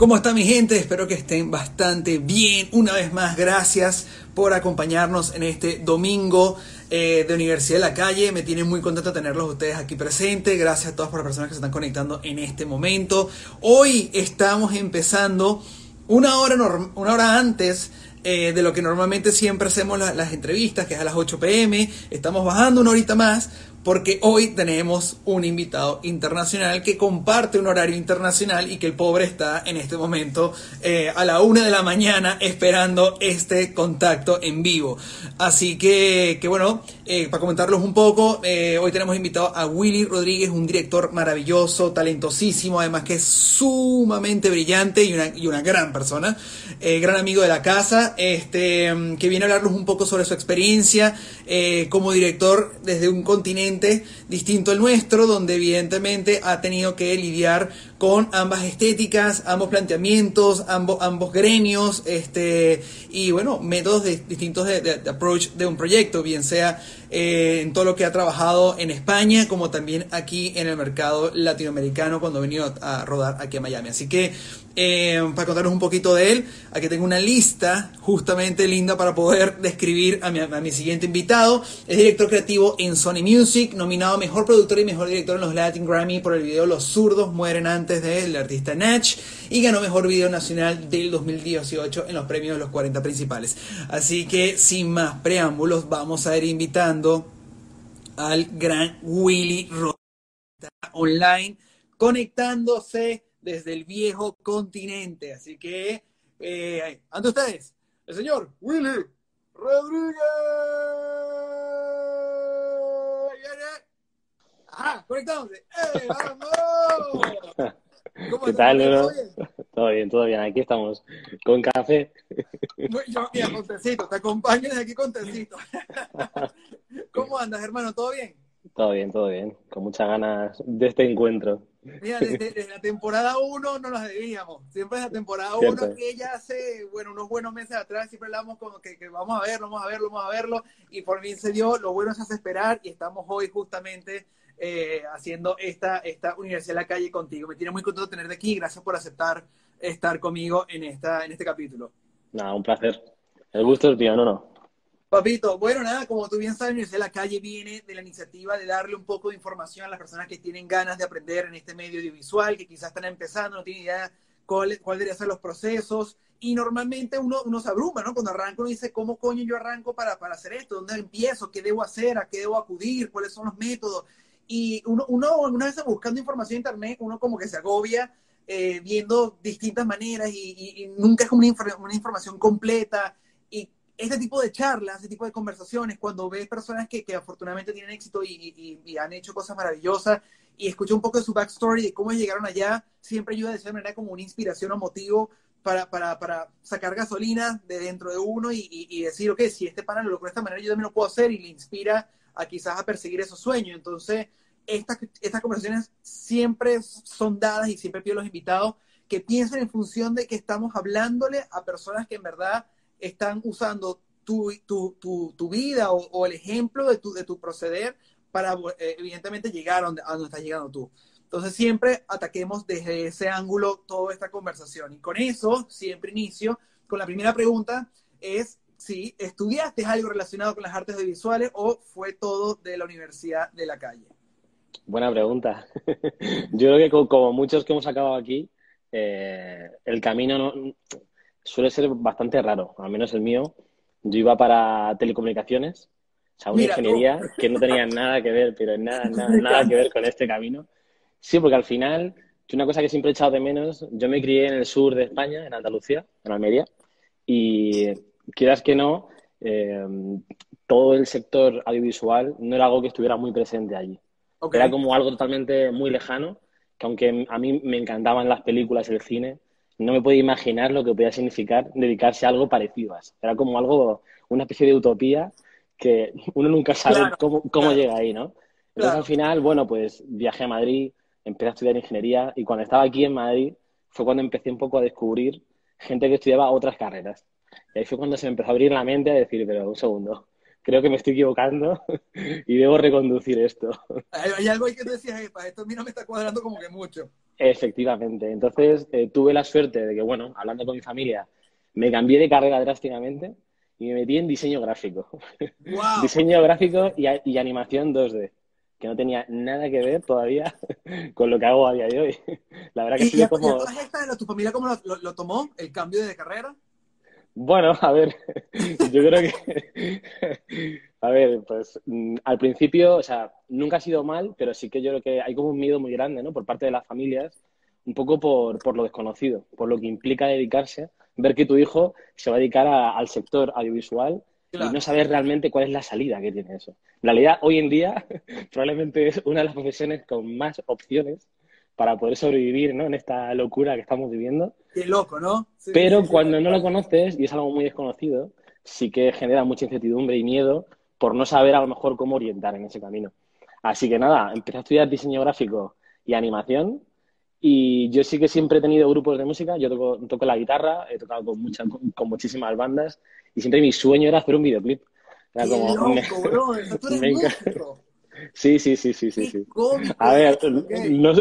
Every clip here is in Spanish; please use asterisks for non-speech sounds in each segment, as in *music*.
¿Cómo está mi gente? Espero que estén bastante bien. Una vez más, gracias por acompañarnos en este domingo eh, de Universidad de la Calle. Me tiene muy contento tenerlos ustedes aquí presentes. Gracias a todas por las personas que se están conectando en este momento. Hoy estamos empezando una hora, una hora antes eh, de lo que normalmente siempre hacemos las entrevistas, que es a las 8 pm. Estamos bajando una horita más porque hoy tenemos un invitado internacional que comparte un horario internacional y que el pobre está en este momento eh, a la una de la mañana esperando este contacto en vivo. Así que, que bueno, eh, para comentarlos un poco, eh, hoy tenemos invitado a Willy Rodríguez, un director maravilloso, talentosísimo, además que es sumamente brillante y una, y una gran persona, gran amigo de la casa, este, que viene a hablarnos un poco sobre su experiencia como director desde un continente distinto al nuestro, donde evidentemente ha tenido que lidiar con ambas estéticas, ambos planteamientos, ambos, ambos gremios, este, y bueno, métodos distintos de, approach de un proyecto, bien sea eh, en todo lo que ha trabajado en España, como también aquí en el mercado latinoamericano cuando ha venido a rodar aquí a Miami. Así que eh, para contaros un poquito de él, aquí tengo una lista justamente linda para poder describir a mi, a mi siguiente invitado. Es director creativo en Sony Music, nominado Mejor Productor y Mejor Director en los Latin Grammy por el video Los zurdos mueren antes del artista Natch y ganó Mejor Video Nacional del 2018 en los premios de los 40 principales. Así que sin más preámbulos, vamos a ir invitando al gran Willy Rodríguez online conectándose desde el viejo continente. Así que, eh, ante ustedes, el señor Willy Rodríguez. ¡Ah! ¡Conectándose! ¡Eh, vamos! *laughs* ¿Cómo ¿Qué tal, ¿Todo bien? *laughs* todo bien, todo bien. Aquí estamos con café. Yo, mira, con tecito. Te acompaño desde aquí con tecito. *laughs* ¿Cómo andas, hermano? ¿Todo bien? Todo bien, todo bien. Con muchas ganas de este encuentro. Mira, *laughs* desde, la temporada 1 no nos debíamos. Siempre es la temporada 1 que ya hace, bueno, unos buenos meses atrás siempre hablamos como que, que, vamos a verlo, vamos a verlo, vamos a verlo. Y por fin se dio. Lo bueno se hace esperar y estamos hoy justamente eh, haciendo esta, esta Universidad de la Calle contigo. Me tiene muy contento tenerte aquí. Gracias por aceptar estar conmigo en, esta, en este capítulo. Nada, un placer. El gusto es mío, no, no. Papito, bueno, nada, como tú bien sabes, Universidad de la Calle viene de la iniciativa de darle un poco de información a las personas que tienen ganas de aprender en este medio audiovisual, que quizás están empezando, no tienen idea cuál, cuál deberían ser los procesos. Y normalmente uno, uno se abruma, ¿no? Cuando arranca uno dice, ¿cómo coño yo arranco para, para hacer esto? ¿Dónde empiezo? ¿Qué debo hacer? ¿A qué debo acudir? ¿Cuáles son los métodos? Y uno, uno una vez buscando información en internet, uno como que se agobia eh, viendo distintas maneras y, nunca es como una, una, información completa. Y este tipo de charlas, este tipo de conversaciones, cuando ves personas que, que afortunadamente tienen éxito y, y, han hecho cosas maravillosas y escucho un poco de su backstory, de cómo llegaron allá, siempre ayuda de esa manera como una inspiración o motivo para, para, para sacar gasolina de dentro de uno y, y, decir, ok, si este pana lo logró de esta manera, yo también lo puedo hacer y le inspira a quizás a perseguir esos sueños. Entonces, estas, estas conversaciones siempre son dadas y siempre pido a los invitados que piensen en función de que estamos hablándole a personas que en verdad están usando tu, tu, tu, tu vida o, el ejemplo de tu, de tu proceder para eh, evidentemente llegar a donde, a donde estás llegando tú. Entonces siempre ataquemos desde ese ángulo toda esta conversación. Y con eso siempre inicio con la primera pregunta, es si estudiaste algo relacionado con las artes visuales o fue todo de la Universidad de la Calle. Buena pregunta. *laughs* Yo creo que como muchos que hemos acabado aquí, eh, el camino no, suele ser bastante raro, al menos el mío. Yo iba para telecomunicaciones, o sea, una ingeniería que no tenía nada que ver, pero nada, *laughs* nada, nada que ver con este camino. Sí, porque al final, una cosa que siempre he echado de menos, yo me crié en el sur de España, en Andalucía, en Almería, y quieras que no, eh, todo el sector audiovisual no era algo que estuviera muy presente allí. Era como algo totalmente muy lejano, que aunque a mí me encantaban las películas y el cine, no me podía imaginar lo que podía significar dedicarse a algo parecido a eso. Era como algo, una especie de utopía que uno nunca sabe cómo, cómo llega ahí, ¿no? Entonces al final, bueno, pues viajé a Madrid, empecé a estudiar ingeniería y cuando estaba aquí en Madrid fue cuando empecé un poco a descubrir gente que estudiaba otras carreras. Y ahí fue cuando se me empezó a abrir la mente a decir, pero un segundo, creo que me estoy equivocando *laughs* y debo reconducir esto. Hay, algo ahí que te decías, esto a mí no me está cuadrando como que mucho. Efectivamente. Entonces, eh, tuve la suerte de que, bueno, hablando con mi familia, me cambié de carrera drásticamente y me metí en diseño gráfico. *laughs* diseño gráfico y, y, animación 2D, que no tenía nada que ver todavía *laughs* con lo que hago a día de hoy. La verdad que sí como... ¿Tu familia cómo lo, tomó, el cambio de carrera? Bueno, *laughs* a ver, yo creo que, *laughs* a ver, pues mm, al principio, o sea, nunca ha sido mal, pero sí que yo creo que hay como un miedo muy grande, ¿no? Por parte de las familias, un poco por, por lo desconocido, por lo que implica dedicarse ver que tu hijo se va a dedicar al sector audiovisual y no saber realmente cuál es la salida que tiene eso. En realidad, hoy en día, *laughs* probablemente es una de las profesiones con más opciones para poder sobrevivir ¿no? en esta locura que estamos viviendo. Qué loco, ¿no? Pero cuando no lo conoces y es algo muy desconocido, sí que genera mucha incertidumbre y miedo por no saber a lo mejor cómo orientar en ese camino. Así que nada, empecé a estudiar diseño gráfico y animación y yo sí que siempre he tenido grupos de música, yo toco, toco la guitarra, he tocado con, muchas, con, muchísimas bandas y siempre mi sueño era hacer un videoclip. Era como, *laughs* loco, Sí, sí, sí, sí, sí. sí. A ver, no,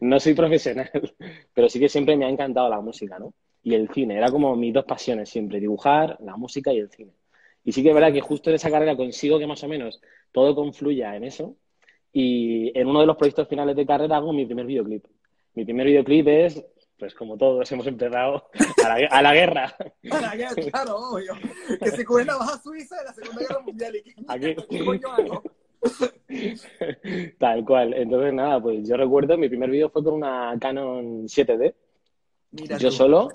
no, soy profesional, *laughs* pero sí que siempre me ha encantado la música, ¿no? Y el cine, era como mis dos pasiones siempre, dibujar, la música y el cine. Y sí que es verdad que justo en esa carrera consigo que más o menos todo confluya en eso. Y en uno de los proyectos finales de carrera hago mi primer videoclip. Mi primer videoclip es, pues como todos hemos empezado, *laughs* a la, a la guerra. a la guerra, claro, obvio. Que se cubre la Baja Suiza de la Segunda Guerra Mundial. Y *laughs* Aquí. *laughs* Tal cual. Entonces, nada, pues yo recuerdo, mi primer vídeo fue con una Canon 7D. Mira yo solo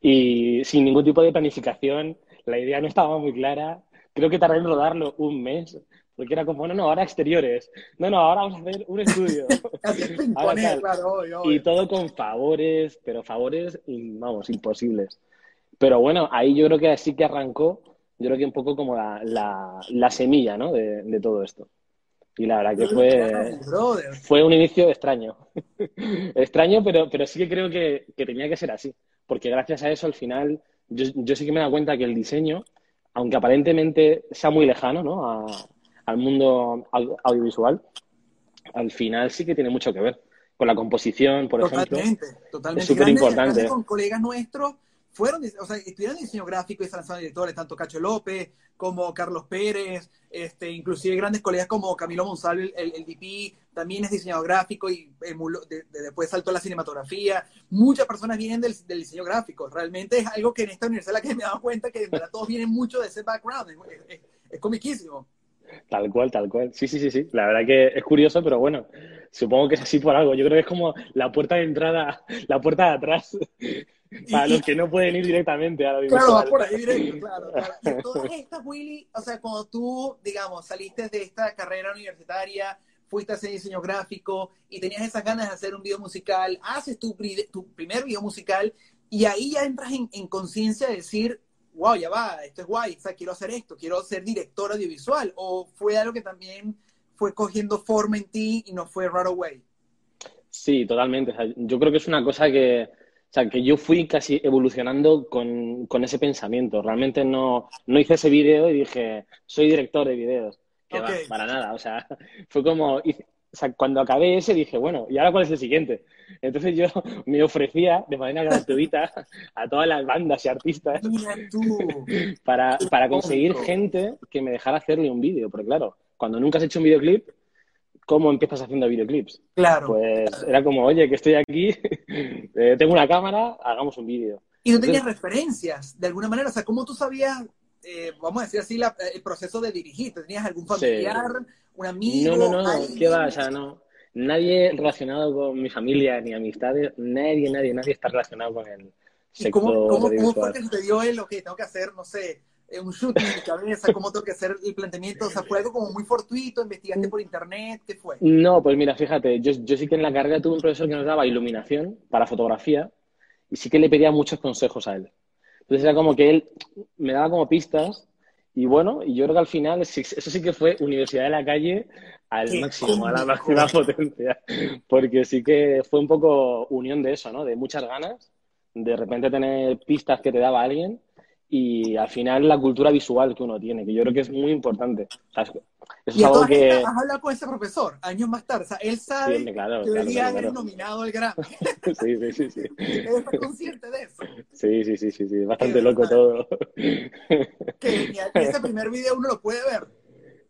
y sin ningún tipo de planificación. La idea no estaba muy clara. Creo que tardé en rodarlo un mes. Porque era como, no, no, ahora exteriores. No, no, ahora vamos a hacer un estudio. *laughs* *laughs* Y todo con favores, pero favores, vamos, imposibles. Pero bueno, ahí yo creo que así que arrancó, yo creo que un poco como la, la, semilla, ¿no? De, de, todo esto. Y la verdad que fue, fue un inicio extraño. *laughs* extraño, pero, pero sí que creo que, que, tenía que ser así. Porque gracias a eso, al final, yo, yo sí que me he dado cuenta que el diseño, aunque aparentemente sea muy lejano, ¿no? A, al mundo audiovisual, al final sí que tiene mucho que ver con la composición, por ejemplo. Totalmente, Es súper importante. Con colegas nuestros fueron, o sea, estudiaron diseño gráfico y se lanzaron directores, tanto Cacho López como Carlos Pérez, este, inclusive grandes colegas como Camilo Monsalve, el, el, DP, también es diseñador gráfico y después saltó a la cinematografía. Muchas personas vienen del, diseño gráfico. Realmente es algo que en esta universidad la que me he dado cuenta que en verdad todos vienen mucho de ese background. es, es comiquísimo. Tal cual, tal cual. Sí, sí, sí, sí. La verdad que es curioso, pero bueno, supongo que es así por algo. Yo creo que es como la puerta de entrada, la puerta de atrás, *laughs* para los que no pueden ir directamente a la Claro, va por ahí directo, claro. Y todas estas, Willy, o sea, cuando tú, digamos, saliste de esta carrera universitaria, fuiste a hacer diseño gráfico y tenías esas ganas de hacer un video musical, haces tu, tu primer video musical y ahí ya entras en, en conciencia de decir, wow, ya va, esto es guay, o sea, quiero hacer esto, quiero ser director audiovisual? ¿O fue algo que también fue cogiendo forma en ti y no fue right away? Sí, totalmente. yo creo que es una cosa que, sea, que yo fui casi evolucionando con, con ese pensamiento. Realmente no, no hice ese video y dije, soy director de videos. Que va, para nada. O sea, *laughs* fue como, o sea, cuando acabé ese dije, bueno, ¿y ahora cuál es el siguiente? Entonces yo *laughs* me ofrecía de manera gratuita *laughs* a todas las bandas y artistas para, para conseguir gente que me dejara hacerle un vídeo. Porque claro, cuando nunca has hecho un videoclip, ¿cómo empiezas haciendo videoclips? Claro. Pues era como, oye, que estoy aquí, *laughs* eh, tengo una cámara, hagamos un vídeo. Y no tenías referencias, de alguna manera. O sea, ¿cómo tú sabías, eh, vamos a decir así, el proceso de dirigir? ¿Tenías algún familiar? un amigo. No, no, no, ¿qué va? O sea, no. Nadie relacionado con mi familia ni amistades, nadie, nadie, nadie está relacionado con el sector ¿Cómo, cómo, ¿cómo fue que te dio él, que tengo que hacer, no sé, un *laughs* shooting en mi cabeza, cómo tengo que hacer el planteamiento? O sea, ¿fue algo como muy fortuito? ¿Investigaste por internet? ¿Qué fue? No, pues mira, fíjate, yo, yo sí que en la carrera tuve un profesor que nos daba iluminación para fotografía y sí que le pedía muchos consejos a él. Entonces era como que él me daba como pistas y bueno, y yo creo que al final eso sí que fue Universidad de la Calle al máximo, a la máxima potencia. Porque sí que fue un poco unión de eso, ¿no? De muchas ganas, de repente tener pistas que te daba alguien y al final la cultura visual que uno tiene, que yo creo que es muy importante. O sea, eso es y algo que... Has hablado con ese profesor años más tarde. O sea, él sabe Sí, claro, que claro, debería claro. nominado al Grammy. *laughs* Sí, sí, sí, sí. *laughs* Él está consciente de eso. Sí, sí, sí, sí, sí. Bastante loco todo. Que genial. Ese primer video uno lo puede ver.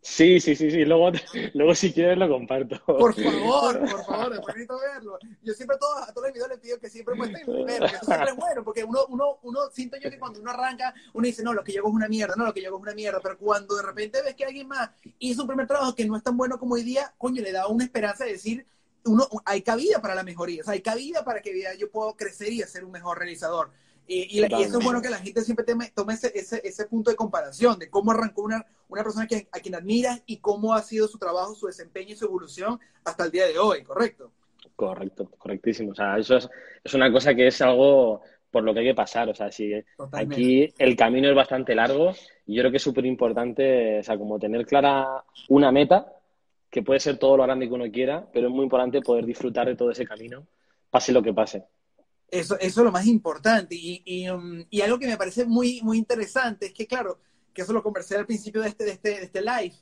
Sí, sí, sí, sí. Luego, *laughs* luego si quieres lo comparto. Por favor, *laughs* por favor, después necesito verlo. Yo siempre a todos, a todos los videos les pido que siempre muestren el primero, que eso siempre es bueno, porque uno, uno, uno, siento yo que cuando uno arranca, uno dice, no, lo que llegó es una mierda, no, lo que llegó es una mierda, pero cuando de repente ves que alguien más hizo un primer trabajo que no es tan bueno como hoy día, coño, le da una esperanza de decir, uno, hay cabida para la mejoría, o sea, hay cabida para que yo puedo crecer y ser un mejor realizador. Y, y, eso es bueno que la gente siempre tome, tome ese, ese, ese, punto de comparación de cómo arrancó una, una persona que, a quien admiras y cómo ha sido su trabajo, su desempeño y su evolución hasta el día de hoy, ¿correcto? Correcto, correctísimo. O sea, eso es, es una cosa que es algo por lo que hay que pasar. O sea, si Totalmente. aquí el camino es bastante largo y yo creo que es súper importante, o sea, como tener clara una meta, que puede ser todo lo grande que uno quiera, pero es muy importante poder disfrutar de todo ese camino, pase lo que pase. Eso, eso es lo más importante. Y, y, um, y, algo que me parece muy, muy interesante es que, claro, que eso lo conversé al principio de este, de este, de este live,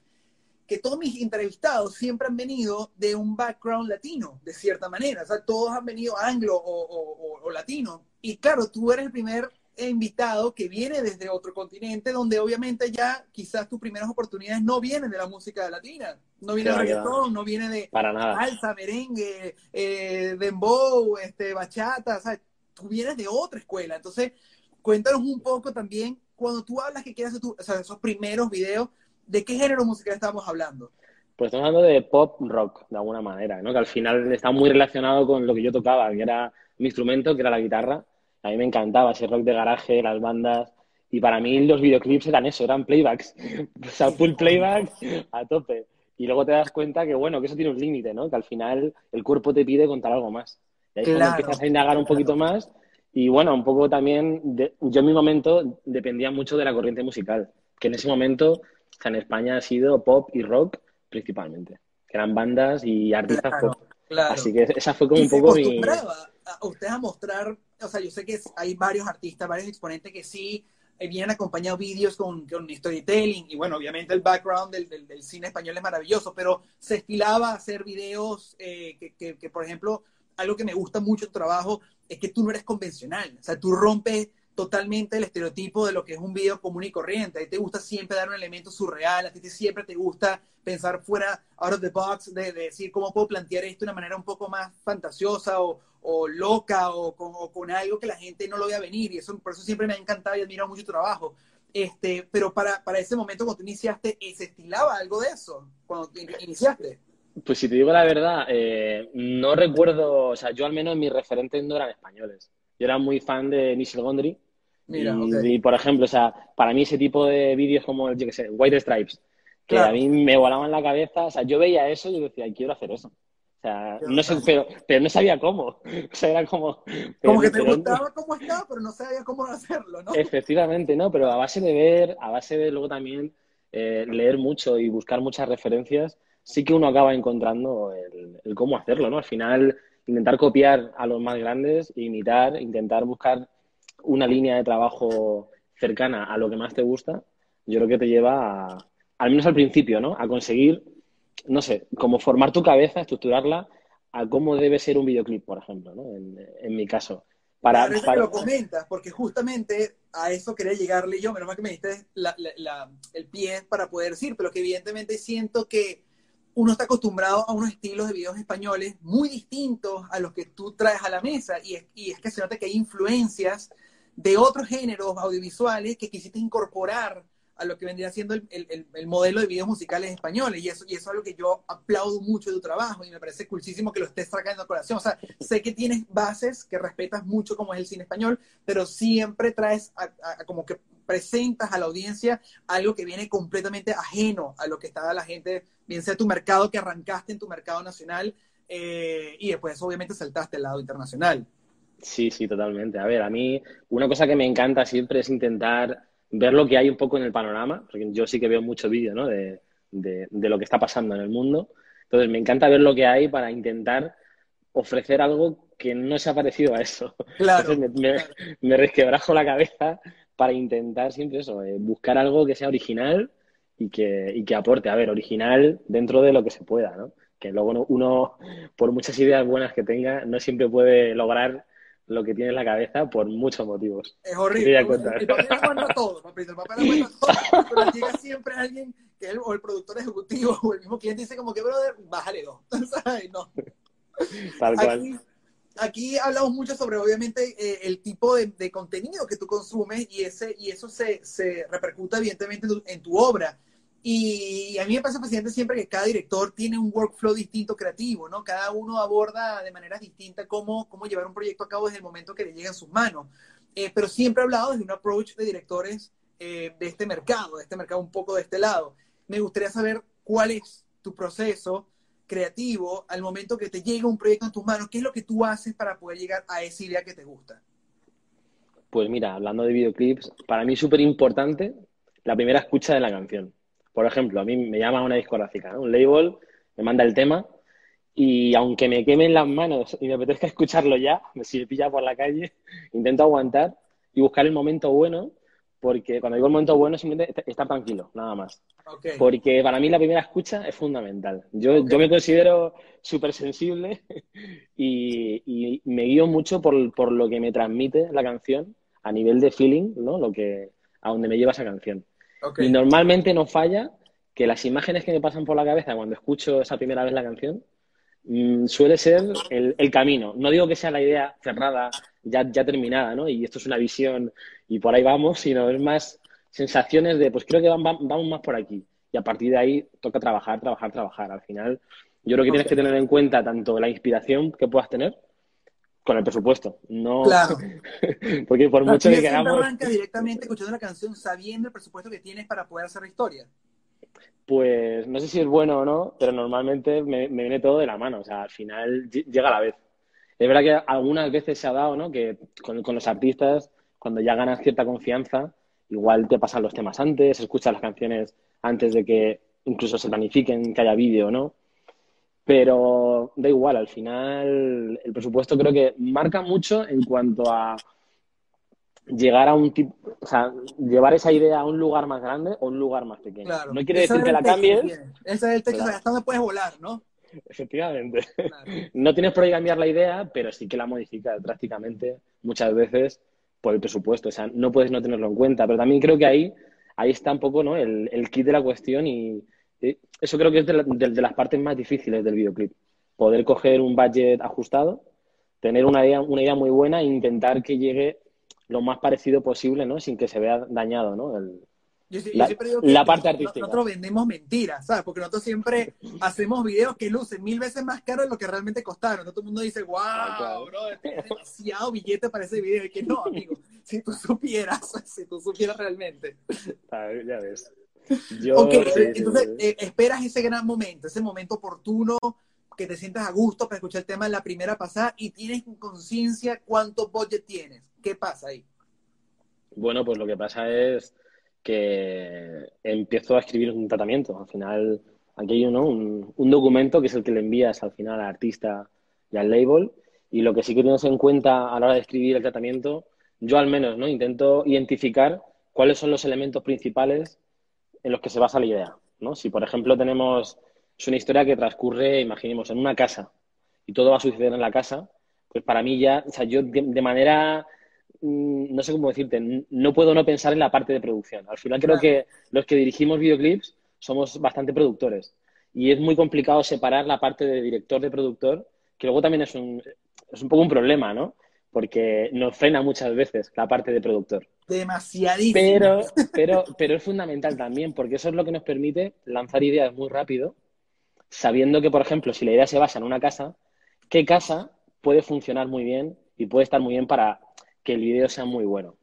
que todos mis entrevistados siempre han venido de un background latino, de cierta manera. O sea, todos han venido anglo o, o, o, o latino. Y claro, tú eres el primer invitado que viene desde otro continente, donde obviamente ya quizás tus primeras oportunidades no vienen de la música latina, no viene de reggaetón, no viene de Para nada. salsa, merengue, eh, dembow, este, bachata, o sea, tú vienes de otra escuela. Entonces, cuéntanos un poco también, cuando tú hablas que quieres hacer tu, o sea, esos primeros videos, ¿de qué género musical estamos hablando? Pues estamos hablando de pop rock, de alguna manera, ¿no? Que al final está muy relacionado con lo que yo tocaba, que era mi instrumento, que era la guitarra. A mí me encantaba ese rock de garaje, las bandas. Y para mí los videoclips eran eso, eran playbacks. *laughs* O sea, full playback a tope. Y luego te das cuenta que, bueno, que eso tiene un límite, ¿no? Que al final el cuerpo te pide contar algo más. Y ahí cuando empiezas a indagar un poquito más. Y bueno, un poco también, de, yo en mi momento dependía mucho de la corriente musical. Que en ese momento, o sea, en España ha sido pop y rock principalmente. Que eran bandas y artistas claro, pop. Claro. Así que esa fue como y un poco mi... a ustedes a mostrar, o sea, yo sé que hay varios artistas, varios exponentes que sí eh, vienen acompañados vídeos con, con, storytelling y bueno, obviamente el background del, del, del, cine español es maravilloso, pero se estilaba a hacer videos eh, que, que, que, por ejemplo, algo que me gusta mucho tu trabajo es que tú no eres convencional, o sea, tú rompes totalmente el estereotipo de lo que es un video común y corriente. A ti te gusta siempre dar un elemento surreal, a ti siempre te gusta pensar fuera, out of the box, de, de, decir cómo puedo plantear esto de una manera un poco más fantasiosa o, o loca o con, o con, algo que la gente no lo vea venir. Y eso, por eso siempre me ha encantado y admiro mucho tu trabajo. Este, pero para, para ese momento cuando tú iniciaste, ¿se estilaba algo de eso cuando iniciaste? Pues si te digo la verdad, eh, no recuerdo, o sea, yo al menos mis referentes no eran españoles. Yo era muy fan de Michel Gondry. Mira, y, okay. y, por ejemplo, o sea, para mí ese tipo de vídeos como, yo qué sé, White Stripes, que Claro. a mí me volaban la cabeza, o sea, yo veía eso y decía, quiero hacer eso. O sea, no sé, pero, pero no sabía cómo. *laughs* O sea, era como... Como que te pero- gustaba cómo estaba, pero no sabía cómo *laughs* hacerlo, ¿no? Efectivamente, ¿no? Pero a base de ver, a base de luego también eh, leer mucho y buscar muchas referencias, sí que uno acaba encontrando el, el cómo hacerlo, ¿no? Al final, intentar copiar a los más grandes, imitar, intentar buscar una línea de trabajo cercana a lo que más te gusta, yo creo que te lleva, a- al menos al principio, ¿no? A conseguir, no sé, como formar tu cabeza, estructurarla a cómo debe ser un videoclip, por ejemplo, ¿no? En, en mi caso. Para, para- que lo comentas, porque justamente a eso quería llegarle yo, menos mal que me diste la- la- la- el pie para poder decir, pero que evidentemente siento que uno está acostumbrado a unos estilos de videos españoles muy distintos a los que tú traes a la mesa, y es, y es que se nota que hay influencias de otros géneros audiovisuales que quisiste incorporar a lo que vendría siendo el, el- el- el modelo de videos musicales españoles. Y eso, y eso es algo que yo aplaudo mucho de tu trabajo y me parece coolísimo que lo estés sacando a colación. O sea, sé que tienes bases que respetas mucho como es el cine español, pero siempre traes a- a- como que presentas a la audiencia algo que viene completamente ajeno a lo que estaba la gente, bien sea tu mercado que arrancaste en tu mercado nacional eh, y después obviamente saltaste al lado internacional. Sí, sí, totalmente. A ver, a mí una cosa que me encanta siempre es intentar ver lo que hay un poco en el panorama, porque yo sí que veo mucho vídeo, ¿no? De, de- de lo que está pasando en el mundo. Entonces, me encanta ver lo que hay para intentar ofrecer algo que no se ha parecido a eso. *laughs* Claro. Entonces, me, me- claro. me resquebrajo la cabeza para intentar siempre eso, eh, buscar algo que sea original y que, y que aporte. A ver, original dentro de lo que se pueda, ¿no? Que luego uno, por muchas ideas buenas que tenga, no siempre puede lograr lo que tiene en la cabeza por muchos motivos. Es horrible. El papel aguanta todo, papito. El papel aguanta todo, pero llega siempre alguien, que el, o el productor ejecutivo o el mismo cliente, dice como que, brother, bájale dos. *laughs* ¿Sabes? No. Tal cual. Aquí, hablamos mucho sobre, obviamente, eh, el tipo de, de, contenido que tú consumes y, ese, y eso se, se repercuta, evidentemente, en tu obra. Y a mí me pasa, presidente, siempre que cada director tiene un workflow distinto creativo, ¿no? Cada uno aborda de manera distinta cómo, cómo llevar un proyecto a cabo desde el momento que le llega en sus manos. Eh, pero siempre he hablado desde un approach de directores eh, de este mercado, de este mercado un poco de este lado. Me gustaría saber cuál es tu proceso creativo al momento que te llega un proyecto en tus manos. ¿Qué es lo que tú haces para poder llegar a esa idea que te gusta? Pues mira, hablando de videoclips, para mí es súper importante la primera escucha de la canción. Por ejemplo, a mí me llama una discográfica, un label, me manda el tema y aunque me quemen las manos y me apetezca *laughs* escucharlo ya, me si me pilla por la calle, intento aguantar y buscar el momento bueno, porque cuando digo el momento bueno simplemente estar tranquilo, nada más. Porque para mí la primera escucha es fundamental. Yo, yo me considero súper sensible *laughs* y, me guío mucho por, por, lo que me transmite la canción a nivel de feeling, ¿no? Lo que, a donde me lleva esa canción. Y normalmente no falla que las imágenes que me pasan por la cabeza cuando escucho esa primera vez la canción mm, suele ser el, camino. No digo que sea la idea cerrada, ya, ya terminada, ¿no? Y esto es una visión y por ahí vamos, sino es más sensaciones de, pues creo que vamos más por aquí. Y a partir de ahí toca trabajar, trabajar, trabajar. Al final, yo creo que tienes que tener en cuenta tanto la inspiración que puedas tener con el presupuesto. No, claro. *laughs* porque por mucho que queramos... arranca directamente escuchando la canción sabiendo el presupuesto que tienes para poder hacer la historia? Pues no sé si es bueno o no, pero normalmente me, viene todo de la mano. O sea, al final llega a la vez. Es verdad que algunas veces se ha dado, ¿no? Que con, los artistas, cuando ya ganas cierta confianza, igual te pasan los temas antes, escuchas las canciones antes de que incluso se planifiquen que haya vídeo, ¿no? Pero da igual, al final el presupuesto creo que marca mucho en cuanto a llegar a un tipo, o sea, llevar esa idea a un lugar más grande o un lugar más pequeño. No quiere decir que la cambies. Ese es el texto, hasta donde puedes volar, ¿no? Efectivamente. *laughs* No tienes por qué cambiar la idea, pero sí que la modificas drásticamente muchas veces por el presupuesto. O sea, no puedes no tenerlo en cuenta. Pero también creo que ahí, ahí está un poco ¿no? el, el kit de la cuestión y, eso creo que es de, las partes más difíciles del videoclip. Poder coger un budget ajustado, tener una idea, una idea muy buena e intentar que llegue lo más parecido posible, ¿no? Sin que se vea dañado, ¿no? la, parte artística. Nosotros vendemos mentiras, ¿sabes? Porque nosotros siempre hacemos videos que lucen mil veces más caros de lo que realmente costaron. todo el mundo dice, wow, bro, demasiado billete para ese video. Y que no, amigo, si tú supieras, *laughs* si tú supieras realmente. ya ves ok, entonces eh, esperas ese gran momento, ese momento oportuno, que te sientas a gusto para escuchar el tema en la primera pasada y tienes conciencia cuánto budget tienes. ¿Qué pasa ahí? Bueno, pues lo que pasa es que empiezo a escribir un tratamiento. Al final, aquí hay uno, un, un, documento que es el que le envías al final al artista y al label. Y lo que sí que tienes en cuenta a la hora de escribir el tratamiento, yo al menos, ¿no? Intento identificar cuáles son los elementos principales en los que se basa la idea. ¿no? Si, por ejemplo, tenemos es una historia que transcurre, imaginemos, en una casa y todo va a suceder en la casa, pues para mí ya, o sea, yo de, manera, mm, no sé cómo decirte, no puedo no pensar en la parte de producción. Al final creo que los que dirigimos videoclips somos bastante productores y es muy complicado separar la parte de director de productor, que luego también es un, es un poco un problema, ¿no? Porque nos frena muchas veces la parte de productor. Demasiadísimo. Pero, pero, pero es fundamental también, porque eso es lo que nos permite lanzar ideas muy rápido, sabiendo que, por ejemplo, si la idea se basa en una casa, ¿qué casa puede funcionar muy bien y puede estar muy bien para que el video sea muy bueno?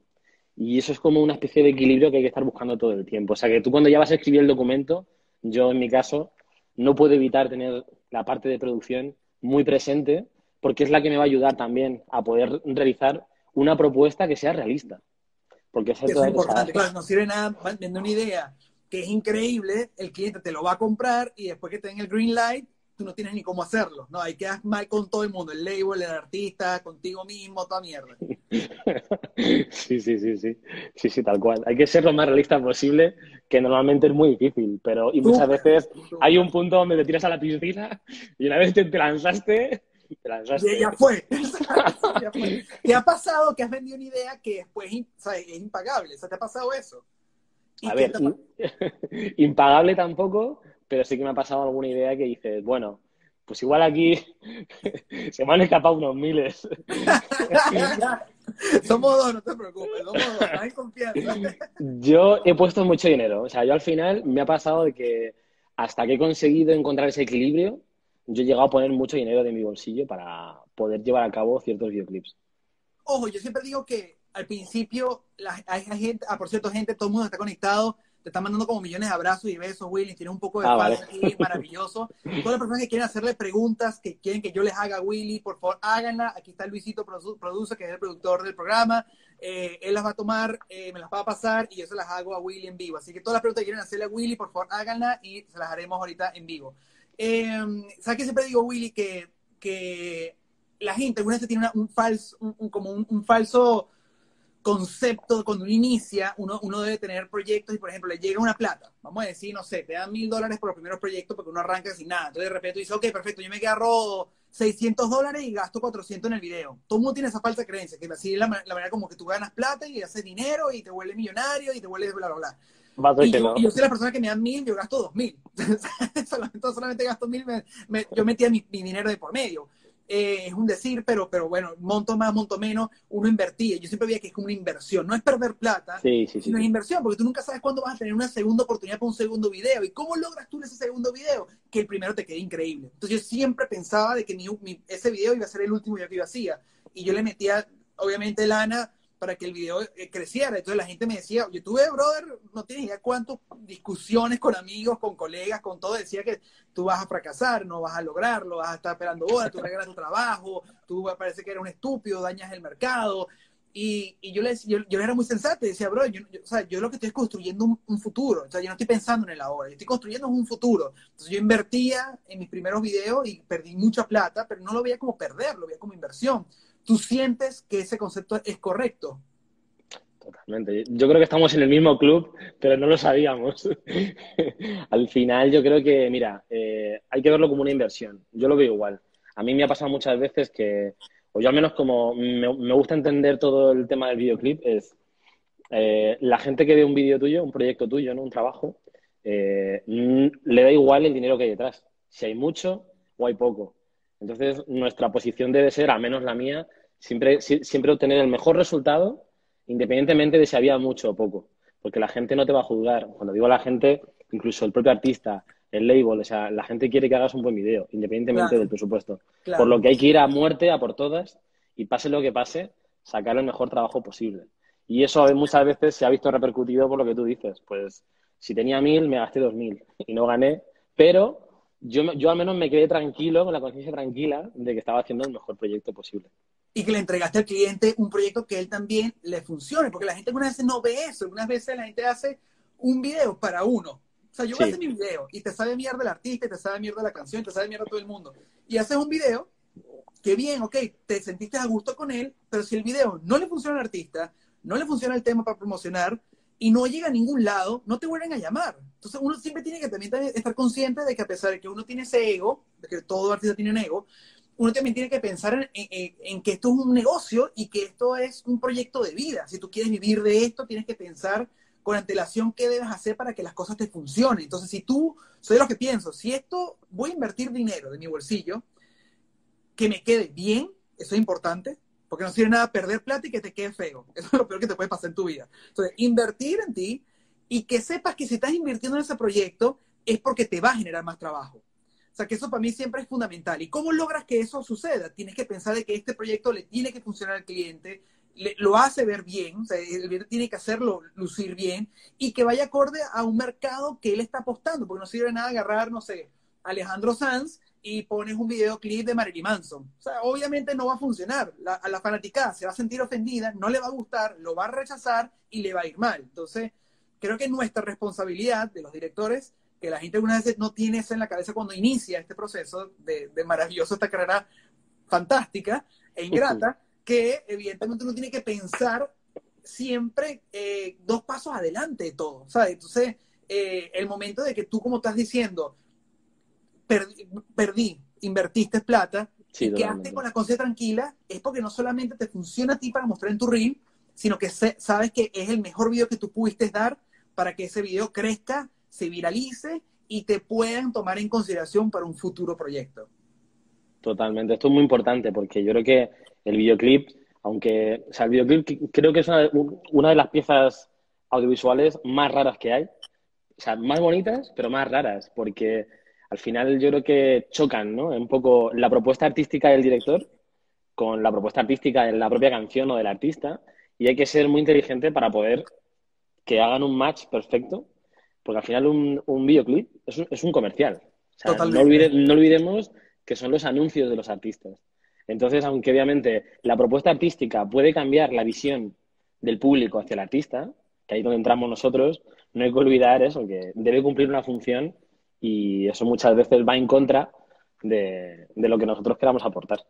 Y eso es como una especie de equilibrio que hay que estar buscando todo el tiempo. O sea, que tú cuando ya vas a escribir el documento, yo en mi caso, no puedo evitar tener la parte de producción muy presente, porque es la que me va a ayudar también a poder realizar una propuesta que sea realista. Porque eso es importante, claro, no sirve nada vender una idea que es increíble, el cliente te lo va a comprar y después que te den el green light, tú no tienes ni cómo hacerlo, ¿no? Ahí quedas mal con todo el mundo, el label, el artista, contigo mismo, toda mierda. *laughs* Sí, sí, sí, sí. Sí, sí, tal cual. Hay que ser lo más realista posible, que normalmente es muy difícil, pero y muchas veces hay un punto donde te tiras a la piscina y una vez te lanzaste, *laughs* Y *laughs* *laughs* ya fue. ¿Te ha pasado que has vendido una idea que después es impagable? ¿te ha pasado eso? A ver, impagable tampoco, pero sí que me ha pasado alguna idea que dices, bueno, pues igual aquí se me han escapado unos miles. somos dos, no te preocupes, somos dos, hay confianza. Yo he puesto mucho dinero, o sea, yo al final me ha pasado de que hasta que he conseguido encontrar ese equilibrio, yo he llegado a poner mucho dinero de mi bolsillo para poder llevar a cabo ciertos videoclips. Ojo, yo siempre digo que al principio hay gente, ah, por cierto, gente, todo el mundo está conectado, te están mandando como millones de abrazos y besos, Willy, tiene un poco de ah, paz aquí, maravilloso. Todas las personas que quieren hacerle preguntas, que quieren que yo les haga a Willy, por favor, háganla. Aquí está Luisito Produce, que es el productor del programa. Eh, él las va a tomar, eh, me las va a pasar y yo se las hago a Willy en vivo. Así que todas las preguntas que quieren hacerle a Willy, por favor, háganla y se las haremos ahorita en vivo. Eh, ¿Sabes qué siempre digo, Willy? Que, que la gente alguna vez tiene un falso, como un falso concepto, cuando uno inicia, uno, uno debe tener proyectos y, por ejemplo, le llega una plata, vamos a decir, no sé, te dan mil dólares por los primeros proyectos porque uno arranca sin nada. Entonces, de repente, dice, ok, perfecto, yo me agarro 600 dólares y gasto 400 en el video. Todo el mundo tiene esa falsa creencia, que así es la, manera como que tú ganas plata y haces dinero y te vuelves millonario y te vuelves bla, bla, bla. Y yo, yo, soy la persona que me dan mil, yo gasto dos mil. *laughs* solamente, solamente gasto mil, yo metía mi, mi dinero de por medio. Eh, es un decir, pero, pero bueno, monto más, monto menos, uno invertía. Yo siempre veía que es como una inversión, no es perder plata, sí, sí, sino es inversión, porque tú nunca sabes cuándo vas a tener una segunda oportunidad para un segundo video. ¿Y cómo logras tú ese segundo video? Que el primero te quede increíble. Entonces yo siempre pensaba de que mi, ese video iba a ser el último video que yo hacía. Y yo le metía, obviamente, lana para que el video eh, creciera. Entonces la gente me decía, yo tuve, brother, no tienes idea cuántas discusiones con amigos, con colegas, con todo, decía que tú vas a fracasar, no vas a lograrlo, vas a estar esperando horas, tú regalas tu trabajo, tú parece que eres un estúpido, dañas el mercado. Y, y yo, le, yo, yo era muy sensato y decía, bro, yo, o sea, yo lo que estoy es construyendo un, futuro, o sea, yo no estoy pensando en el ahora, yo estoy construyendo un futuro. Entonces yo invertía en mis primeros videos y perdí mucha plata, pero no lo veía como perder, lo veía como inversión. ¿Tú sientes que ese concepto es correcto? Totalmente. Yo creo que estamos en el mismo club, pero no lo sabíamos. *laughs* Al final yo creo que, mira, eh, hay que verlo como una inversión. Yo lo veo igual. A mí me ha pasado muchas veces que, o yo al menos como me, gusta entender todo el tema del videoclip, es eh, la gente que ve un vídeo tuyo, un proyecto tuyo, ¿no? un trabajo, eh, le da igual el dinero que hay detrás. Si hay mucho o hay poco. Entonces, nuestra posición debe ser, al menos la mía, siempre, siempre obtener el mejor resultado, independientemente de si había mucho o poco. Porque la gente no te va a juzgar. Cuando digo la gente, incluso el propio artista, el label, o sea, la gente quiere que hagas un buen video, independientemente del presupuesto. Por lo que hay que ir a muerte, a por todas, y pase lo que pase, sacar el mejor trabajo posible. Y eso muchas veces se ha visto repercutido por lo que tú dices. Pues si tenía mil, me gasté dos mil y no gané, pero yo, yo al menos me quedé tranquilo, con la conciencia tranquila de que estaba haciendo el mejor proyecto posible. Y que le entregaste al cliente un proyecto que él también le funcione, porque la gente algunas veces no ve eso, algunas veces la gente hace un video para uno. O sea, yo voy a hacer mi video y te sabe mierda el artista, y te sabe mierda la canción, te sabe mierda todo el mundo. Y haces un video que bien, ok, te sentiste a gusto con él, pero si el video no le funciona al artista, no le funciona el tema para promocionar, y no llega a ningún lado, no te vuelven a llamar. Entonces uno siempre tiene que también estar consciente de que a pesar de que uno tiene ese ego, de que todo artista tiene un ego, uno también tiene que pensar en, que esto es un negocio y que esto es un proyecto de vida. Si tú quieres vivir de esto, tienes que pensar con antelación qué debes hacer para que las cosas te funcionen. Entonces, si tú, soy de los que pienso, si esto voy a invertir dinero de mi bolsillo, que me quede bien, eso es importante, porque no sirve nada perder plata y que te quede feo. *laughs* Eso es lo peor que te puede pasar en tu vida. Entonces, invertir en ti y que sepas que si estás invirtiendo en ese proyecto es porque te va a generar más trabajo. Sea, que eso para mí siempre es fundamental. ¿Y cómo logras que eso suceda? Tienes que pensar de que este proyecto le tiene que funcionar al cliente, lo hace ver bien, o sea, el cliente tiene que hacerlo lucir bien y que vaya acorde a un mercado que él está apostando, porque no sirve nada agarrar, no sé, Alejandro Sanz y pones un videoclip de Marilyn Manson. O sea, obviamente no va a funcionar. a la fanática se va a sentir ofendida, no le va a gustar, lo va a rechazar y le va a ir mal. Entonces, creo que nuestra responsabilidad de los directores, que la gente algunas veces no tiene eso en la cabeza cuando inicia este proceso de, de maravilloso, esta carrera fantástica e ingrata, que evidentemente uno tiene que pensar siempre eh, dos pasos adelante de todo, ¿sabes? Entonces, eh, el momento de que tú, como estás diciendo, perdí, invertiste plata, y quedaste con la conciencia tranquila, es porque no solamente te funciona a ti para mostrar en tu reel, sino que sabes que es el mejor video que tú pudiste dar para que ese video crezca, se viralice y te puedan tomar en consideración para un futuro proyecto. Totalmente, esto es muy importante porque yo creo que el videoclip, aunque, o sea, el videoclip creo que es una, una de las piezas audiovisuales más raras que hay, o sea, más bonitas, pero más raras, porque al final yo creo que chocan, ¿no? Un poco la propuesta artística del director con la propuesta artística de la propia canción o del artista y hay que ser muy inteligente para poder que hagan un match perfecto, porque al final un, un videoclip es un, es un comercial. O sea, no, no olvidemos que son los anuncios de los artistas. Entonces, aunque obviamente la propuesta artística puede cambiar la visión del público hacia el artista, que ahí es donde entramos nosotros, no hay que olvidar eso, que debe cumplir una función y eso muchas veces va en contra de, lo que nosotros queramos aportar.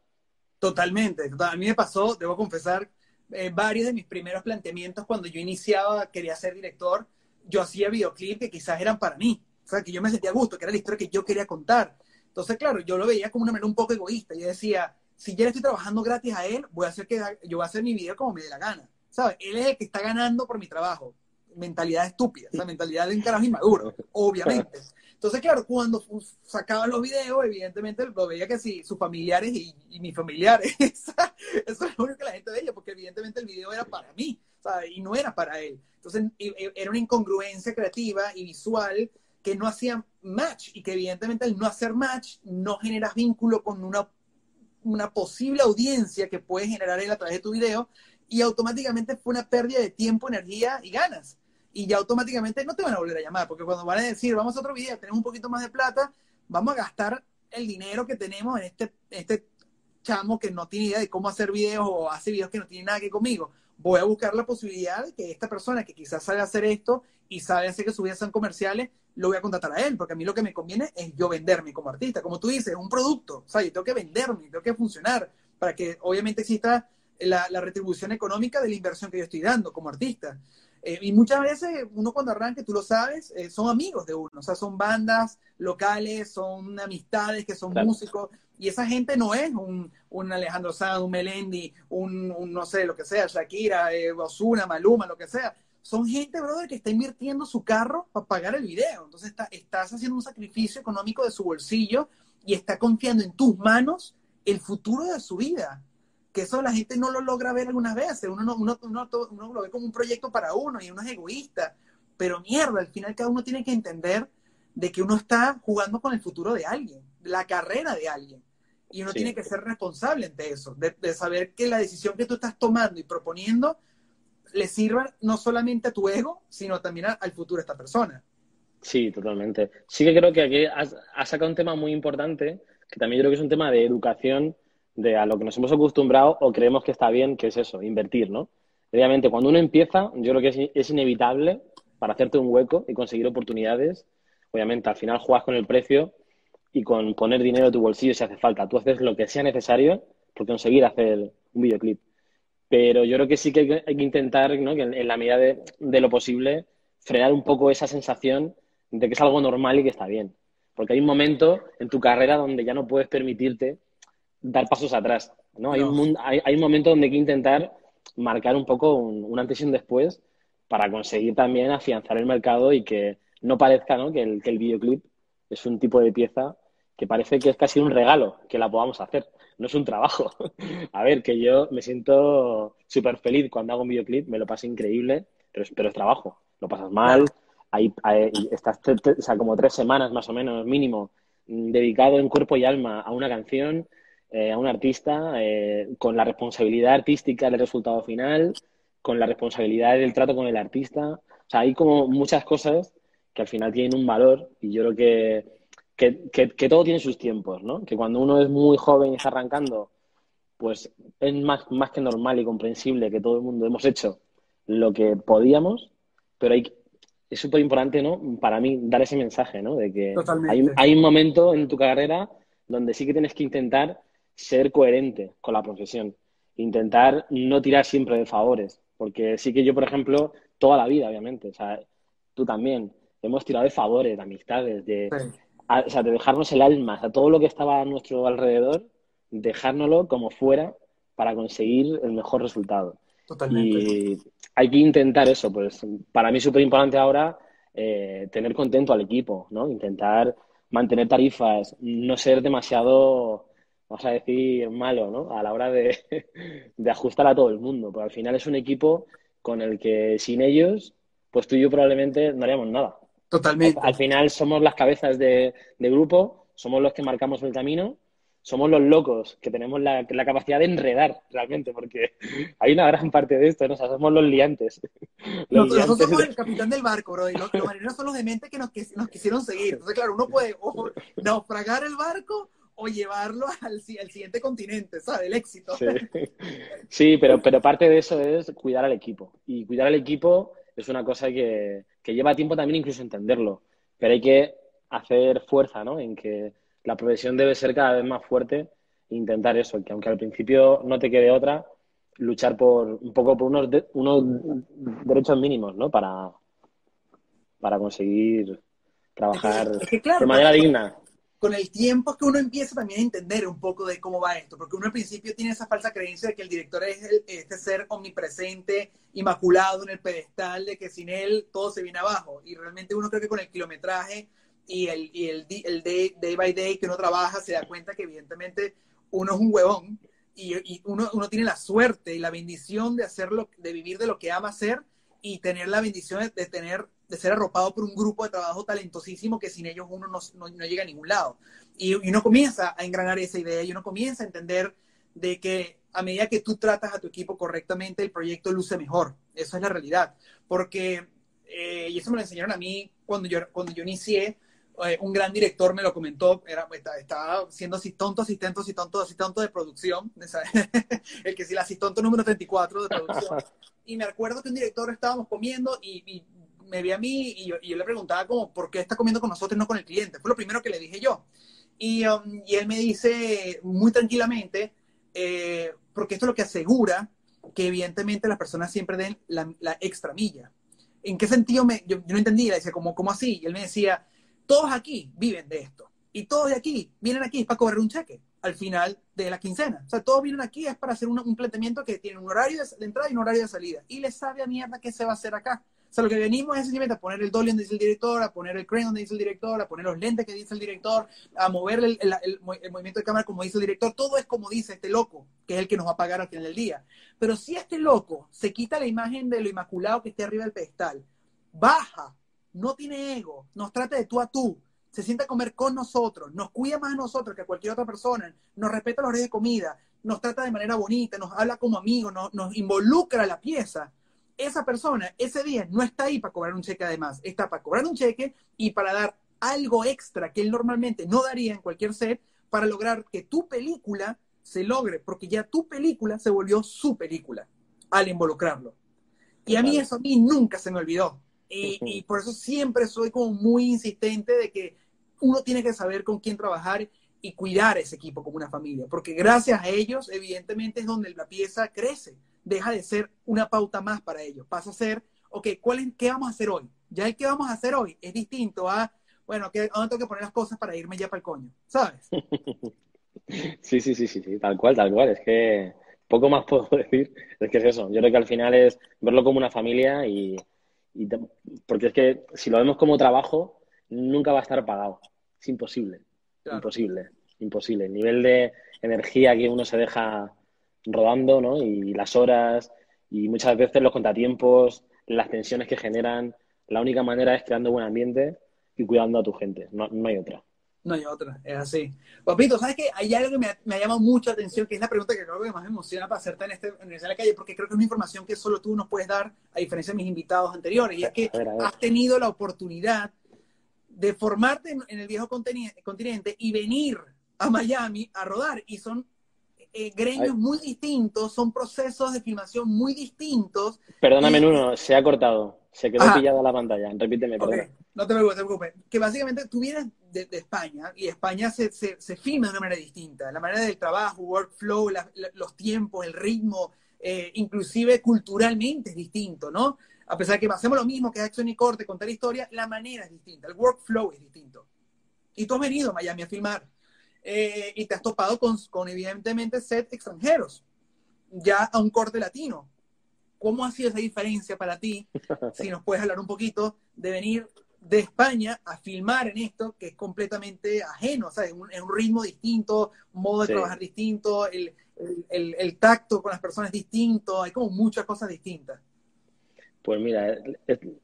Totalmente. A mí me pasó, debo confesar, eh, varios de mis primeros planteamientos cuando yo iniciaba, quería ser director, yo hacía videoclips que quizás eran para mí, o sea, que yo me sentía a gusto, que era la historia que yo quería contar. Entonces, claro, yo lo veía como una manera un poco egoísta. Yo decía, si ya le estoy trabajando gratis a él, voy a hacer que yo voy a hacer mi video como me dé la gana. ¿Sabes? Él es el que está ganando por mi trabajo. Mentalidad estúpida, esa mentalidad de un carajo inmaduro, obviamente. Entonces, claro, cuando sacaba los videos, evidentemente lo veía que sí, sus familiares y, mis familiares. *laughs* eso es lo único que la gente veía, porque evidentemente el video era para mí, ¿sabes? Y no era para él. Entonces, era una incongruencia creativa y visual que no hacía match y que evidentemente al no hacer match no generas vínculo con una, una posible audiencia que puedes generar él a través de tu video y automáticamente fue una pérdida de tiempo, energía y ganas y ya automáticamente no te van a volver a llamar, porque cuando van a decir, vamos a otro video, tenemos un poquito más de plata, vamos a gastar el dinero que tenemos en este, este chamo que no tiene idea de cómo hacer videos o hace videos que no tienen nada que conmigo. Voy a buscar la posibilidad de que esta persona que quizás sabe hacer esto y sabe hacer que sus videos sean comerciales, lo voy a contratar a él, porque a mí lo que me conviene es yo venderme como artista. Como tú dices, un producto, o sea, yo tengo que venderme, tengo que funcionar para que obviamente exista la, la retribución económica de la inversión que yo estoy dando como artista. Eh, y muchas veces uno cuando arranca, tú lo sabes, eh, son amigos de uno, o sea, son bandas locales, son amistades que son músicos, y esa gente no es un, un Alejandro Sanz, un Melendi, un, no sé, lo que sea, Shakira, eh, Osuna, Maluma, lo que sea. Son gente, brother, que está invirtiendo su carro para pagar el video. Entonces está, estás haciendo un sacrificio económico de su bolsillo y está confiando en tus manos el futuro de su vida que eso la gente no lo logra ver algunas veces. Uno, no, uno, uno, uno, lo ve como un proyecto para uno y uno es egoísta. Pero mierda, al final cada uno tiene que entender de que uno está jugando con el futuro de alguien, la carrera de alguien. Y uno tiene que ser responsable ante eso, de, de, saber que la decisión que tú estás tomando y proponiendo le sirva no solamente a tu ego, sino también al futuro de esta persona. Sí, totalmente. Sí que creo que aquí has, has sacado un tema muy importante, que también creo que es un tema de educación de a lo que nos hemos acostumbrado o creemos que está bien, que es eso, invertir, ¿no? Obviamente, cuando uno empieza, yo creo que es, inevitable para hacerte un hueco y conseguir oportunidades. Obviamente, al final juegas con el precio y con poner dinero en tu bolsillo si hace falta. Tú haces lo que sea necesario por conseguir hacer un videoclip. Pero yo creo que sí que hay que intentar, ¿no? que en, la medida de, de, lo posible, frenar un poco esa sensación de que es algo normal y que está bien. Porque hay un momento en tu carrera donde ya no puedes permitirte dar pasos atrás. ¿no? Hay, un, hay, hay, un momento donde hay que intentar marcar un poco un, antes y un después para conseguir también afianzar el mercado y que no parezca ¿no? Que, el, que el videoclip es un tipo de pieza que parece que es casi un regalo que la podamos hacer. No es un trabajo. *laughs* A ver, que yo me siento súper feliz cuando hago un videoclip, me lo paso increíble, pero es, pero es trabajo. Lo pasas mal, hay, estás o sea, como tres semanas más o menos mínimo dedicado en cuerpo y alma a una canción, eh, a un artista eh, con la responsabilidad artística del resultado final, con la responsabilidad del trato con el artista. O sea, hay como muchas cosas que al final tienen un valor y yo creo que, que, que, todo tiene sus tiempos, ¿no? Que cuando uno es muy joven y está arrancando, pues es más, más que normal y comprensible que todo el mundo hemos hecho lo que podíamos, pero hay, es súper importante, ¿no? Para mí, dar ese mensaje, ¿no? De que hay, hay, un momento en tu carrera donde sí que tienes que intentar ser coherente con la profesión intentar no tirar siempre de favores, porque sí que yo, por ejemplo, toda la vida, obviamente, o sea, tú también, hemos tirado de favores, de amistades, de, o sea, de dejarnos el alma, o sea, todo lo que estaba a nuestro alrededor, dejárnoslo como fuera para conseguir el mejor resultado. Totalmente. Y hay que intentar eso, pues para mí es súper importante ahora eh, tener contento al equipo, ¿no? Intentar mantener tarifas, no ser demasiado, vamos a decir, malo, ¿no? A la hora de, *laughs* de ajustar a todo el mundo, porque al final es un equipo con el que sin ellos, pues tú y yo probablemente no haríamos nada. Totalmente. Al, final somos las cabezas de, de, grupo, somos los que marcamos el camino, somos los locos que tenemos la, la, capacidad de enredar realmente, porque hay una gran parte de esto, ¿no? O sea, somos los liantes. Los Nosotros somos el capitán del barco, bro, y los, marineros son los dementes que nos, que nos quisieron seguir. Entonces, claro, uno puede o naufragar el barco o llevarlo al, al, siguiente continente, ¿sabes? El éxito. Sí, sí pero, pero parte de eso es cuidar al equipo. Y cuidar al equipo es una cosa que, que lleva tiempo también incluso entenderlo. Pero hay que hacer fuerza, ¿no? En que la profesión debe ser cada vez más fuerte e intentar eso, que aunque al principio no te quede otra, luchar por un poco por unos, unos derechos mínimos, ¿no? Para, para conseguir trabajar de manera digna con el tiempo es que uno empieza también a entender un poco de cómo va esto, porque uno al principio tiene esa falsa creencia de que el director es este ser omnipresente, inmaculado en el pedestal, de que sin él todo se viene abajo. Y realmente uno cree que con el kilometraje y el, y el, el day, by day que uno trabaja, se da cuenta que evidentemente uno es un huevón y, y uno, uno, tiene la suerte y la bendición de hacerlo, de vivir de lo que ama hacer y tener la bendición de, tener de ser arropado por un grupo de trabajo talentosísimo que sin ellos uno no, no, llega a ningún lado. Y, uno comienza a engranar esa idea y uno comienza a entender de que a medida que tú tratas a tu equipo correctamente, el proyecto luce mejor. Eso es la realidad. Porque, eh, y eso me lo enseñaron a mí cuando yo, cuando yo inicié, eh, un gran director me lo comentó, era, estaba siendo así tonto, asistente, así tonto, así tonto de producción, *laughs* el que sí, el asistente número 34 de producción. *laughs* Y me acuerdo que un director estábamos comiendo y, me vi a mí y yo, le preguntaba como, ¿por qué está comiendo con nosotros y no con el cliente? Fue lo primero que le dije yo. Y, um, y él me dice muy tranquilamente, eh, porque esto es lo que asegura que evidentemente las personas siempre den la, la extra milla. ¿En qué sentido? Me, yo, no entendía, decía, ¿cómo, ¿cómo así? Y él me decía, todos aquí viven de esto. Y todos de aquí vienen aquí para cobrar un cheque al final de la quincena. O sea, todos vienen aquí es para hacer un, planteamiento que tiene un horario de, entrada y un horario de salida. Y les sabe a mierda qué se va a hacer acá. O sea, lo que venimos es simplemente a poner el dolly donde dice el director, a poner el crane donde dice el director, a poner los lentes que dice el director, a mover el, el, movimiento de cámara como dice el director. Todo es como dice este loco, que es el que nos va a pagar al final del día. Pero si este loco se quita la imagen de lo inmaculado que esté arriba del pedestal, baja no tiene ego, nos trata de tú a tú, se sienta a comer con nosotros, nos cuida más a nosotros que a cualquier otra persona, nos respeta los horarios de comida, nos trata de manera bonita, nos habla como amigos, nos, nos involucra a la pieza. Esa persona ese día no está ahí para cobrar un cheque además, está para cobrar un cheque y para dar algo extra que él normalmente no daría en cualquier set para lograr que tu película se logre, porque ya tu película se volvió su película al involucrarlo. Y a mí eso a mí nunca se me olvidó. Y, por eso siempre soy como muy insistente de que uno tiene que saber con quién trabajar y cuidar ese equipo como una familia, porque gracias a ellos, evidentemente, es donde la pieza crece, deja de ser una pauta más para ellos, pasa a ser, ok, ¿cuál ¿qué vamos a hacer hoy? Ya el que vamos a hacer hoy es distinto a, bueno, ¿dónde tengo que poner las cosas para irme ya para el coño? ¿Sabes? *laughs* Sí, sí, sí, sí, sí, tal cual, tal cual, es que poco más *laughs* puedo decir, es que es eso, yo creo que al final es verlo como una familia y porque es que si lo vemos como trabajo, nunca va a estar pagado. Es imposible. Imposible. Imposible. El nivel de energía que uno se deja rodando, ¿no? Y las horas, y muchas veces los contratiempos, las tensiones que generan. La única manera es creando buen ambiente y cuidando a tu gente. no hay otra. No hay otra, es así. Papito, ¿sabes qué? Hay algo que me, me, ha llamado mucho la atención, que es la pregunta que creo que más me emociona para hacerte en, este, en la calle, porque creo que es una información que solo tú nos puedes dar, a diferencia de mis invitados anteriores, y es que has tenido la oportunidad de formarte en, el viejo continente y venir a Miami a rodar, y son eh, gremios muy distintos, son procesos de filmación muy distintos. Perdóname, Nuno, se ha cortado. Se quedó pillado la pantalla. Repíteme, perdón. No te preocupes, te preocupes. Que básicamente tú vienes de, España y España se, se, filma de una manera distinta. La manera del trabajo, workflow, los tiempos, el ritmo, eh, inclusive culturalmente es distinto, ¿no? A pesar de que hacemos lo mismo que acción y corte, contar historia, la manera es distinta, el workflow es distinto. Y tú has venido a Miami a filmar eh, y te has topado con, con, evidentemente, set extranjeros, ya a un corte latino. ¿Cómo ha sido esa diferencia para ti? *laughs* Si nos puedes hablar un poquito de venir de España a filmar en esto que es completamente ajeno, o sea, es un, ritmo distinto, un modo de trabajar distinto, el, el, tacto con las personas distinto, hay como muchas cosas distintas. Pues mira,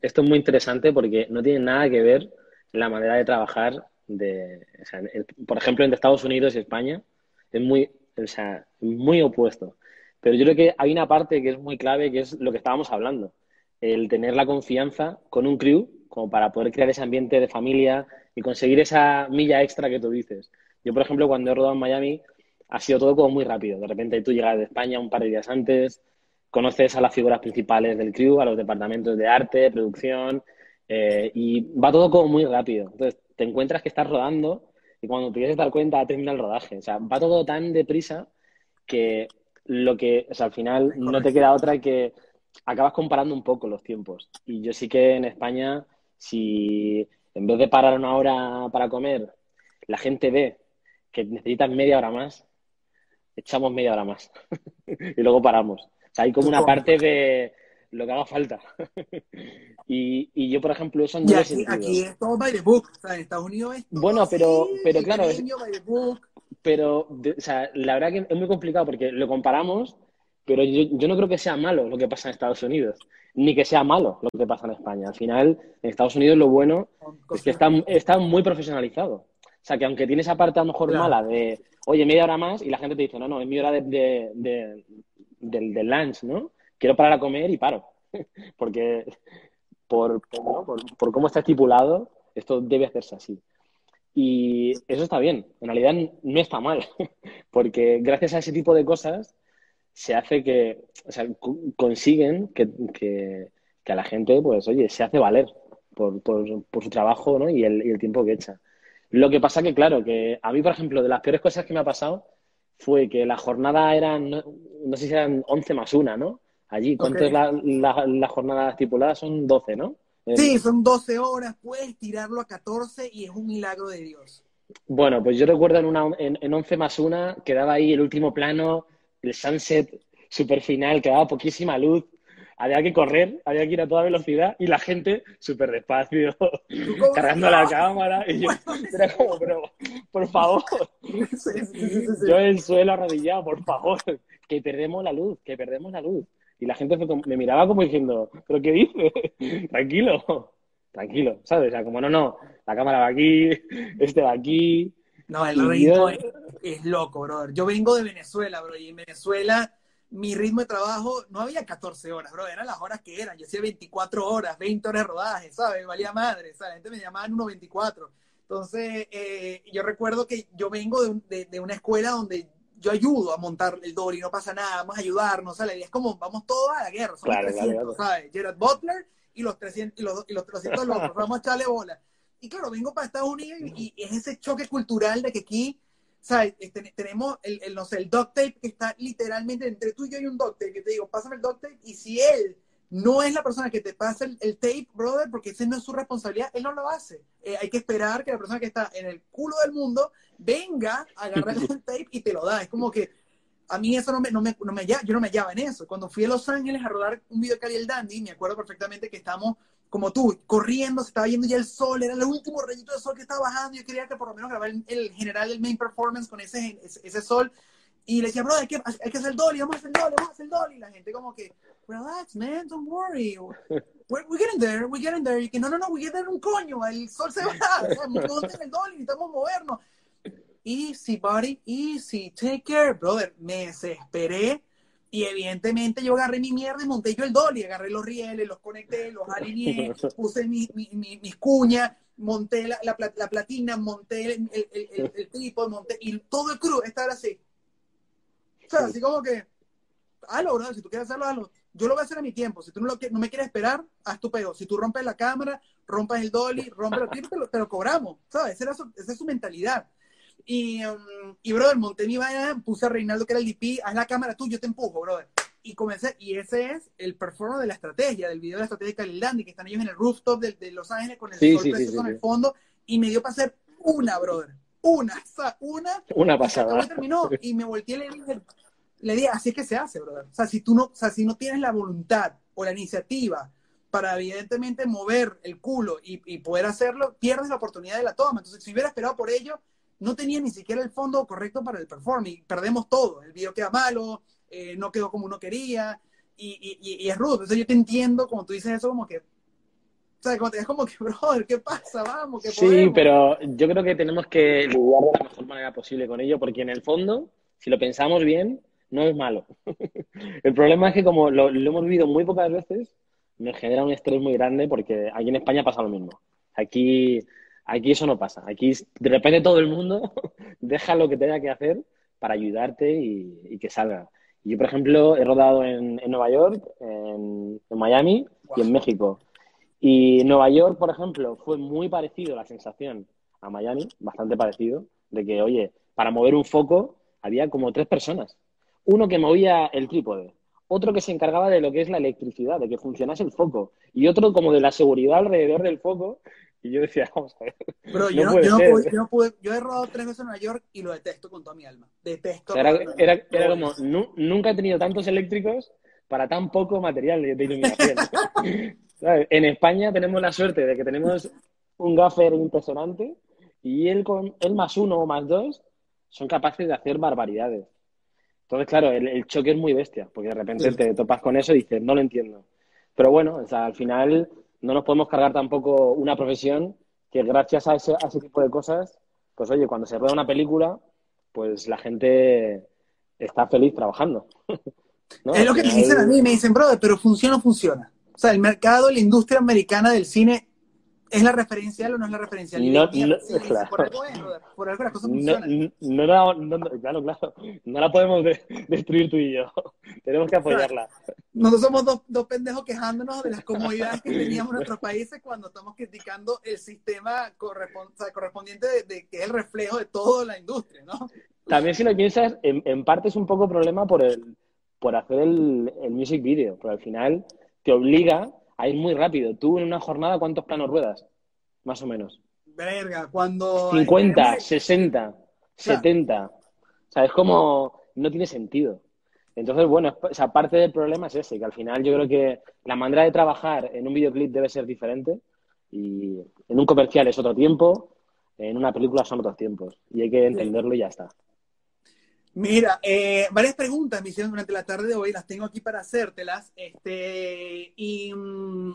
esto es muy interesante porque no tiene nada que ver la manera de trabajar de, por ejemplo, entre Estados Unidos y España, es muy, o sea, muy opuesto. Pero yo creo que hay una parte que es muy clave, que es lo que estábamos hablando, el tener la confianza con un crew como para poder crear ese ambiente de familia y conseguir esa milla extra que tú dices. Yo, por ejemplo, cuando he rodado en Miami, ha sido todo como muy rápido. De repente tú llegas de España un par de días antes, conoces a las figuras principales del crew, a los departamentos de arte, producción, eh, y va todo como muy rápido. Entonces, te encuentras que estás rodando y cuando te quieres dar cuenta termina el rodaje. O sea, va todo tan deprisa que lo que, o sea, al final no te queda otra que acabas comparando un poco los tiempos. Y yo sí que en España, si en vez de parar una hora para comer, la gente ve que necesitas media hora más, echamos media hora más *laughs* y luego paramos. O sea, hay como una parte de lo que haga falta. *laughs* y, y, yo, por ejemplo, eso no aquí, aquí es todo by the book. O sea, en Estados Unidos es Bueno, pero, pero claro. Pero, o sea, la verdad que es muy complicado porque lo comparamos, pero yo, yo, no creo que sea malo lo que pasa en Estados Unidos, ni que sea malo lo que pasa en España. Al final, en Estados Unidos lo bueno es que está, está muy profesionalizado. O sea, que aunque tiene esa parte a lo mejor mala de, oye, media hora más, y la gente te dice, no, no, es mi hora de, de, de del, del lunch, ¿no? Quiero parar a comer y paro. *laughs* Porque por, por, cómo está estipulado, esto debe hacerse así. Y eso está bien, en realidad no está mal, *laughs* porque gracias a ese tipo de cosas se hace que, o sea, consiguen que, que, a la gente, pues, oye, se hace valer por, por, su trabajo ¿no? y, el, el tiempo que echa. Lo que pasa que, claro, que a mí, por ejemplo, de las peores cosas que me ha pasado fue que la jornada eran, no, no sé si eran 11 más 1, ¿no? Allí. ¿Cuánto es la, la, jornada estipulada? Son 12, ¿no? Sí, son 12 horas, puedes tirarlo a 14 y es un milagro de Dios. Bueno, pues yo recuerdo en, una, en, en 11 más 1 quedaba ahí el último plano, el sunset super final, quedaba poquísima luz, había que correr, había que ir a toda velocidad y la gente súper despacio, cargando la cámara. Y yo *laughs* era como, pero, por favor, *laughs* yo en el suelo arrodillado, por favor, que perdemos la luz, que perdemos la luz. Y la gente me miraba como diciendo, ¿pero qué dices? *laughs* tranquilo, tranquilo, ¿sabes? O sea, como no, no, la cámara va aquí, este va aquí. No, el ritmo es, loco, brother. Yo vengo de Venezuela, bro, y en Venezuela mi ritmo de trabajo no había 14 horas, bro, eran las horas que eran. Yo hacía 24 horas, 20 horas de rodaje, ¿sabes? Valía madre, ¿sabes? La gente me llamaba en 1.24. Entonces, eh, yo recuerdo que yo vengo de, de, una escuela donde yo ayudo a montar el dolly, no pasa nada, vamos a ayudarnos, ¿sabes? Y es como, vamos todos a la guerra, somos 300, ¿sabes? Gerard Butler y los 300, y los, y los 300 locos, *laughs* vamos a echarle bola. Y claro, vengo para Estados Unidos y, es ese choque cultural de que aquí, ¿sabes? Este, tenemos el, el, no sé, el duct tape que está literalmente entre tú y yo hay un duct tape que te digo, pásame el duct tape y si él no es la persona que te pasa el, tape, brother, porque ese no es su responsabilidad, él no lo hace. Eh, hay que esperar que la persona que está en el culo del mundo venga a agarrar el *laughs* tape y te lo da. Es como que a mí eso no me, no me, no me yo no me hallaba en eso. Cuando fui a Los Ángeles a rodar un video de el Dandy, me acuerdo perfectamente que estábamos como tú, corriendo, se estaba yendo ya el sol, era el último rayito de sol que estaba bajando, yo quería que por lo menos grabar el, general, el main performance con ese, ese, sol, y le decía, bro, hay que, hay que hacer el dolly, vamos a hacer el dolly, vamos a hacer el dolly, y la gente como que, relax, man, don't worry. We're, we're, getting there, we're getting there. Y que no, no, no, we get there un coño, el sol se va, *laughs* o sea, monten el dolly, necesitamos movernos. Easy, buddy, easy, take care, brother. Me desesperé y evidentemente yo agarré mi mierda y monté yo el dolly, agarré los rieles, los conecté, los alineé, *laughs* puse mi, mi, mis cuñas, monté la, la, la, platina, monté el, el, el, el, tipo, monté, y todo el crew estaba así. O sea, así como que, hazlo, bro, si tú quieres hacerlo, hazlo. Yo lo voy a hacer a mi tiempo. Si tú no, lo, no me quieres esperar, haz tu pego. Si tú rompes la cámara, rompas el dolly, rompes el clip, te lo, te lo cobramos. ¿Sabes? Esa, su, esa es su mentalidad. Y, um, y brother, monté mi vaina, puse a Reinaldo, que era el DP, haz la cámara tú, yo te empujo, brother. Y comencé, y ese es el performance de la estrategia, del video de la estrategia de Calilandia, que están ellos en el rooftop de, de Los Ángeles con el Sí, sol sí, precioso sí, en el fondo, y me dio para hacer una, brother. Una, o sea, una, Una acabó y pasada. terminó. *laughs* Y me volteé y le dije, le dije, así es que se hace, brother. O sea, si tú no, o sea, si no tienes la voluntad o la iniciativa para evidentemente mover el culo y, y poder hacerlo, pierdes la oportunidad de la toma. Entonces, si hubiera esperado por ello, no tenía ni siquiera el fondo correcto para el perform y perdemos todo. El video queda malo, eh, no quedó como uno quería y, y, y es rudo. Entonces, yo te entiendo, como tú dices eso, como que, sea, como te es como que, *laughs* brother, ¿qué pasa? Vamos, que Sí, podemos. pero yo creo que tenemos que lidiar de la mejor manera posible con ello, porque en el fondo, si lo pensamos bien, no es malo. *laughs* El problema es que como lo, lo hemos vivido muy pocas veces, nos genera un estrés muy grande porque aquí en España pasa lo mismo. Aquí, aquí eso no pasa. Aquí de repente todo el mundo *laughs* deja lo que tenga que hacer para ayudarte y, y que salga. Yo, por ejemplo, he rodado en, en Nueva York, en, en Miami y en México. Y Nueva York, por ejemplo, fue muy parecido la sensación a Miami, bastante parecido, de que, oye, para mover un foco había como tres personas. Uno que movía el trípode, otro que se encargaba de lo que es la electricidad, de que funcionase el foco, y otro como de la seguridad alrededor del foco. Y yo decía, *laughs* vamos a ver, yo no no, puede yo, no pude, yo no pude- yo he rodado tres veces en Nueva York y lo detesto con toda mi alma. Detesto. O sea, era, era, era como, nunca he tenido tantos eléctricos para tan poco material de iluminación. *laughs* ¿Sabes? En España tenemos la suerte de que tenemos un gaffer impresionante y él con él más uno o más dos son capaces de hacer barbaridades. Entonces, claro, el, el choque es muy bestia, porque de repente Sí. te topas con eso y dices, no lo entiendo. Pero bueno, o sea, al final no nos podemos cargar tampoco una profesión que gracias a ese, a ese tipo de cosas, pues oye, cuando se rueda una película, pues la gente está feliz trabajando. *laughs* ¿no? Es lo que me dicen a mí, me dicen, brother, pero funciona o funciona. O sea, el mercado, la industria americana del cine, ¿es la referencial o no es la referencial? No, no, sí, claro. por algo es, por algo las cosas No, funcionan. no, la- no- no- claro, claro, no la podemos de- destruir tú y yo. *laughs* Tenemos que apoyarla. Nosotros somos dos, dos pendejos quejándonos de las comodidades que teníamos en *laughs* nuestros países cuando estamos criticando el sistema correspon- o sea, correspondiente de, de que es el reflejo de toda la industria, ¿no? También si lo piensas, en, en parte es un poco problema por el, por hacer el, el music video, porque al final te obliga a ir muy rápido. Tú en una jornada, ¿cuántos planos ruedas? Más o menos. Verga, cuando... 50, 60, Claro. 70. O sea, es como, no tiene sentido. Entonces, bueno, o sea, parte del problema es ese, que al final yo creo que la manera de trabajar en un videoclip debe ser diferente y en un comercial es otro tiempo, en una película son otros tiempos y hay que entenderlo y ya está. Mira, eh, varias preguntas me hicieron durante la tarde de hoy, las tengo aquí para hacértelas. Este, y,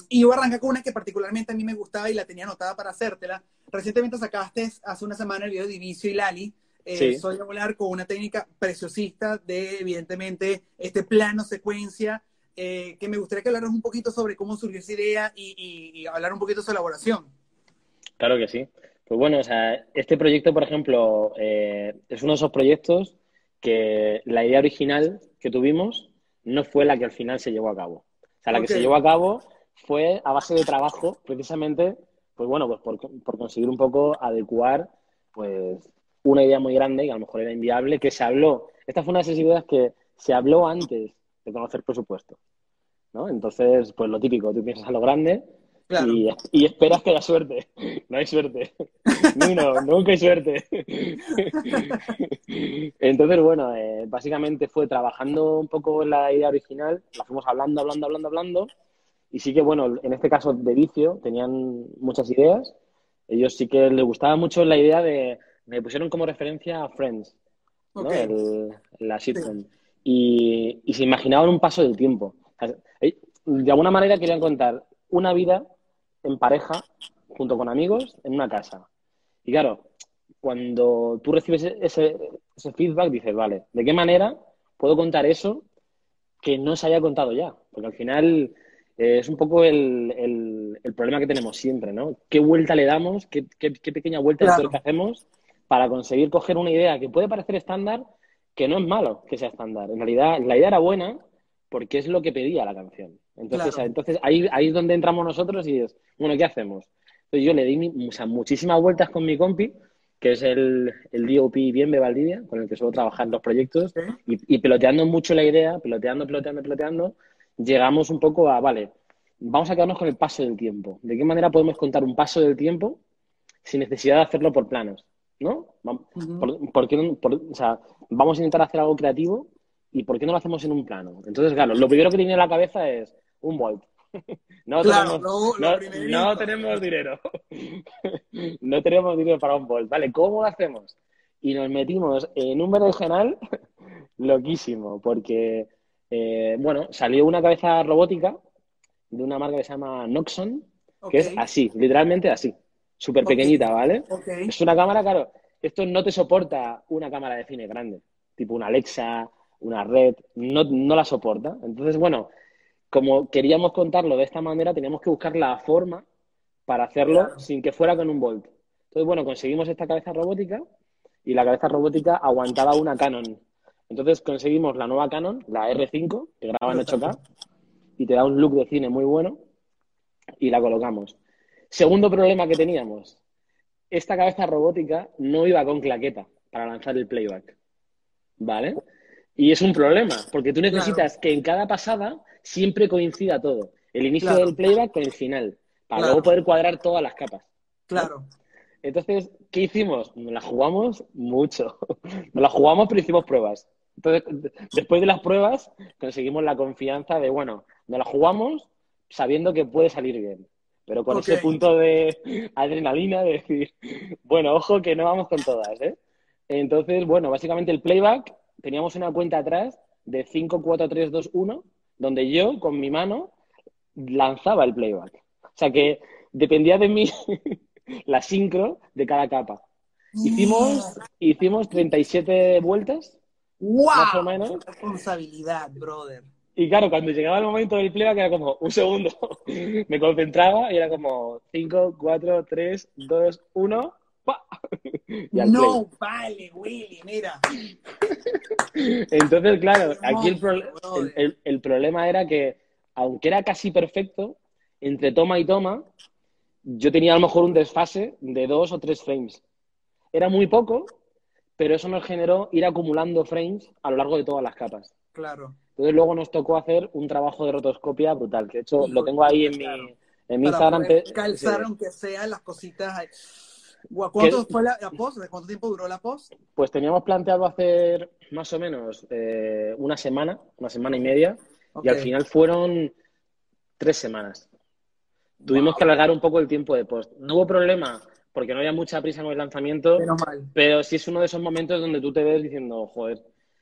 y yo a arrancar con una que particularmente a mí me gustaba y la tenía anotada para hacértela. Recientemente sacaste hace una semana el video de Divicio y Lali. Eh, Sí. Soy a volar con una técnica preciosista de, evidentemente, este plano secuencia. eh, que me gustaría que hablaras un poquito sobre cómo surgió esa idea y, y- y hablar un poquito de su elaboración. Claro que sí. Pues bueno, o sea, este proyecto, por ejemplo, eh, es uno de esos proyectos que la idea original que tuvimos no fue la que al final se llevó a cabo. O sea, la que se llevó a cabo fue a base de trabajo, precisamente, pues bueno, pues por, por conseguir un poco adecuar, pues, una idea muy grande que a lo mejor era inviable, que se habló. Esta fue una de esas ideas que se habló antes de conocer presupuesto, ¿no? Entonces, pues lo típico, tú piensas a lo grande Claro. y, y esperas que haya suerte. No hay suerte. No, nunca hay suerte. Entonces, bueno, eh, básicamente fue trabajando un poco en la idea original, la fuimos hablando, hablando, hablando, hablando, y sí que, bueno, en este caso de vicio, tenían muchas ideas. Ellos sí que les gustaba mucho la idea de, me pusieron como referencia a Friends, ¿no? Ok. El- la sitcom. Y, y se imaginaban un paso del tiempo. Eh, de alguna manera querían contar una vida en pareja, junto con amigos, en una casa. Y claro, cuando tú recibes ese, ese feedback, dices, vale, ¿de qué manera puedo contar eso que no se haya contado ya? Porque al final eh, es un poco el, el- el problema que tenemos siempre, ¿no? ¿Qué vuelta le damos? ¿Qué, qué- qué pequeña vuelta Claro. tuerca hacemos para conseguir coger una idea que puede parecer estándar que no es malo que sea estándar. En realidad, la idea era buena porque es lo que pedía la canción. Entonces, entonces ahí, ahí es donde entramos nosotros y es, bueno, ¿qué hacemos? Entonces yo le di muchísimas vueltas con mi compi, que es el, el DOP Bienve Valdivia, con el que suelo trabajar en los proyectos, y, y, peloteando mucho la idea, peloteando, peloteando, peloteando, llegamos un poco a, vale, vamos a quedarnos con el paso del tiempo. ¿De qué manera podemos contar un paso del tiempo sin necesidad de hacerlo por planos? ¿No? ¿Por, qué o sea, vamos a intentar hacer algo creativo y ¿por qué no lo hacemos en un plano? Entonces, claro, lo primero que tiene en la cabeza es un volt. *laughs* no, tenemos, no, tenemos dinero. *laughs* no tenemos dinero para un volt. Vale, ¿cómo lo hacemos? Y nos metimos en un regional *laughs* loquísimo, porque, eh, bueno, salió una cabeza robótica de una marca que se llama Noxon, que es así, literalmente así, súper pequeñita, ¿vale? Es una cámara, claro, esto no te soporta una cámara de cine grande, tipo una Alexa, una red, no, no la soporta. Entonces, bueno, como queríamos contarlo de esta manera, teníamos que buscar la forma para hacerlo sin que fuera con un Volt. Entonces, bueno, conseguimos esta cabeza robótica y la cabeza robótica aguantaba una Canon. Entonces conseguimos la nueva Canon, la R5, que graba en 8K, y te da un look de cine muy bueno y la colocamos. Segundo problema que teníamos, esta cabeza robótica no iba con claqueta para lanzar el playback, ¿vale? Y es un problema, porque tú necesitas que en cada pasada siempre coincida todo, el inicio del playback con el final, para luego poder cuadrar todas las capas. Claro. Entonces, ¿qué hicimos? Nos la jugamos mucho. *laughs* Nos la jugamos, pero hicimos pruebas. Entonces, después de las pruebas, conseguimos la confianza de, bueno, nos la jugamos sabiendo que puede salir bien. Pero con ese punto de adrenalina de decir, bueno, ojo que no vamos con todas, ¿eh? Entonces, bueno, básicamente el playback, teníamos una cuenta atrás de 5, 4, 3, 2, 1, donde yo, con mi mano, lanzaba el playback. O sea que dependía de mí *laughs* la sincro de cada capa. Hicimos, hicimos 37 vueltas. ¡Wow! Más o menos. Responsabilidad, brother. Y claro, cuando llegaba el momento del playback era como, un segundo, *laughs* me concentraba y era como 5, 4, 3, 2, 1, *laughs* No, vale, Willy, mira. Entonces, claro, aquí el, el, problema era que, aunque era casi perfecto, entre toma y toma, yo tenía a lo mejor un desfase de dos o tres frames. Era muy poco, pero eso nos generó ir acumulando frames a lo largo de todas las capas. Claro. Entonces luego nos tocó hacer un trabajo de rotoscopia brutal, que de hecho lo tengo ahí en mi, en mi Instagram. Calzar aunque sea las cositas. ¿Cuánto fue la, post? ¿Cuánto tiempo duró la post? Pues teníamos planteado hacer más o menos eh, una semana, una semana y media, y al final fueron tres semanas. Tuvimos que alargar un poco el tiempo de post. No hubo problema porque no había mucha prisa con el lanzamiento, pero, pero sí es uno de esos momentos donde tú te ves diciendo, joder,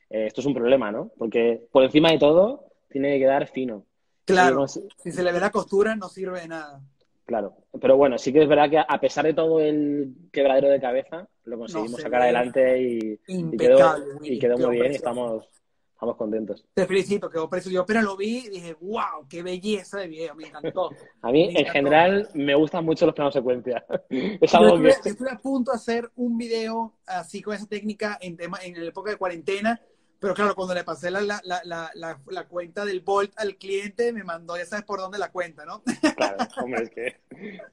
eh, esto es un problema, ¿no? Porque por encima de todo tiene que quedar fino. Claro, si se le ve la costura no sirve de nada. Claro, pero bueno, sí que es verdad que a pesar de todo el quebradero de cabeza, lo conseguimos sacar adelante y, quedó, y quedó muy bien y estamos, estamos contentos. Te felicito, quedó precioso. Yo apenas lo vi y dije, wow, qué belleza de video, me encantó. *laughs* a mí, en general, me gustan mucho los planos secuencia. *laughs* es algo que... estoy a punto de hacer un video así con esa técnica en, tema, en la época de cuarentena, pero claro, cuando le pasé la, la, la, la, cuenta del Bolt al cliente, me mandó, ya sabes por dónde la cuenta, ¿no? Claro, hombre, es que.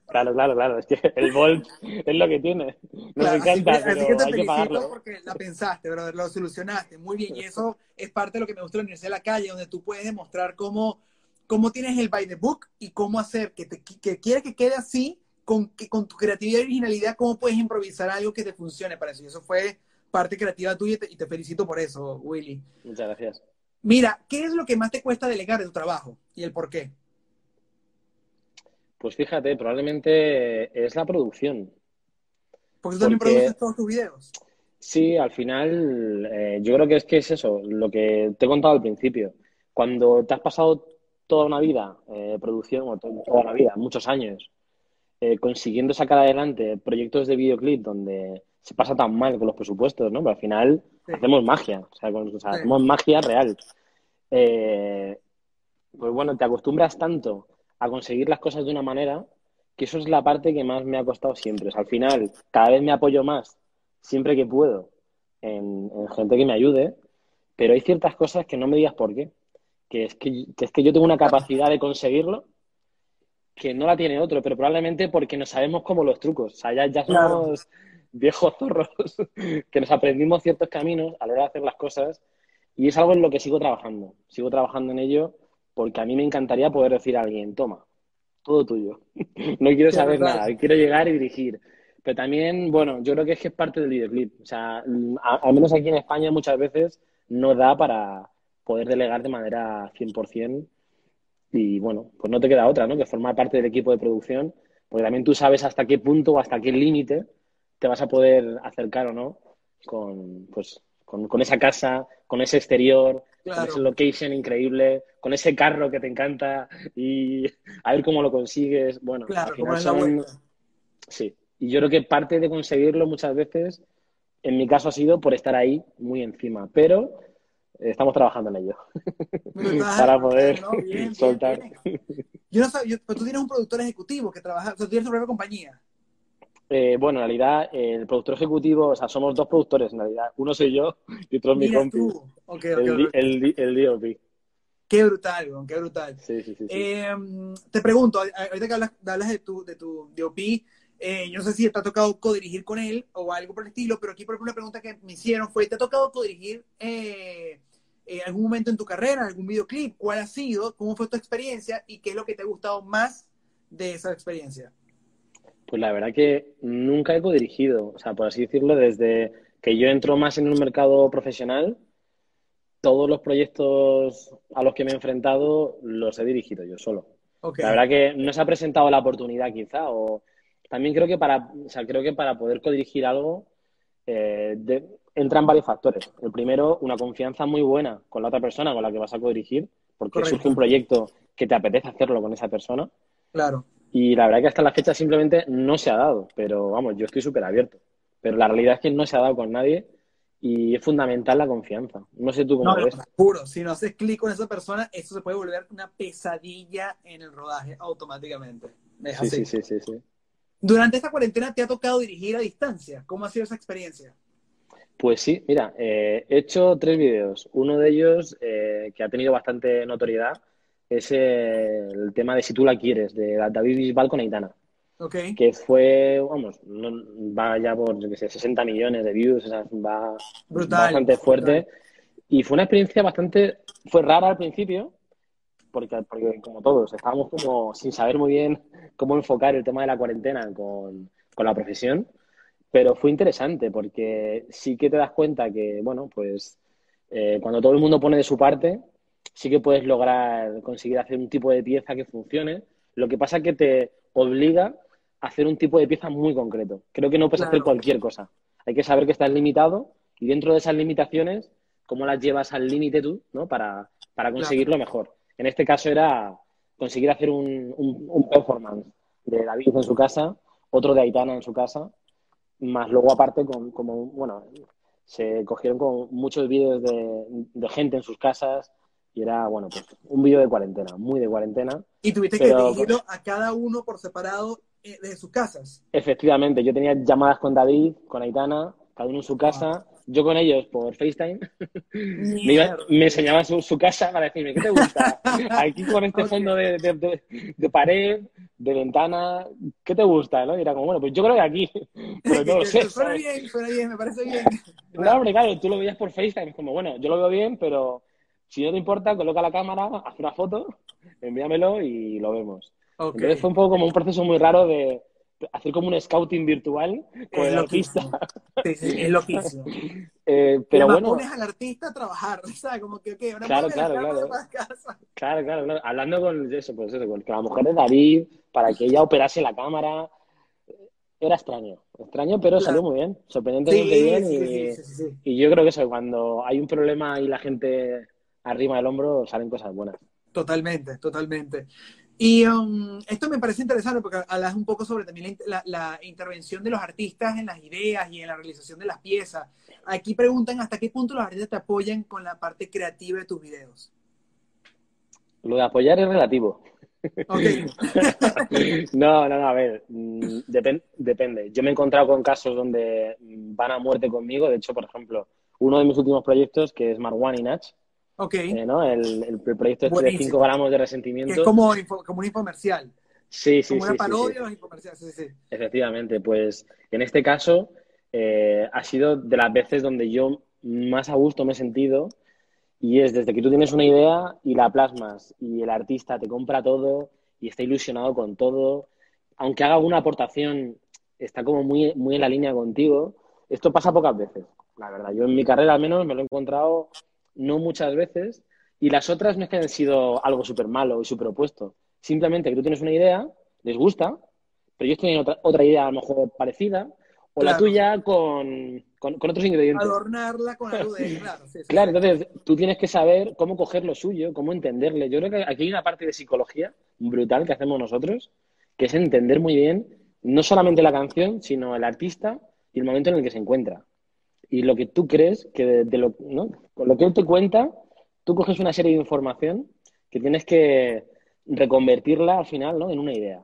Claro, claro, claro. Es que el Bolt es lo que tiene. Nos encanta, así que, pero así que te hay que pagarlo. porque la pensaste, brother, lo solucionaste. Muy bien. Y eso es parte de lo que me gusta de la Universidad de la Calle, donde tú puedes demostrar cómo, cómo tienes el by the book y cómo hacer que, te, que quieres que quede así, con, que, con tu creatividad y originalidad, cómo puedes improvisar algo que te funcione para eso. Y eso fue parte creativa tuya y te, felicito por eso, Willy. Muchas gracias. Mira, ¿qué es lo que más te cuesta delegar de tu trabajo y el por qué? Pues fíjate, probablemente es la producción. Porque tú también produces todos tus videos. Sí, al final eh, yo creo que es que es eso, lo que te he contado al principio. Cuando te has pasado toda una vida eh, producción, o toda una vida, muchos años, eh, consiguiendo sacar adelante proyectos de videoclip donde se pasa tan mal con los presupuestos, ¿no? Pero al final hacemos magia, o sea, hacemos magia real. Eh, pues bueno, te acostumbras tanto a conseguir las cosas de una manera que eso es la parte que más me ha costado siempre. al final, cada vez me apoyo más, siempre que puedo, en, gente que me ayude pero hay ciertas cosas que no me digas por qué. Que es que, es que yo tengo una capacidad de conseguirlo que no la tiene otro, pero probablemente porque no sabemos cómo los trucos. O sea, ya, ya somos viejos zorros *laughs* que nos aprendimos ciertos caminos a la hora de hacer las cosas y es algo en lo que sigo trabajando. Sigo trabajando en ello porque a mí me encantaría poder decir a alguien, toma, todo tuyo. *laughs* no quiero saber nada, quiero llegar y dirigir. Pero también, bueno, yo creo que es que es parte del videoclip. O sea, al menos aquí en España muchas veces no da para poder delegar de manera 100% y bueno, pues no te queda otra, ¿no? Que formar parte del equipo de producción, porque también tú sabes hasta qué punto o hasta qué límite te vas a poder acercar o no con, pues, con, esa casa, con ese exterior, con ese location increíble, con ese carro que te encanta y a ver cómo lo consigues. Bueno, claro, al final Sí, y yo creo que parte de conseguirlo muchas veces, en mi caso ha sido por estar ahí muy encima, pero estamos trabajando en ello *laughs* para poder soltar. Yo no sabía, pero tú tienes un productor ejecutivo que trabaja, o sea, tú tienes tu propia compañía. Eh, bueno, en realidad el productor ejecutivo, o sea, somos dos productores en realidad. Uno soy yo y otro es mi compi. el, el, el, DOP. Qué brutal, qué brutal. Sí, sí, sí. Em, te pregunto, ahorita que hablas, hablas de tu, de tu DOP, eh, yo no sé si te ha tocado codirigir con él o algo por el estilo, pero aquí, por ejemplo, una pregunta que me hicieron fue, ¿te ha tocado codirigir eh, eh, algún momento en tu carrera, algún videoclip? ¿Cuál ha sido? ¿Cómo fue tu experiencia? ¿Y qué es lo que te ha gustado más de esa experiencia? Pues la verdad que nunca he codirigido, o sea, por así decirlo, desde que yo entro más en un mercado profesional, todos los proyectos a los que me he enfrentado los he dirigido yo solo. La verdad que no se ha presentado la oportunidad quizá, o también creo que para, o sea, creo que para poder codirigir algo eh, entran varios factores. El primero, una confianza muy buena con la otra persona con la que vas a codirigir, porque surge un proyecto que te apetece hacerlo con esa persona. Claro. Y la verdad que hasta la fecha simplemente no se ha dado, pero vamos, yo estoy súper abierto. Pero la realidad es que no se ha dado con nadie y es fundamental la confianza. No sé tú cómo no, ves. Puro, si no haces clic con esa persona, eso se puede volver una pesadilla en el rodaje automáticamente. sí, sí, sí, sí, sí. Durante esta cuarentena te ha tocado dirigir a distancia. ¿Cómo ha sido esa experiencia? Pues sí, mira, eh, he hecho tres vídeos. Uno de ellos, eh, que ha tenido bastante notoriedad, es el tema de Si tú la quieres, de David Bisbal con Aitana. Okay. Que fue, vamos, va ya por, yo qué sé, 60 millones de views, o sea, va bastante fuerte. Y fue una experiencia bastante, fue rara al principio, porque, porque como todos, estábamos como sin saber muy bien cómo enfocar el tema de la cuarentena con, la profesión, pero fue interesante porque sí que te das cuenta que, bueno, pues eh, cuando todo el mundo pone de su parte, sí que puedes lograr conseguir hacer un tipo de pieza que funcione. Lo que pasa es que te obliga a hacer un tipo de pieza muy concreto. Creo que no puedes hacer cualquier cosa. Hay que saber que estás limitado y dentro de esas limitaciones, cómo las llevas al límite tú, ¿no? Para, para conseguirlo mejor. En este caso era conseguir hacer un, un, performance de David en su casa, otro de Aitana en su casa, más luego aparte con como, bueno, se cogieron con muchos vídeos de, gente en sus casas y era, bueno, pues un vídeo de cuarentena, muy de cuarentena. Y tuviste que dirigirlo a cada uno por separado eh, de sus casas. Efectivamente, yo tenía llamadas con David, con Aitana, cada uno en su casa, yo con ellos por FaceTime, me, enseñaban su, casa para decirme, ¿qué te gusta? Aquí con este *laughs* fondo de, de, pared, de ventana, ¿qué te gusta? ¿no? Y era como, bueno, pues yo creo que aquí, *laughs* pero no lo *laughs* sé. Suena bien, suena bien, me parece bien. No, hombre, claro, tú lo veías por FaceTime, es como, bueno, yo lo veo bien, pero si no te importa, coloca la cámara, haz una foto, envíamelo y lo vemos. Entonces fue un poco como un proceso muy raro de hacer como un scouting virtual con el artista. Sí, sí, es loquísimo. *laughs* eh, pero bueno. pones al artista a trabajar, *laughs* ¿sabes? Como que, ok, ahora claro, claro, claro. Casa. claro, claro, claro. Hablando con eso, pues eso, con la mujer de David, para que ella operase la cámara. Era extraño, extraño, pero salió muy bien, sorprendentemente bien. Y, y yo creo que eso, cuando hay un problema y la gente arriba del hombro, salen cosas buenas. Totalmente, totalmente. Y um, esto me parece interesante porque hablas un poco sobre también la, intervención de los artistas en las ideas y en la realización de las piezas. Aquí preguntan hasta qué punto los artistas te apoyan con la parte creativa de tus videos. Lo de apoyar es relativo. *laughs* no, no, no, a ver, mm, depende. Yo me he encontrado con casos donde van a muerte conmigo. De hecho, por ejemplo, uno de mis últimos proyectos, que es Marwan y Natch. Ok. eh, ¿no? El, el proyecto este de Buenísimo. 5 gramos de Que resentimiento. es como, info- como un infomercial. Sí, sí, como sí, una sí, parodia sí. de los infomerciales. Sí, sí. Efectivamente, pues en este caso eh, ha sido de las veces donde yo más a gusto me he sentido y es desde que tú tienes una idea y la plasmas y el artista te compra todo y está ilusionado con todo, aunque haga alguna aportación, está como muy, muy en la línea contigo. Esto pasa pocas veces, la verdad. Yo en mi carrera al menos me lo he encontrado no muchas veces y las otras no es que hayan sido algo súper malo y súper opuesto. Simplemente que tú tienes una idea, les gusta, pero ellos tienen otra, otra idea a lo mejor parecida, o la tuya con, con, con otros ingredientes. Adornarla con algo de. *laughs* Claro, sí, sí. Claro, entonces tú tienes que saber cómo coger lo suyo, cómo entenderle. Yo creo que aquí hay una parte de psicología brutal que hacemos nosotros, que es entender muy bien no solamente la canción, sino el artista y el momento en el que se encuentra. Y lo que tú crees que de, lo, ¿no? Con lo que él te cuenta, tú coges una serie de información que tienes que reconvertirla al final, ¿no? en una idea.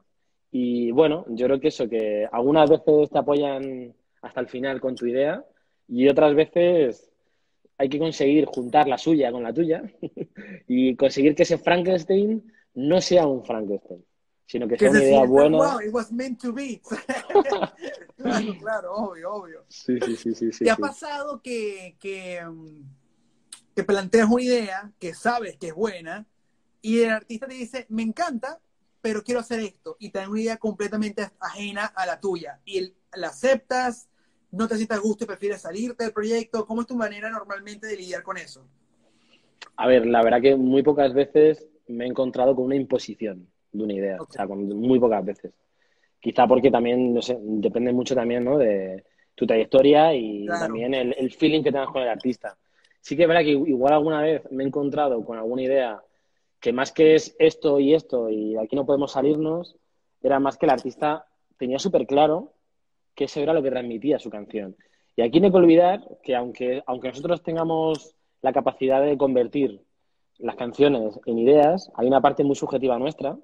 Y bueno, yo creo que eso, que algunas veces te apoyan hasta el final con tu idea y otras veces hay que conseguir juntar la suya con la tuya *laughs* y conseguir que ese Frankenstein no sea un Frankenstein, sino que sea una idea buena. Wow, it was meant to be. *laughs* claro, claro, obvio, obvio. Sí, sí, sí, sí, sí, ¿Te ha sí. pasado que, que, mm, que planteas una idea que sabes que es buena y el artista te dice, me encanta, pero quiero hacer esto, y te dan una idea completamente ajena a la tuya, y la aceptas, no te sientas gusto y prefieres salirte del proyecto? ¿Cómo es tu manera normalmente de lidiar con eso? A ver, la verdad que muy pocas veces me he encontrado con una imposición de una idea, Ok. o sea, con muy pocas veces. Quizá porque también, no sé, depende mucho también, ¿no? De tu trayectoria y Claro. también el, el feeling que tengas con el artista. Sí que es verdad que igual alguna vez me he encontrado con alguna idea que más que es esto y esto y aquí no podemos salirnos, era más que el artista tenía súper claro que eso era lo que transmitía su canción. Y aquí no hay que olvidar que aunque, aunque nosotros tengamos la capacidad de convertir las canciones en ideas, hay una parte muy subjetiva nuestra,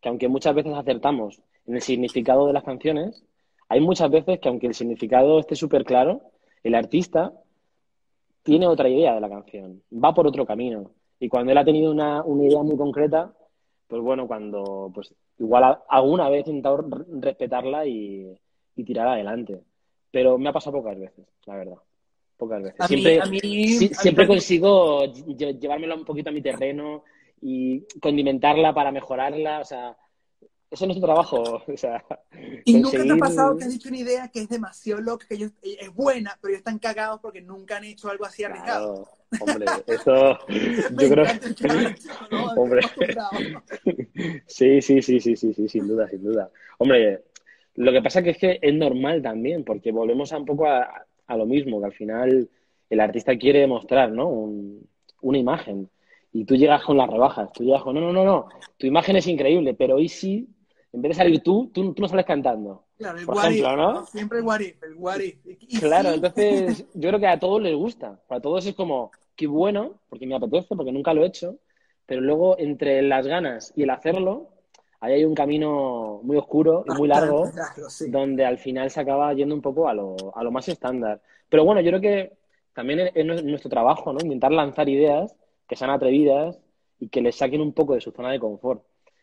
que aunque muchas veces acertamos en el significado de las canciones, hay muchas veces que aunque el significado esté súper claro, el artista tiene otra idea de la canción, va por otro camino. Y cuando él ha tenido una, una idea muy concreta, pues bueno, cuando pues igual a- alguna vez he intentado respetarla y, y tirar adelante. Pero me ha pasado pocas veces, la verdad. Pocas veces. A mí- Siempre, a mí- sí- a mí siempre me- consigo lle- llevármela un poquito a mi terreno y condimentarla para mejorarla. O sea, eso no es tu trabajo. *laughs* O sea, ¿Y nunca te ha conseguir- pasado que has dicho una idea que es demasiado loca, que ellos, es buena, pero ellos están cagados porque nunca han hecho algo así arriesgado? Claro, hombre, eso *laughs* yo creo ¿no? *laughs* Hombre. Sí, sí, sí, sí, sí, sí, sin duda, sin duda. Hombre, lo que pasa que es que es normal también, porque volvemos a un poco a, a lo mismo, que al final el artista quiere mostrar, ¿no? Un- una imagen. Y tú llegas con las rebajas, tú llegas con, no, no, no, no, tu imagen es increíble, pero hoy sí, en vez de salir tú, tú, tú no sales cantando. Claro, el Por ejemplo, if, ¿no? Siempre el what if, el what if. Claro, sí, entonces *laughs* yo creo que a todos les gusta. Para todos es como, qué bueno, porque me apetece, porque nunca lo he hecho, pero luego entre las ganas y el hacerlo, ahí hay un camino muy oscuro y muy largo, largo, sí. donde al final se acaba yendo un poco a lo, a lo más estándar. Pero bueno, yo creo que también es nuestro trabajo, ¿no? Intentar lanzar ideas que sean atrevidas y que les saquen un poco de su zona de confort.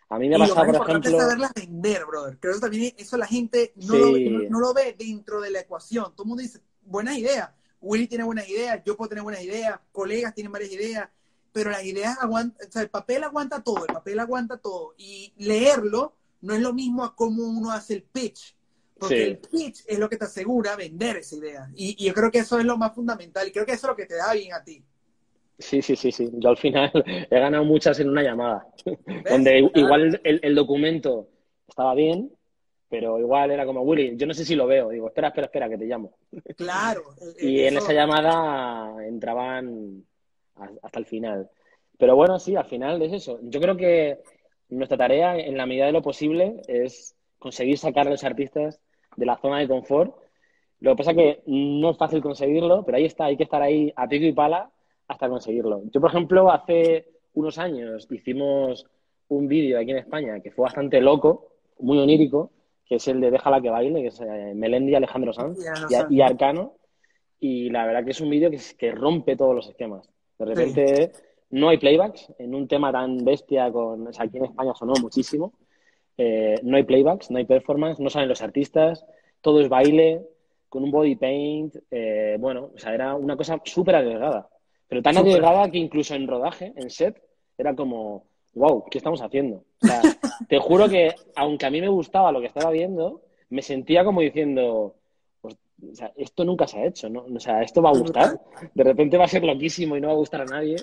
A mí me ha pasado, por ejemplo... es saberlas vender, brother. Creo que también eso la gente no, Sí. lo, ve- no, no lo ve dentro de la ecuación. Todo el mundo dice, buenas ideas. Willy tiene buenas ideas, yo puedo tener buenas ideas, colegas tienen varias ideas, pero las ideas aguantan, o sea, el papel aguanta todo, el papel aguanta todo. Y leerlo no es lo mismo a cómo uno hace el pitch. Porque Sí. el pitch es lo que te asegura vender esa idea. Y, y yo creo que eso es lo más fundamental. Y creo que eso es lo que te da bien a ti. Sí, sí, sí, sí. Yo al final *laughs* he ganado muchas en una llamada. Donde igual el, el documento estaba bien, pero igual era como, Willy, yo no sé si lo veo. Digo, espera, espera, espera, que te llamo. Claro. eh, Y en eso- esa llamada entraban hasta el final. Pero bueno, sí, al final es eso. Yo creo que nuestra tarea, en la medida de lo posible, es conseguir sacar a los artistas de la zona de confort. Lo que pasa es que no es fácil conseguirlo, pero ahí está, hay que estar ahí a pico y pala hasta conseguirlo. Yo, por ejemplo, hace unos años hicimos un vídeo aquí en España que fue bastante loco, muy onírico, que es el de Déjala que baile, que es eh, Melendi, Alejandro Sanz y, Arcano. y la verdad que es un vídeo que, que rompe todos los esquemas. De repente no hay playbacks en un tema tan bestia con... O sea, aquí en España sonó muchísimo. Eh, no hay playbacks, no hay performance, no salen los artistas, todo es baile, con un body paint. Eh, bueno, o sea, era una cosa súper arriesgada. Pero tan arriesgada que incluso en rodaje, en set, era como, wow, ¿qué estamos haciendo? O sea, *laughs* te juro que aunque a mí me gustaba lo que estaba viendo, me sentía como diciendo, pues, o sea, esto nunca se ha hecho, ¿no? O sea, esto va a gustar. De repente va a ser loquísimo y no va a gustar a nadie.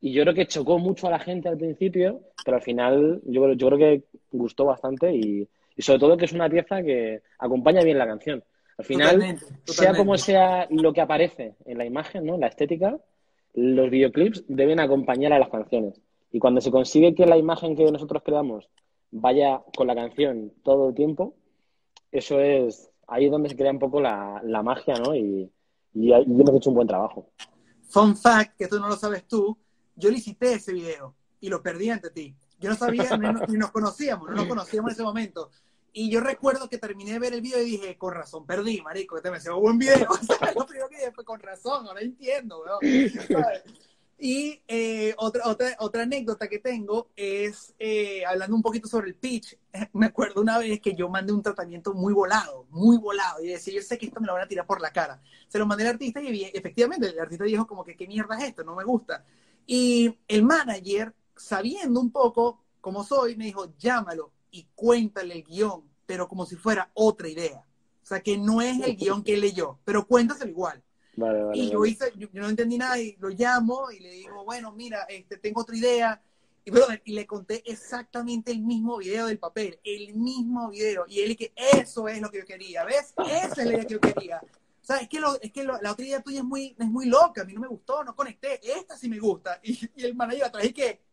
Y yo creo que chocó mucho a la gente al principio, pero al final yo, yo creo que gustó bastante y, sobre todo que es una pieza que acompaña bien la canción. Al final, sea como sea lo que aparece en la imagen, ¿no? La estética, los videoclips deben acompañar a las canciones. Y cuando se consigue que la imagen que nosotros creamos vaya con la canción todo el tiempo, eso es ahí donde se crea un poco la, magia, ¿no? Y, y, hemos hecho un buen trabajo. Fun fact, que tú no lo sabes tú, yo licité ese video y lo perdí ante ti. Yo no sabía, ni, nos conocíamos, no nos conocíamos en ese momento. Y yo recuerdo que terminé de ver el video y dije, con razón, perdí, marico, este me hizo un buen video. *laughs* O sea, lo primero que dije fue, con razón, ahora entiendo, weón. Y eh, otra, otra, otra anécdota que tengo es, eh, hablando un poquito sobre el pitch, me acuerdo una vez que yo mandé un tratamiento muy volado, muy volado, y decía, yo sé que esto me lo van a tirar por la cara. Se lo mandé al artista y efectivamente el artista dijo como que, ¿qué mierda es esto? No me gusta. Y el manager, sabiendo un poco cómo soy, me dijo, llámalo y cuéntale el guion, pero como si fuera otra idea. O sea, que no es el guion que él leyó, pero cuéntaselo igual. y yo hice, yo, no entendí nada y lo llamo y le digo, bueno, mira, este, tengo otra idea. Y, y le conté exactamente el mismo video del papel, el mismo video. Y él dije, eso es lo que yo quería, ¿ves? Esa es la idea que yo quería. O sea, es que, lo, es que lo, la otra idea tuya es muy, es muy loca, a mí no me gustó, no conecté, esta sí me gusta. Y, y el manager atrás y que...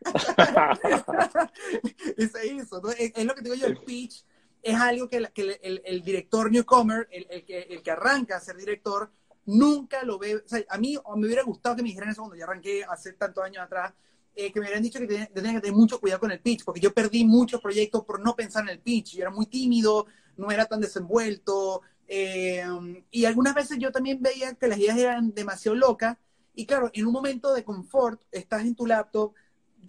*laughs* y se hizo. es, lo que digo yo, el pitch es algo que, que el, el, director newcomer, el, el, que, el que arranca a ser director, nunca lo ve. O sea, a mí me hubiera gustado que me dijeran eso cuando yo arranqué hace tantos años atrás, eh, que me hubieran dicho que tenía, tenía, que tener mucho cuidado con el pitch, porque yo perdí muchos proyectos por no pensar en el pitch. Yo era muy tímido, no era tan desenvuelto, eh, y algunas veces yo también veía que las ideas eran demasiado locas. Y claro, en un momento de confort, estás en tu laptop,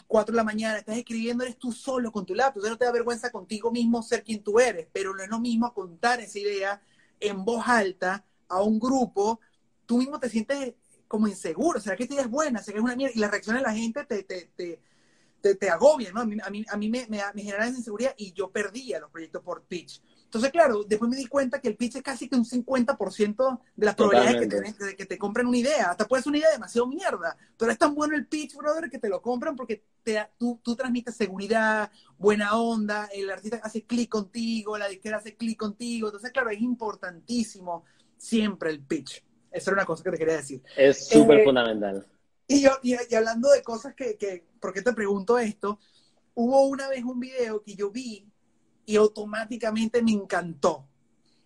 4 de la mañana, estás escribiendo, eres tú solo con tu laptop. No te da vergüenza contigo mismo ser quien tú eres, pero no es lo mismo contar esa idea en voz alta a un grupo. Tú mismo te sientes como inseguro. ¿Será que esta idea es buena? ¿Será que es una mierda? Y la reacción de la gente te, te, te, te, te agobia, ¿no? A mí, a mí, a mí me, me, me genera esa inseguridad y yo perdía los proyectos por pitch. Entonces, claro, después me di cuenta que el pitch es casi que un 50% de las probabilidades que te, que te compren una idea. Hasta puede ser una idea demasiado mierda, pero es tan bueno el pitch, brother, que te lo compran porque te, tú, tú transmites seguridad, buena onda, el artista hace clic contigo, la disquera hace clic contigo. Entonces, claro, es importantísimo siempre el pitch. Esa era una cosa que te quería decir. Es súper eh, fundamental. Y, yo, y, y, hablando de cosas que, que, ¿por qué te pregunto esto? Hubo una vez un video que yo vi y automáticamente me encantó.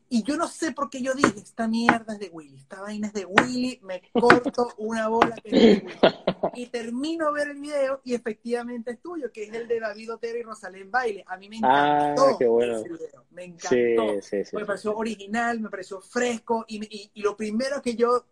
Y yo no sé por qué yo dije, esta mierda es de Willy, esta vaina es de Willy, me corto una bola que es de Willy. Y termino ver el video y efectivamente es tuyo, que es el de David Otero y Rosalén Baile. A mí me ah, encantó qué bueno. ese video, me encantó. me pareció original, me pareció fresco y, y, lo primero que yo,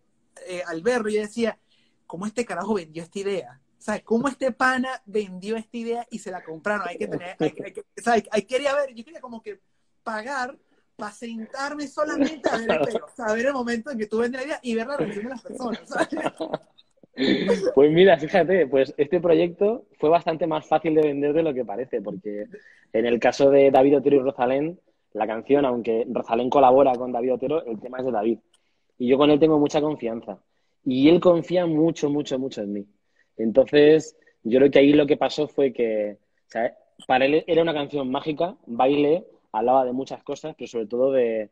eh, al verlo, yo decía, ¿cómo este carajo vendió esta idea? ¿Sabes? ¿Cómo este pana vendió esta idea y se la compraron? Hay que tener, hay, que, ¿sabes? Hay, quería ver, yo quería como que pagar para sentarme solamente a ver el pelo, o ver el momento en que tú vendes la idea y ver la reacción de las personas. Pues mira, fíjate, pues este proyecto fue bastante más fácil de vender de lo que parece, porque en el caso de David Otero y Rosalén, la canción, aunque Rosalén colabora con David Otero, el tema es de David. Y yo con él tengo mucha confianza. Y él confía mucho, mucho, mucho en mí. Entonces, yo creo que ahí lo que pasó fue que, para él era una canción mágica, baile, hablaba de muchas cosas, pero sobre todo de,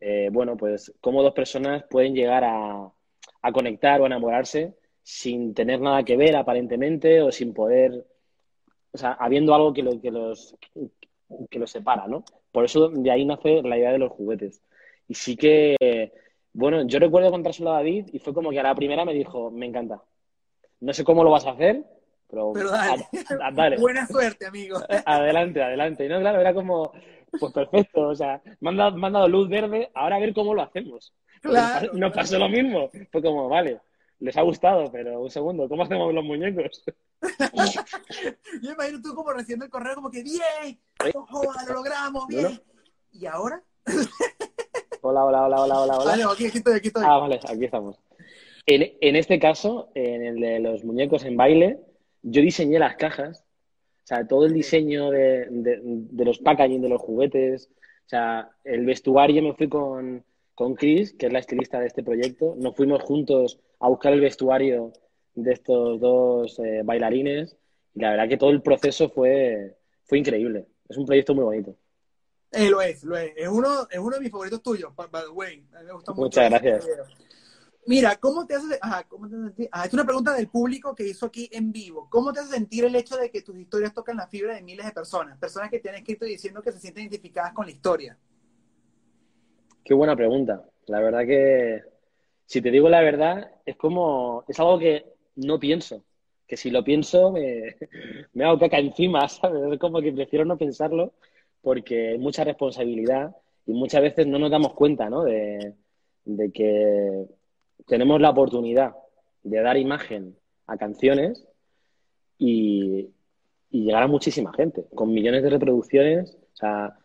eh, bueno, pues cómo dos personas pueden llegar a, conectar o a enamorarse sin tener nada que ver aparentemente o sin poder, o sea, habiendo algo que, que, los, que los separa, ¿no? Por eso de ahí nace la idea de los juguetes. Y sí que, bueno, yo recuerdo contárselo a David y fue como que a la primera me dijo, me encanta, no sé cómo lo vas a hacer, Pero, Pero dale. a- a- dale. Buena suerte, amigo. *laughs* Adelante, adelante. Y no, claro, era como, pues perfecto, o sea, me han dado, me han dado luz verde, ahora a ver cómo lo hacemos. Claro. Nos pasó lo mismo. Fue como, vale, les ha gustado, pero un segundo, ¿cómo hacemos los muñecos? *laughs* Yo imagino tú como recibiendo el correo, como que bien, ojo, lo logramos, bien. ¿Y ahora? Hola, hola, hola, hola, hola, hola. Vale, aquí, aquí estoy, aquí estoy. Ah, vale, aquí estamos. En, en este caso, en el de los muñecos en baile, yo diseñé las cajas, o sea, todo el diseño de, de- de los packaging, de los juguetes, o sea, el vestuario me fui con, con Chris, que es la estilista de este proyecto, nos fuimos juntos a buscar el vestuario de estos dos eh, bailarines y la verdad que todo el proceso fue, fue increíble. Es un proyecto muy bonito. Eh, lo es, lo es. Es uno, es uno de mis favoritos tuyos, by, the way. A mí me gusta mucho. Muchas ese gracias. Mira, ¿cómo te hace, ajá, ¿cómo te hace sentir? Ah, es una pregunta del público que hizo aquí en vivo. ¿Cómo te hace sentir el hecho de que tus historias tocan la fibra de miles de personas? Personas que te han escrito diciendo que se sienten identificadas con la historia. Qué buena pregunta. La verdad que, si te digo la verdad, es como, es algo que no pienso. Que si lo pienso, me, *laughs* hago caca encima, *laughs* ¿sabes? Es como que prefiero no pensarlo porque hay mucha responsabilidad y muchas veces no nos damos cuenta, ¿no? De, de que tenemos la oportunidad de dar imagen a canciones y, y llegar a muchísima gente, con millones de reproducciones. O sea,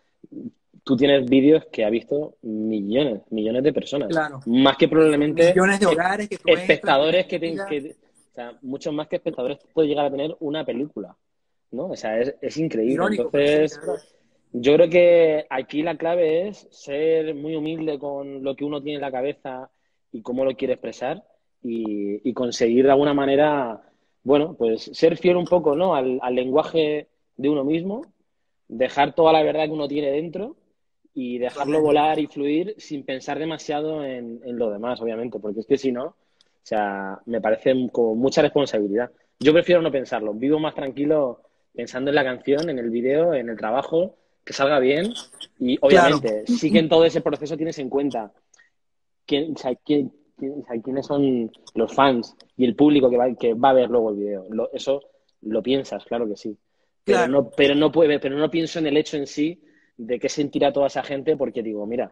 tú tienes vídeos que ha visto millones, millones de personas. Claro. Más que probablemente Millones de hogares que tú espectadores que, te- mira, que- o sea, muchos más que espectadores puede llegar a tener una película, ¿no? O sea, es, es increíble. irónico, Entonces, yo creo que aquí la clave es ser muy humilde con lo que uno tiene en la cabeza y cómo lo quiere expresar y, y conseguir de alguna manera, bueno, pues ser fiel un poco, ¿no? Al, al lenguaje de uno mismo, dejar toda la verdad que uno tiene dentro y dejarlo volar y fluir sin pensar demasiado en, en lo demás, obviamente, porque es que si no, o sea, me parece como mucha responsabilidad. Yo prefiero no pensarlo, vivo más tranquilo pensando en la canción, en el video, en el trabajo, que salga bien y obviamente sí que en todo ese proceso tienes en cuenta quién, o sea, quién- quién- o sea, quiénes son los fans y el público que va, que va a ver luego el video. Lo- eso lo piensas, claro que sí. Pero Claro. no, pero no puede, pero no pienso en el hecho en sí de qué sentirá toda esa gente porque digo, mira,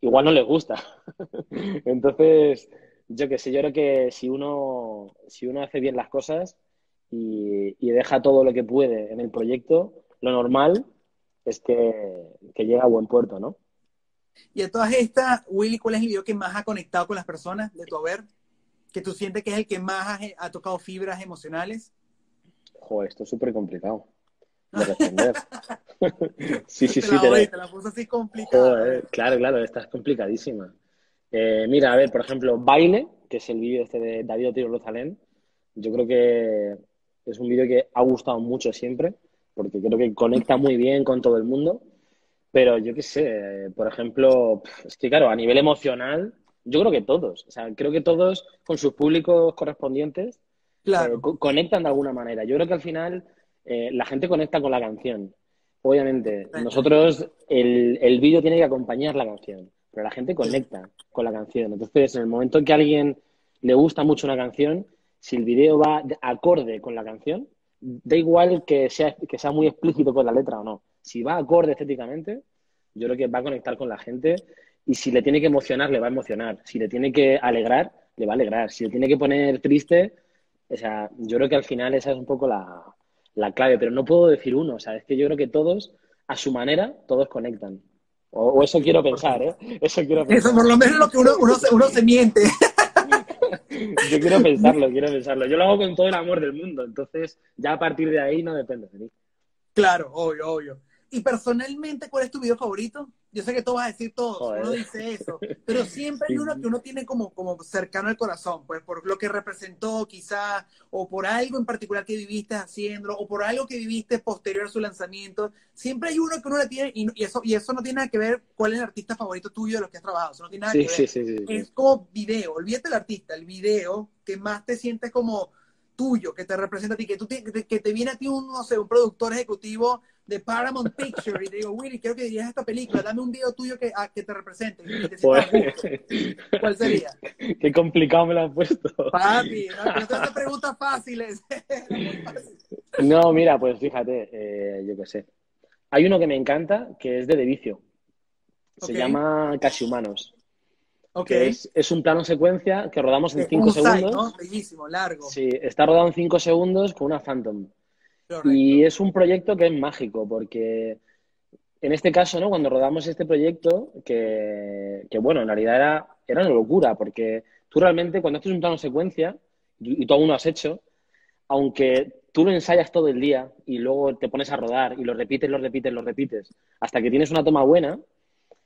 igual no les gusta. *laughs* Entonces, yo qué sé, yo creo que si uno, si uno hace bien las cosas y, y deja todo lo que puede en el proyecto, lo normal es que, que llegue a buen puerto, ¿no? Y de todas estas, Willy, ¿cuál es el video que más ha conectado con las personas de tu haber? Que tú sientes que es el que más ha, ha tocado fibras emocionales. Joder, esto es súper complicado *laughs* de responder. *laughs* sí, sí, te sí. la, doy, te la puse así complicada. Joder, claro, claro, esta es complicadísima. Eh, mira, a ver, por ejemplo, Baile, que es el vídeo este de David Otero Rosalén, yo creo que es un vídeo que ha gustado mucho siempre, porque creo que conecta muy bien con todo el mundo. Pero yo qué sé, por ejemplo, es que claro, a nivel emocional, yo creo que todos, o sea, creo que todos con sus públicos correspondientes Claro. eh, co- conectan de alguna manera. Yo creo que al final eh, la gente conecta con la canción. Obviamente, nosotros el, el vídeo tiene que acompañar la canción, pero la gente conecta con la canción. Entonces, en el momento en que a alguien le gusta mucho una canción, si el vídeo va de- acorde con la canción, da igual que sea, que sea muy explícito con la letra o no. Si va acorde estéticamente, yo creo que va a conectar con la gente y si le tiene que emocionar, le va a emocionar. Si le tiene que alegrar, le va a alegrar. Si le tiene que poner triste, o sea, yo creo que al final esa es un poco la, la clave, pero no puedo decir uno, o sea, es que yo creo que todos, a su manera, todos conectan. O, o eso quiero pensar, ¿eh? Eso quiero pensar. Eso por lo menos lo que uno, uno, se, uno se miente. *laughs* Yo quiero pensarlo, quiero pensarlo. Yo lo hago con todo el amor del mundo, entonces ya a partir de ahí no depende de mí. Claro, obvio, obvio. Y personalmente, ¿cuál es tu video favorito? Yo sé que tú vas a decir todo, Joder. uno dice eso, pero siempre hay uno que uno tiene como, como cercano al corazón, pues por lo que representó quizá, o por algo en particular que viviste haciéndolo, o por algo que viviste posterior a su lanzamiento. Siempre hay uno que uno le tiene, y, y eso, y eso no tiene nada que ver cuál es el artista favorito tuyo de los que has trabajado, eso no tiene nada Sí, que ver. sí, sí. Es como video, olvídate del artista, el video que más te sientes como tuyo que te representa a ti, que, tú te, que, te viene a ti un, no sé, un productor ejecutivo de Paramount Picture y te digo, Willy, quiero que dirijas esta película, dame un video tuyo que, que te represente. Pues, ¿Cuál sería? Qué complicado me lo has puesto. Papi, no, te preguntas *laughs* fáciles. no, mira, pues fíjate, eh, yo qué sé. Hay uno que me encanta, que es de De Vicio. Se llama Casi Humanos. Okay. Es, un plano secuencia que rodamos en 5 segundos. ¿no? Bellísimo, largo. Sí, está rodado en 5 segundos con una Phantom. Y es un proyecto que es mágico, porque en este caso, ¿no? Cuando rodamos este proyecto, que, bueno, en realidad era, era una locura, porque tú realmente cuando haces un plano secuencia, y, tú aún lo has hecho, aunque tú lo ensayas todo el día y luego te pones a rodar y lo repites, lo repites, lo repites, hasta que tienes una toma buena,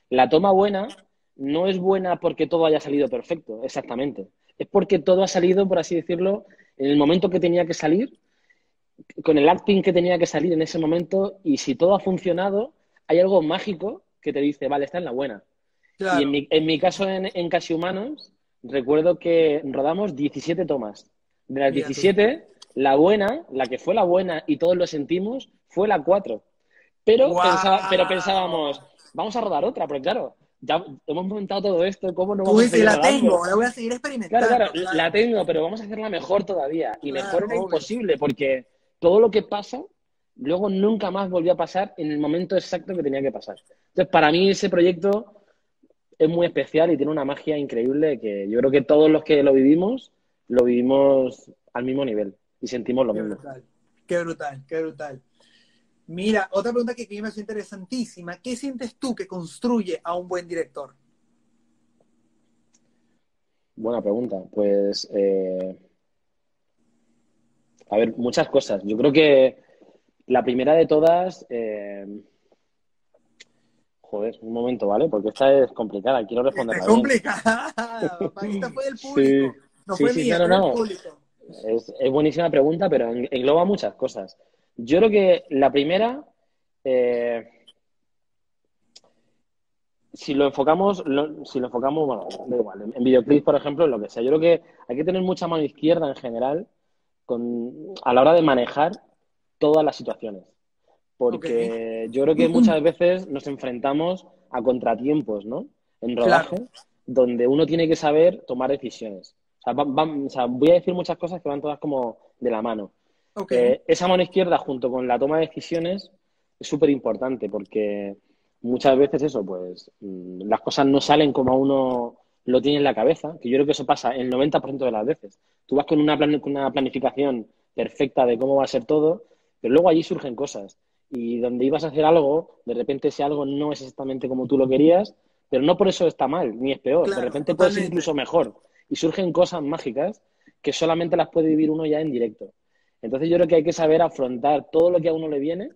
la toma buena no es buena porque todo haya salido perfecto, exactamente. Es porque todo ha salido, por así decirlo, en el momento que tenía que salir, con el acting que tenía que salir en ese momento, y si todo ha funcionado, hay algo mágico que te dice, vale, está en la buena. Y en mi, en mi, caso, en, en Casi Humanos, recuerdo que rodamos 17 tomas. De las 17, la buena, la que fue la buena y todos lo sentimos, fue la 4. Pero, pero pensábamos, vamos a rodar otra, porque claro, ya hemos montado todo esto, ¿cómo no vamos a seguir la tengo, la voy a seguir experimentando. Claro, claro, la tengo, pero vamos a hacerla mejor todavía. Y mejor era imposible, porque todo lo que pasa, luego nunca más volvió a pasar en el momento exacto que tenía que pasar. Entonces, para mí ese proyecto es muy especial y tiene una magia increíble que yo creo que todos los que lo vivimos, lo vivimos al mismo nivel y sentimos lo mismo. Qué brutal, qué brutal. Mira, otra pregunta que, me parece interesantísima. ¿Qué sientes tú que construye a un buen director? Buena pregunta. Pues, eh, a ver, muchas cosas. Yo creo que la primera de todas, eh, joder, un momento, ¿vale? Porque esta es complicada. Quiero responder. Es complicada. *laughs* esta fue del público. No fue mía, no, no. público. Es, es, buenísima pregunta, pero engloba muchas cosas. Yo creo que la primera, eh, si lo enfocamos, si lo enfocamos, bueno, da igual, en, videoclips, por ejemplo, lo que sea. Yo creo que hay que tener mucha mano izquierda en general con, a la hora de manejar todas las situaciones. Porque yo creo que *clears throat* muchas veces nos enfrentamos a contratiempos, ¿no? En rodaje, donde uno tiene que saber tomar decisiones. o sea, voy a decir muchas cosas que van todas como de la mano. Eh, esa mano izquierda junto con la toma de decisiones es súper importante porque muchas veces eso, pues mm, las cosas no salen como uno lo tiene en la cabeza, que yo creo que eso pasa el 90% de las veces. Tú vas con una, una planificación perfecta de cómo va a ser todo, pero luego allí surgen cosas. Y donde ibas a hacer algo, de repente ese algo no es exactamente como tú lo querías, pero no por eso está mal, ni es peor. de repente puede ser incluso mejor. Y surgen cosas mágicas que solamente las puede vivir uno ya en directo. Entonces yo creo que hay que saber afrontar todo lo que a uno le viene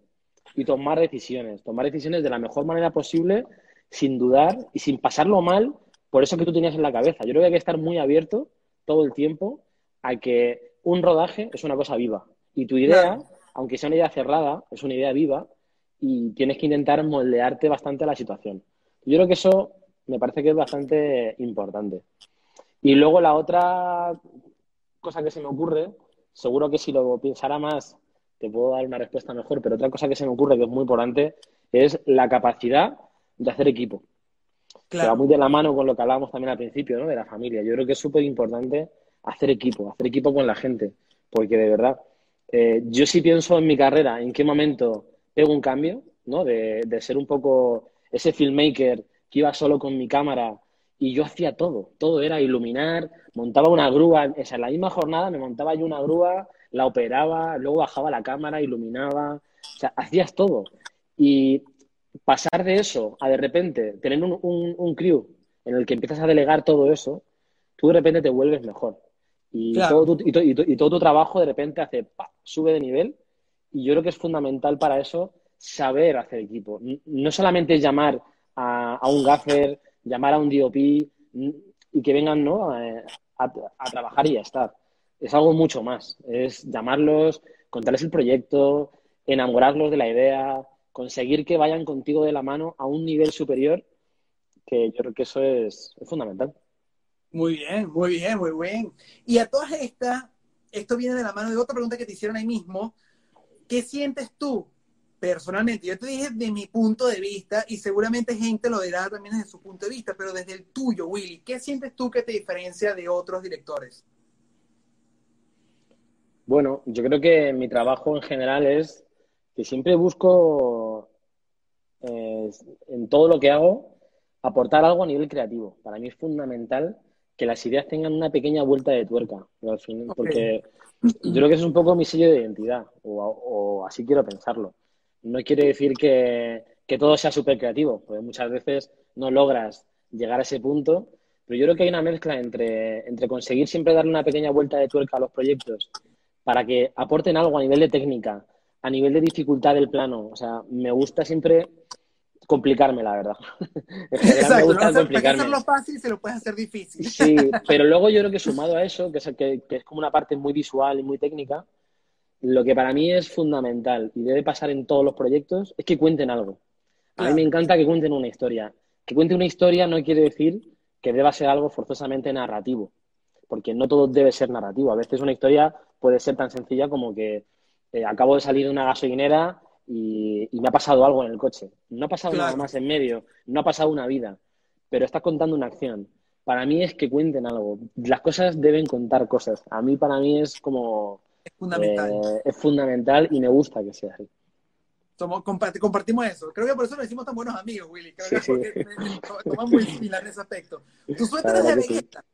y tomar decisiones, tomar decisiones de la mejor manera posible, sin dudar y sin pasarlo mal por eso que tú tenías en la cabeza. Yo creo que hay que estar muy abierto todo el tiempo a que un rodaje es una cosa viva y tu idea, aunque sea una idea cerrada, es una idea viva y tienes que intentar moldearte bastante a la situación. Yo creo que eso me parece que es bastante importante. Y luego la otra cosa que se me ocurre seguro que si lo pensara más te puedo dar una respuesta mejor, pero otra cosa que se me ocurre que es muy importante es la capacidad de hacer equipo. Claro. va muy de la mano con lo que hablábamos también al principio, ¿no? De la familia. Yo creo que es súper importante hacer equipo, hacer equipo con la gente, porque de verdad, eh, yo sí pienso en mi carrera, en qué momento pego un cambio, ¿no? De, de ser un poco ese filmmaker que iba solo con mi cámara y yo hacía todo, todo era iluminar, montaba una grúa, o sea, en la misma jornada me montaba yo una grúa, la operaba, luego bajaba la cámara, iluminaba, o sea, hacías todo. Y pasar de eso a de repente tener un, un, crew en el que empiezas a delegar todo eso, tú de repente te vuelves mejor. Y, todo, tu, y, todo tu trabajo de repente hace, sube de nivel. Y yo creo que es fundamental para eso saber hacer equipo. No solamente llamar a, a un gaffer, llamar a un DOP y que vengan ¿no? a, trabajar y a estar. Es algo mucho más. Es llamarlos, contarles el proyecto, enamorarlos de la idea, conseguir que vayan contigo de la mano a un nivel superior, que yo creo que eso es, fundamental. Muy bien, muy bien, muy bien. Y a todas estas, esto viene de la mano de otra pregunta que te hicieron ahí mismo. ¿Qué sientes tú personalmente? Yo te dije de mi punto de vista y seguramente gente lo dirá también desde su punto de vista, pero desde el tuyo, Willy, ¿qué sientes tú que te diferencia de otros directores? Bueno, yo creo que mi trabajo en general es que siempre busco eh, en todo lo que hago aportar algo a nivel creativo. Para mí es fundamental que las ideas tengan una pequeña vuelta de tuerca, porque yo creo que es un poco mi sello de identidad, o, así quiero pensarlo. No quiere decir que, todo sea súper creativo, porque muchas veces no logras llegar a ese punto, pero yo creo que hay una mezcla entre, entre conseguir siempre darle una pequeña vuelta de tuerca a los proyectos para que aporten algo a nivel de técnica, a nivel de dificultad del plano. O sea, me gusta siempre complicarme, la verdad. *laughs* Exacto, me gusta complicarme. hacerlo fácil se lo puedes hacer difícil. Sí, *laughs* pero luego yo creo que sumado a eso, que es, que, es como una parte muy visual y muy técnica, lo que para mí es fundamental y debe pasar en todos los proyectos es que cuenten algo. A mí me encanta que cuenten una historia. Que cuente una historia no quiere decir que deba ser algo forzosamente narrativo, porque no todo debe ser narrativo. A veces una historia puede ser tan sencilla como que eh, acabo de salir de una gasolinera y, me ha pasado algo en el coche. No ha pasado nada más en medio, no ha pasado una vida, pero estás contando una acción. Para mí es que cuenten algo. Las cosas deben contar cosas. A mí, para mí, es como... Es fundamental. Eh, es fundamental y me gusta que sea así. Somos, compartimos eso. Creo que por eso nos hicimos tan buenos amigos, Willy. Creo que tomamos muy similar en ese aspecto. Tu suéter es de Vegeta.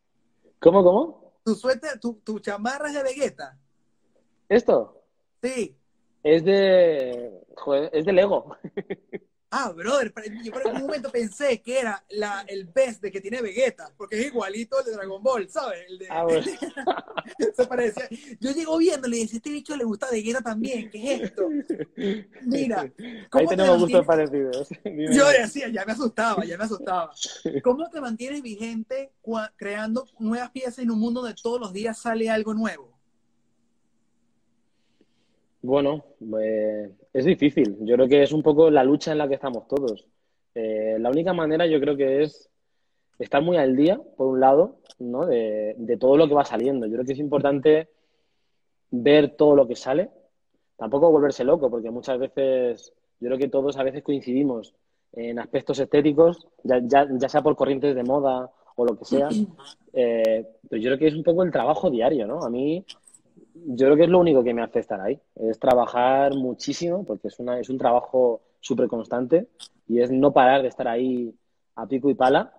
¿Cómo, cómo? Tu suéter, tu, tu chamarra es de Vegeta. ¿Esto? Sí. Es de. Joder, es de Lego. *laughs* Ah, brother, yo por un momento pensé que era la, el best de que tiene Vegeta, porque es igualito al de Dragon Ball, ¿sabes? El de, ah, bueno. *laughs* se parecía. Yo llego viéndole y decía, este bicho le gusta Vegeta también, ¿qué es esto? Mira. Ahí tenemos gustos parecidos. *laughs* Yo decía, ya me asustaba, ya me asustaba. ¿Cómo te mantienes vigente creando nuevas piezas en un mundo donde todos los días sale algo nuevo? Bueno, pues, es difícil. Yo creo que es un poco la lucha en la que estamos todos. Eh, la única manera yo creo que es estar muy al día, por un lado, ¿no? de, todo lo que va saliendo. Yo creo que es importante ver todo lo que sale. Tampoco volverse loco, porque muchas veces, yo creo que todos a veces coincidimos en aspectos estéticos, ya, ya, sea por corrientes de moda o lo que sea. *clears throat* Eh, pero yo creo que es un poco el trabajo diario, ¿no? A mí yo creo que es lo único que me hace estar ahí. Es trabajar muchísimo, porque es, una, es un trabajo súper constante y es no parar de estar ahí a pico y pala.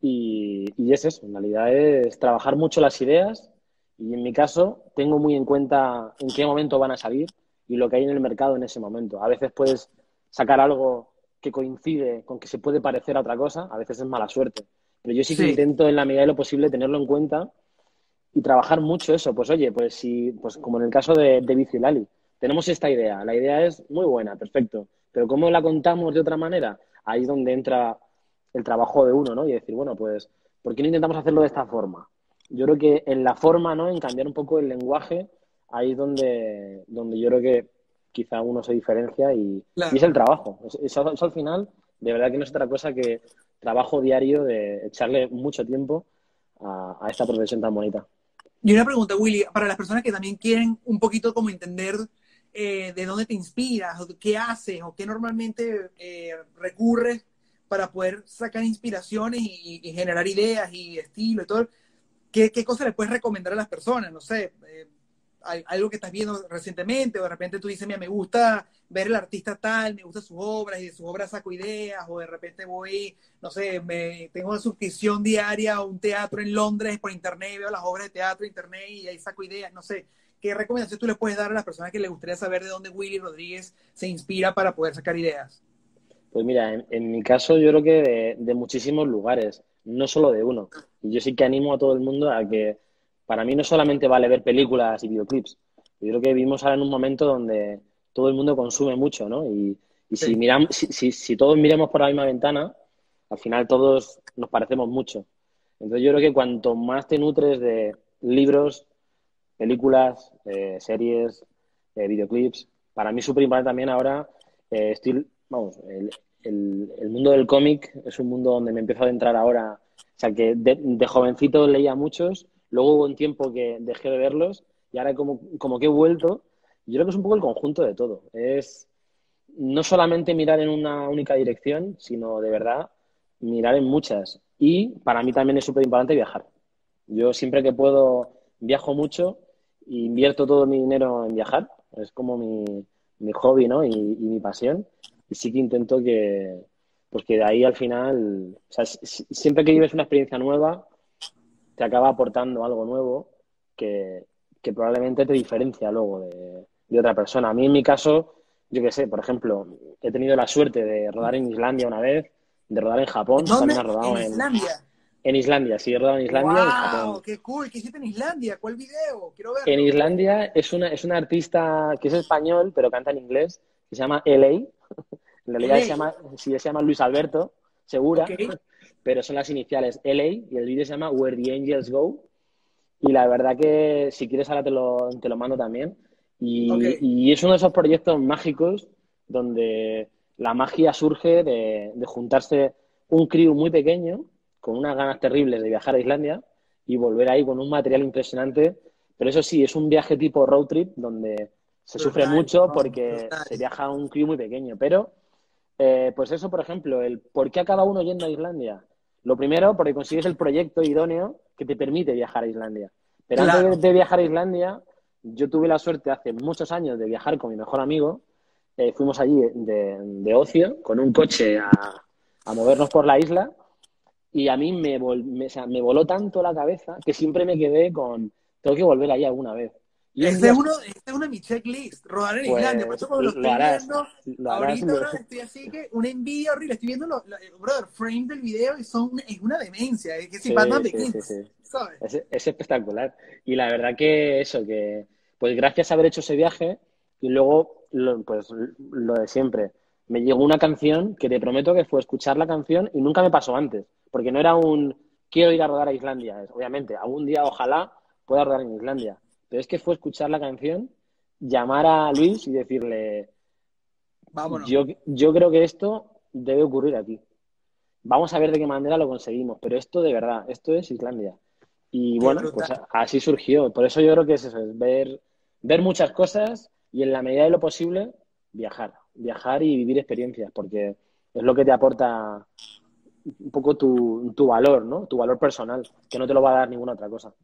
Y, y, es eso, en realidad es trabajar mucho las ideas y en mi caso tengo muy en cuenta en qué momento van a salir y lo que hay en el mercado en ese momento. A veces puedes sacar algo que coincide con que se puede parecer a otra cosa, a veces es mala suerte. Pero yo sí que intento en la medida de lo posible tenerlo en cuenta y trabajar mucho eso. Pues oye, pues si, pues como en el caso de, de Vicio y Lali, tenemos esta idea, la idea es muy buena, perfecto, pero ¿cómo la contamos de otra manera? Ahí es donde entra el trabajo de uno, ¿no? Y decir, bueno, pues, ¿por qué no intentamos hacerlo de esta forma? Yo creo que en la forma, ¿no? En cambiar un poco el lenguaje, ahí es donde, donde yo creo que quizá uno se diferencia y, es el trabajo. Eso, al final, de verdad que no es otra cosa que trabajo diario de echarle mucho tiempo a esta profesión tan bonita. Y una pregunta, Willy, para las personas que también quieren un poquito como entender eh, de dónde te inspiras, o qué haces, o qué normalmente eh, recurres para poder sacar inspiraciones y, generar ideas y estilo y todo, ¿qué, qué cosas le puedes recomendar a las personas? No sé, eh, algo que estás viendo recientemente, o de repente tú dices, mira, me gusta ver el artista tal, me gustan sus obras, y de sus obras saco ideas, o de repente voy, no sé, me, tengo una suscripción diaria a un teatro en Londres por internet, veo las obras de teatro en internet y ahí saco ideas, no sé. ¿Qué recomendación tú le puedes dar a las personas que les gustaría saber de dónde Willy Rodríguez se inspira para poder sacar ideas? Pues mira, en, mi caso yo creo que de, de muchísimos lugares, no solo de uno. Y yo sí que animo a todo el mundo a que para mí no solamente vale ver películas y videoclips. Yo creo que vivimos ahora en un momento donde todo el mundo consume mucho, ¿no? Y, si, miramos, si, todos miramos por la misma ventana, al final todos nos parecemos mucho. Entonces yo creo que cuanto más te nutres de libros, películas, eh, series, eh, videoclips, para mí es súper importante también ahora, eh, vamos, el, mundo del cómic es un mundo donde me empiezo a adentrar ahora. O sea, que de, de jovencito leía muchos Luego hubo un tiempo que dejé de verlos y ahora como, como que he vuelto. Yo creo que es un poco el conjunto de todo. Es no solamente mirar en una única dirección, sino de verdad mirar en muchas. Y para mí también es súper importante viajar. Yo siempre que puedo viajo mucho e invierto todo mi dinero en viajar. Es como mi, mi hobby, ¿no? Y, mi pasión. Y sí que intento que, pues de ahí al final, siempre que vives una experiencia nueva, te acaba aportando algo nuevo que, que probablemente te diferencia luego de, de, otra persona. A mí, en mi caso, yo qué sé, por ejemplo, he tenido la suerte de rodar en Islandia una vez, de rodar en Japón, también he rodado en, Islandia. En Islandia, sí, he rodado en Islandia wow, Japón. ¡Qué cool! ¿Qué hiciste en Islandia? ¿Cuál video? Quiero verlo. En Islandia es una, es una artista que es español, pero canta en inglés, que se llama LA. *laughs* En realidad se llama, sí, se llama Luis Alberto, segura, pero son las iniciales LA y el vídeo se llama Where the Angels Go. Y la verdad que si quieres ahora te lo, te lo mando también. Y, y, es uno de esos proyectos mágicos donde la magia surge de, de juntarse un crew muy pequeño con unas ganas terribles de viajar a Islandia y volver ahí con un material impresionante. Pero eso sí, es un viaje tipo road trip donde se sufre mucho porque se viaja un crew muy pequeño. Pero, eh, pues eso, por ejemplo, el por qué acaba uno yendo a Islandia. Lo primero, porque consigues el proyecto idóneo que te permite viajar a Islandia. Pero antes de, viajar a Islandia, yo tuve la suerte hace muchos años de viajar con mi mejor amigo. Eh, fuimos allí de, de, ocio con un coche a, a movernos por la isla y a mí me, me, o sea, me, voló tanto la cabeza que siempre me quedé con, tengo que volver allí alguna vez. Y este, es uno, este es uno de mis checklists, rodar en pues, Islandia. Por eso cuando lo, estoy harás, viendo, lo ahorita lo... estoy así que una envidia horrible. Estoy viendo, los brother, frame del video y son, es una demencia. Es que si sí, Batman sí, sí, sí. ¿sabes? Es, es, espectacular. Y la verdad que eso, que pues gracias a haber hecho ese viaje y luego, lo, pues lo de siempre, me llegó una canción que te prometo que fue escuchar la canción y nunca me pasó antes porque no era un quiero ir a rodar a Islandia. Obviamente, algún día ojalá pueda rodar en Islandia. Pero es que fue escuchar la canción, llamar a Luis y decirle, Vámonos. Yo, yo creo que esto debe ocurrir aquí. Vamos a ver de qué manera lo conseguimos, pero esto de verdad, esto es Islandia. Y bueno, pues así surgió. Por eso yo creo que es eso, es ver, ver muchas cosas y en la medida de lo posible viajar, viajar y vivir experiencias, porque es lo que te aporta un poco tu, tu, valor, ¿no? Tu valor personal, que no te lo va a dar ninguna otra cosa.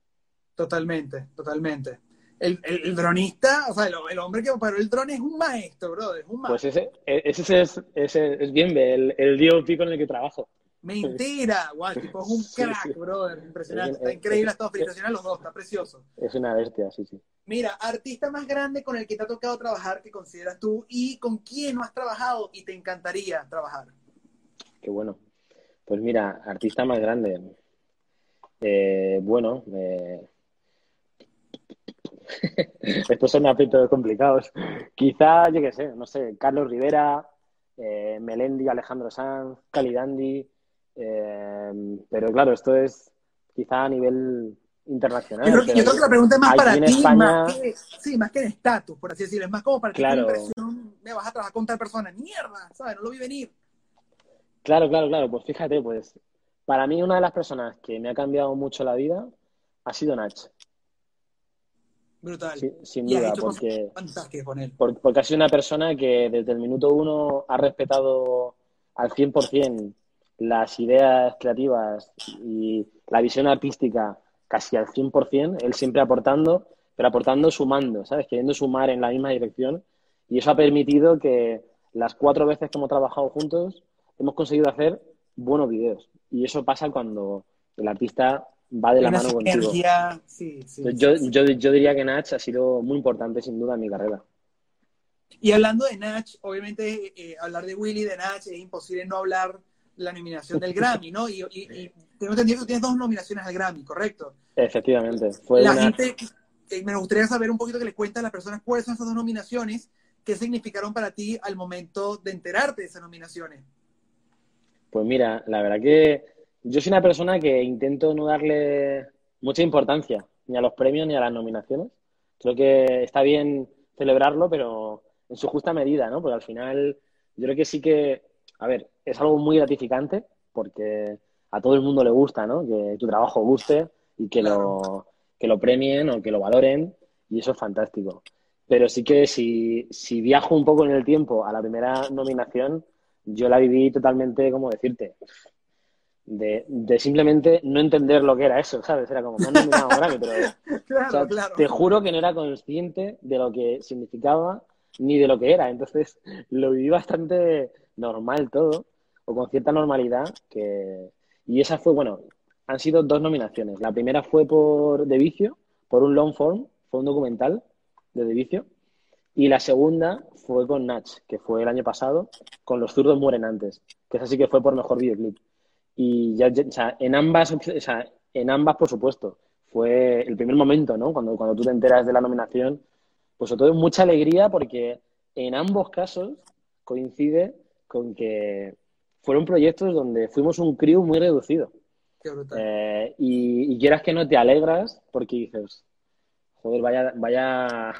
Totalmente, totalmente. El, el, dronista, o sea, el, el, hombre que operó el dron es un maestro, bro, es un maestro. Pues ese, ese, es, ese es bien, el, el DOP con el que trabajo. Mentira, guau, tipo es un *laughs* crack, sí, sí. brother, impresionante, está increíble, está felicitaciones a los dos, está precioso. Es una bestia, sí, sí. Mira, artista más grande con el que te ha tocado trabajar, que consideras tú, y con quién no has trabajado y te encantaría trabajar. Qué bueno. Pues mira, artista más grande. Eh, bueno, eh... *laughs* estos son aspectos complicados. Quizá, yo qué sé, no sé, Carlos Rivera, eh, Melendi, Alejandro Sanz, Calidandi. Eh, pero claro, esto es quizá a nivel internacional. Yo creo, que, yo creo que la pregunta es más para ti, España... más que, sí, más que en estatus, por así decirlo. Es más como para claro. ti impresión, me vas a trabajar con tal persona. Mierda, ¿sabes? No lo vi venir. Claro, claro, claro. Pues fíjate, pues para mí una de las personas que me ha cambiado mucho la vida ha sido Nach. Brutal. Sí, sin duda, porque, con él. Porque, porque ha sido una persona que desde el minuto uno ha respetado al 100% las ideas creativas y la visión artística casi al 100%, él siempre aportando, pero aportando sumando, ¿sabes? Queriendo sumar en la misma dirección. Y eso ha permitido que las cuatro veces que hemos trabajado juntos hemos conseguido hacer buenos videos. Y eso pasa cuando el artista va de la mano contigo. Sí, sí, yo, sí, yo, yo, diría que Nach ha sido muy importante, sin duda, en mi carrera. Y hablando de Nach, obviamente eh, hablar de Willy, de Nach, es imposible no hablar la nominación del Grammy, ¿no? Y, y, y tengo entendido que tienes dos nominaciones al Grammy, ¿correcto? Efectivamente. Fue la una... gente, eh, me gustaría saber un poquito que le cuentan a las personas cuáles son esas dos nominaciones, qué significaron para ti al momento de enterarte de esas nominaciones. Pues mira, la verdad que yo soy una persona que intento no darle mucha importancia ni a los premios ni a las nominaciones. Creo que está bien celebrarlo, pero en su justa medida, ¿no? Porque al final yo creo que sí que, a ver, es algo muy gratificante porque a todo el mundo le gusta, ¿no? Que tu trabajo guste y que, lo, que lo premien o que lo valoren. y eso es fantástico. Pero sí que si, si viajo un poco en el tiempo a la primera nominación, yo la viví totalmente, como decirte, de, de, simplemente no entender lo que era eso, ¿sabes? Era como, me han nominado Grammy, pero *laughs* claro, claro. te juro que no era consciente de lo que significaba ni de lo que era. Entonces lo viví bastante normal todo, o con cierta normalidad, que... y esa fue, bueno, han sido dos nominaciones. La primera fue por De Vicio, por un long form, fue un documental de De Vicio, y la segunda fue con Natch, que fue el año pasado, con Los zurdos mueren antes, que esa sí que fue por mejor videoclip. Y ya, ya o sea, en ambas, o sea, en ambas, por supuesto, fue el primer momento, ¿no? Cuando, cuando tú te enteras de la nominación, pues sobre todo mucha alegría porque en ambos casos coincide con que fueron proyectos donde fuimos un crew muy reducido. Qué brutal. Eh, y, y, quieras que no te alegras porque dices, joder, vaya, vaya,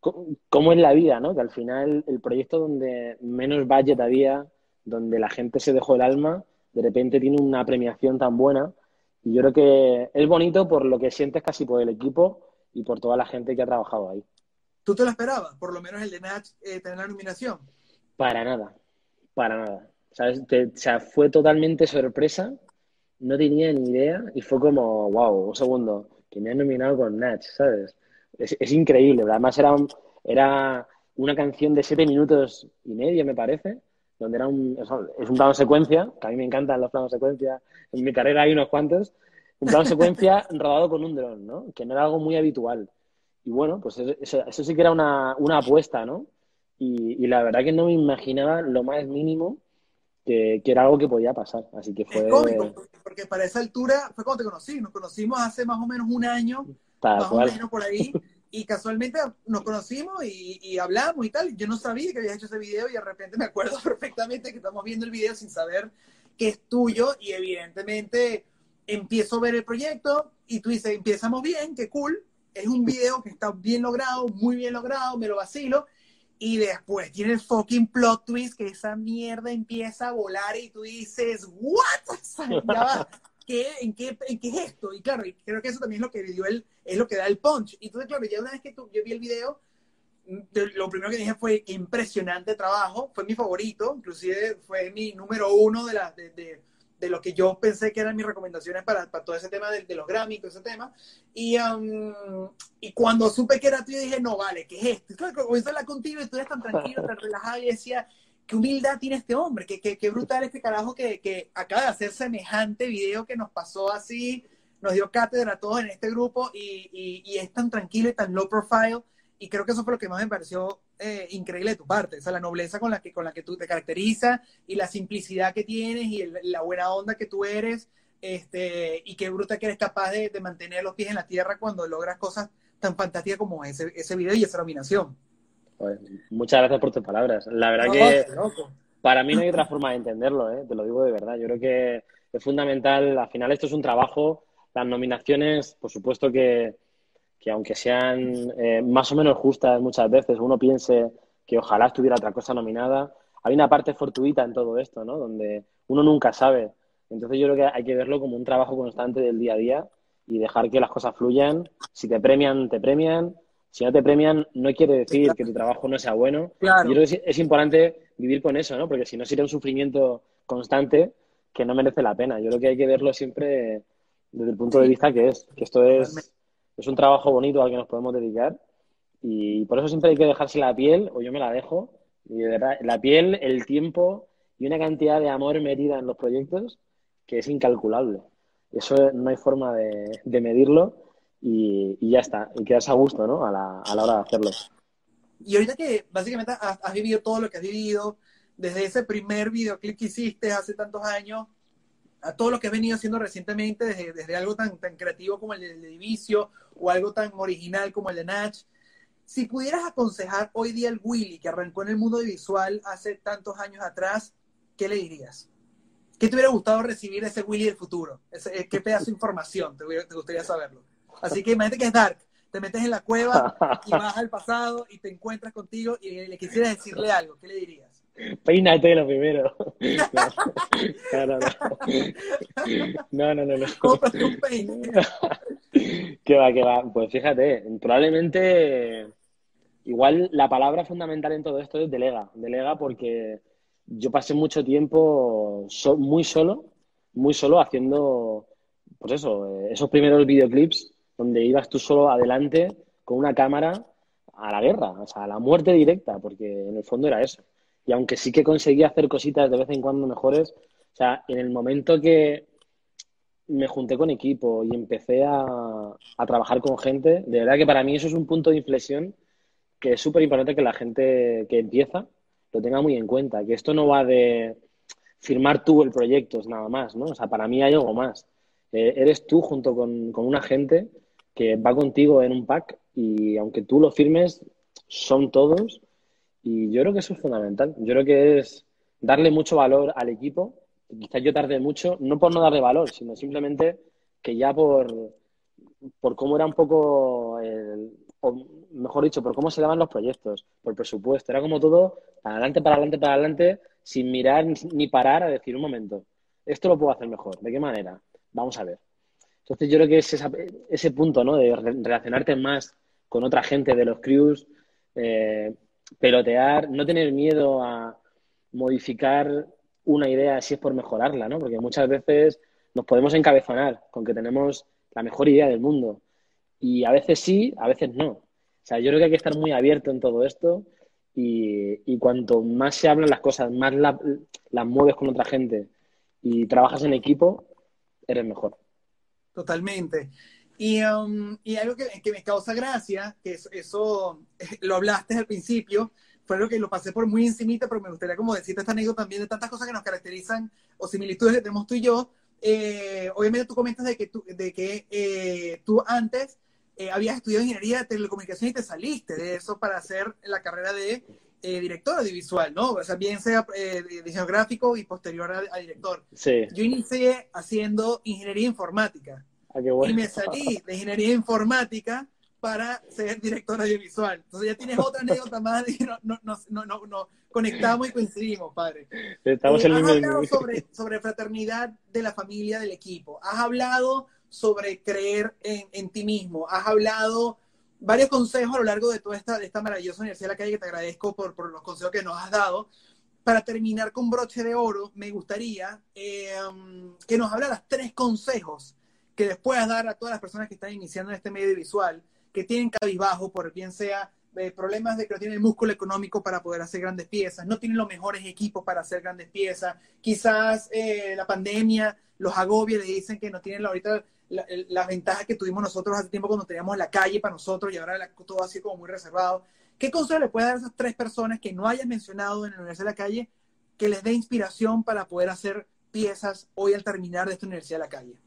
*laughs* cómo es la vida, ¿no? Que al final el proyecto donde menos budget había, donde la gente se dejó el alma, de repente tiene una premiación tan buena. Y yo creo que es bonito por lo que sientes casi por el equipo y por toda la gente que ha trabajado ahí. ¿Tú te lo esperabas? Por lo menos el de Natch eh, tener la nominación. Para nada, para nada. ¿Sabes? Te, o sea, fue totalmente sorpresa, no tenía ni idea y fue como, wow, un segundo, que me han nominado con Natch, ¿sabes? Es, es increíble, además era, era una canción de siete minutos y medio, me parece, donde era un, es un plano secuencia, que a mí me encantan los planos secuencia, en mi carrera hay unos cuantos, un plano secuencia *laughs* rodado con un dron, ¿no? Que no era algo muy habitual. Y bueno, pues eso, eso sí que era una, una apuesta, ¿no? Y, y, la verdad que no me imaginaba lo más mínimo que, que, era algo que podía pasar. Así que fue. Es cómico, porque, para esa altura fue cuando te conocí. Nos conocimos hace más o menos un año, Tal más cual. o menos por ahí. *laughs* Y casualmente nos conocimos y, hablamos y tal. Yo no sabía que habías hecho ese video y de repente me acuerdo *laughs* perfectamente que estamos viendo el video sin saber que es tuyo y evidentemente empiezo a ver el proyecto y tú dices, empezamos bien, qué cool. Es un video que está bien logrado, muy bien logrado, me lo vacilo. Y después tiene el fucking plot twist que esa mierda empieza a volar y tú dices, ¿what? *laughs* ¿Qué, en, qué, ¿En qué es esto? Y claro, creo que eso también es lo que dio el, es lo que da el punch. Y entonces, claro, ya una vez que tú, yo vi el video, lo primero que dije fue qué impresionante trabajo, fue mi favorito, inclusive fue mi número uno de, la, de, de, de lo que yo pensé que eran mis recomendaciones para, para todo ese tema de, de los Grammy, todo ese tema. Y, um, y cuando supe que era tú, dije, no, vale, ¿qué es esto? Y claro, comencé a hablar contigo y tú eres tan tranquilo, *laughs* tan relajado y decía, qué humildad tiene este hombre, qué, qué, qué brutal este carajo que, que, acaba de hacer semejante video que nos pasó así, nos dio cátedra a todos en este grupo y, y, es tan tranquilo y tan low profile. Y creo que eso fue lo que más me pareció eh, increíble de tu parte, o sea, la nobleza con la, que, con la que tú te caracterizas y la simplicidad que tienes y el, la buena onda que tú eres. Este, y qué bruta que eres capaz de, de, mantener los pies en la tierra cuando logras cosas tan fantásticas como ese, ese video y esa nominación. Pues, muchas gracias por tus palabras. La verdad no, que para mí no hay otra forma de entenderlo, ¿eh? te lo digo de verdad. Yo creo que es fundamental, al final esto es un trabajo, las nominaciones, por supuesto que, que aunque sean eh, más o menos justas muchas veces, uno piense que ojalá estuviera otra cosa nominada, hay una parte fortuita en todo esto, ¿no? Donde uno nunca sabe. Entonces yo creo que hay que verlo como un trabajo constante del día a día y dejar que las cosas fluyan. Si te premian, te premian. Si no te premian, no quiere decir claro. que tu trabajo no sea bueno. Claro. Yo creo que es, importante vivir con eso, ¿no? Porque si no sería un sufrimiento constante que no merece la pena. Yo creo que hay que verlo siempre desde el punto de vista que es, que esto es, es un trabajo bonito al que nos podemos dedicar y por eso siempre hay que dejarse la piel, o yo me la dejo, y de verdad, la piel, el tiempo y una cantidad de amor metida en los proyectos que es incalculable. Eso no hay forma de, de medirlo y, ya está, y quedas a gusto, ¿no? A la, a la hora de hacerlo. Y ahorita que básicamente has, vivido todo lo que has vivido, desde ese primer videoclip que hiciste hace tantos años, a todo lo que has venido haciendo recientemente, desde, desde algo tan, tan creativo como el de, Divicio o algo tan original como el de Natch, si pudieras aconsejar hoy día al Willy que arrancó en el mundo visual hace tantos años atrás, ¿qué le dirías? ¿Qué te hubiera gustado recibir ese Willy del futuro? Ese, ¿Qué pedazo de información te, gustaría saberlo? Así que imagínate que es Dark, te metes en la cueva y vas al pasado y te encuentras contigo y le quisieras decirle algo, ¿qué le dirías? Peínate lo primero. No, no, no. No, no, no. no. Un peine. que va, que va. Pues fíjate, probablemente igual la palabra fundamental en todo esto es delega. Delega porque yo pasé mucho tiempo muy solo, muy solo haciendo, pues eso, eh, esos primeros videoclips donde ibas tú solo adelante con una cámara a la guerra, o sea, a la muerte directa, porque en el fondo era eso. Y aunque sí que conseguía hacer cositas de vez en cuando mejores, o sea, en el momento que me junté con equipo y empecé a, a trabajar con gente, de verdad que para mí eso es un punto de inflexión que es súper importante que la gente que empieza lo tenga muy en cuenta, que esto no va de firmar tú el proyecto, es nada más, ¿no? O sea, para mí hay algo más. Eh, eres tú junto con, con, una gente que va contigo en un pack y aunque tú lo firmes, son todos y yo creo que eso es fundamental. Yo creo que es darle mucho valor al equipo. Quizás yo tardé mucho, no por no darle valor, sino simplemente que ya por, por cómo era un poco el, mejor dicho, por cómo se daban los proyectos, por presupuesto. Era como todo para adelante, para adelante, para adelante, sin mirar ni parar a decir un momento, esto lo puedo hacer mejor. ¿De qué manera? Vamos a ver. Entonces yo creo que es ese punto, ¿no? De relacionarte más con otra gente de los crews, eh, pelotear, no tener miedo a modificar una idea si es por mejorarla, ¿no? Porque muchas veces nos podemos encabezonar con que tenemos la mejor idea del mundo y a veces sí, a veces no. O sea, yo creo que hay que estar muy abierto en todo esto y, cuanto más se hablan las cosas, más las mueves con otra gente y trabajas en equipo, eres mejor. Totalmente. Y, um, y algo que, que, me causa gracia, que eso, *laughs* lo hablaste al principio, fue algo que lo pasé por muy encimita, pero me gustaría como decirte esta anécdota también de tantas cosas que nos caracterizan o similitudes que tenemos tú y yo. Eh, obviamente tú comentas de que tú, de que, eh, tú antes eh, habías estudiado ingeniería de telecomunicación y te saliste de eso para hacer la carrera de eh, director audiovisual, ¿no? O sea, bien sea eh, diseño gráfico y posterior a, director. Sí. Yo inicié haciendo ingeniería informática. Ah, qué bueno. Y me salí de ingeniería informática para ser director audiovisual. Entonces ya tienes otra anécdota más de que no, no, no, no, no conectamos y coincidimos, padre. Estamos en el Has hablado sobre, sobre fraternidad de la familia, del equipo. Has hablado sobre creer en, en, ti mismo. Has hablado varios consejos a lo largo de toda esta, de esta maravillosa Universidad la Calle, que te agradezco por, por, los consejos que nos has dado. Para terminar con broche de oro, me gustaría eh, que nos hablaras tres consejos que les puedas dar a todas las personas que están iniciando en este medio visual, que tienen cabizbajo, por bien sea de problemas de que no tienen el músculo económico para poder hacer grandes piezas, no tienen los mejores equipos para hacer grandes piezas, quizás eh, la pandemia los agobia, le dicen que no tienen ahorita las ventajas que tuvimos nosotros hace tiempo cuando teníamos la calle para nosotros y ahora todo así como muy reservado. ¿Qué consejo le puede dar a esas tres personas que no hayas mencionado en la Universidad de la Calle que les dé inspiración para poder hacer piezas hoy al terminar de esta Universidad de la Calle?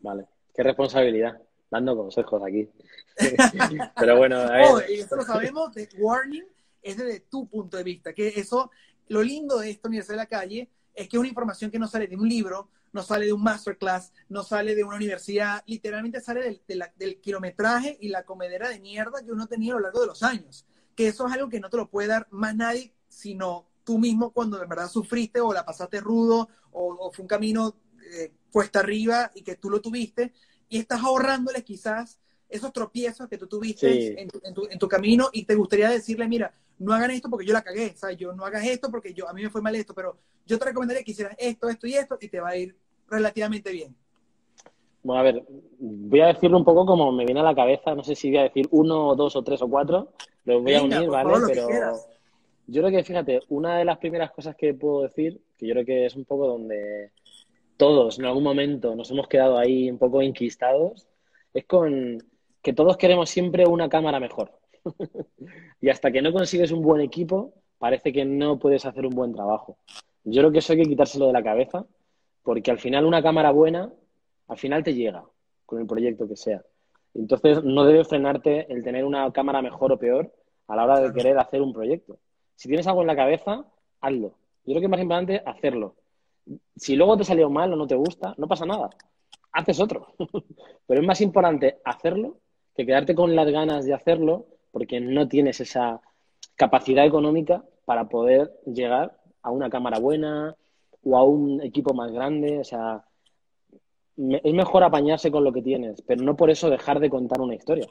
Vale, qué responsabilidad, dando consejos aquí. *laughs* Pero bueno, a ver. Oh, eso lo sabemos de Warning, es desde tu punto de vista, que eso, lo lindo de esta Universidad de la Calle es que es una información que no sale de un libro, no sale de un masterclass, no sale de una universidad, literalmente sale del, del, kilometraje y la comedera de mierda que uno tenía a lo largo de los años. Que eso es algo que no te lo puede dar más nadie, sino tú mismo cuando de verdad sufriste o la pasaste rudo o, fue un camino eh, cuesta arriba y que tú lo tuviste y estás ahorrándoles quizás esos tropiezos que tú tuviste en, tu, en, tu, camino y te gustaría decirle, mira, no hagan esto porque yo la cagué, o sea, yo no hagas esto porque yo a mí me fue mal esto, pero yo te recomendaría que hicieras esto, esto y esto y te va a ir relativamente bien. Bueno, a ver, voy a decirlo un poco como me viene a la cabeza, no sé si voy a decir uno, dos o tres o cuatro, los voy a unir, ¿vale? pero yo creo que, fíjate, una de las primeras cosas que puedo decir, que yo creo que es un poco donde todos en algún momento nos hemos quedado ahí un poco inquistados, es con que todos queremos siempre una cámara mejor. *laughs* y hasta que no consigues un buen equipo, parece que no puedes hacer un buen trabajo. Yo creo que eso hay que quitárselo de la cabeza, porque al final una cámara buena, al final te llega con el proyecto que sea. Entonces no debe frenarte el tener una cámara mejor o peor a la hora de querer hacer un proyecto. Si tienes algo en la cabeza, hazlo. Yo creo que es más importante hacerlo. Si luego te salió mal o no te gusta, no pasa nada. Haces otro. *laughs* Pero es más importante hacerlo que quedarte con las ganas de hacerlo porque no tienes esa capacidad económica para poder llegar a una cámara buena o a un equipo más grande. O sea, es mejor apañarse con lo que tienes, pero no por eso dejar de contar una historia.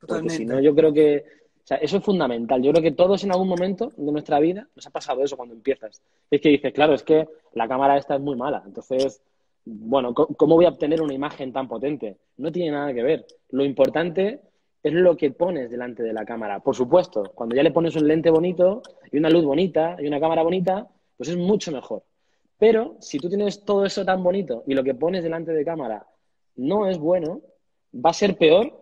Porque si no, yo creo que o sea, eso es fundamental. Yo creo que todos en algún momento de nuestra vida nos ha pasado eso cuando empiezas. Es que dices, claro, es que la cámara esta es muy mala. Entonces, bueno, ¿cómo voy a obtener una imagen tan potente? No tiene nada que ver. Lo importante es lo que pones delante de la cámara. Por supuesto, cuando ya le pones un lente bonito y una luz bonita y una cámara bonita, pues es mucho mejor. Pero si tú tienes todo eso tan bonito y lo que pones delante de cámara no es bueno, va a ser peor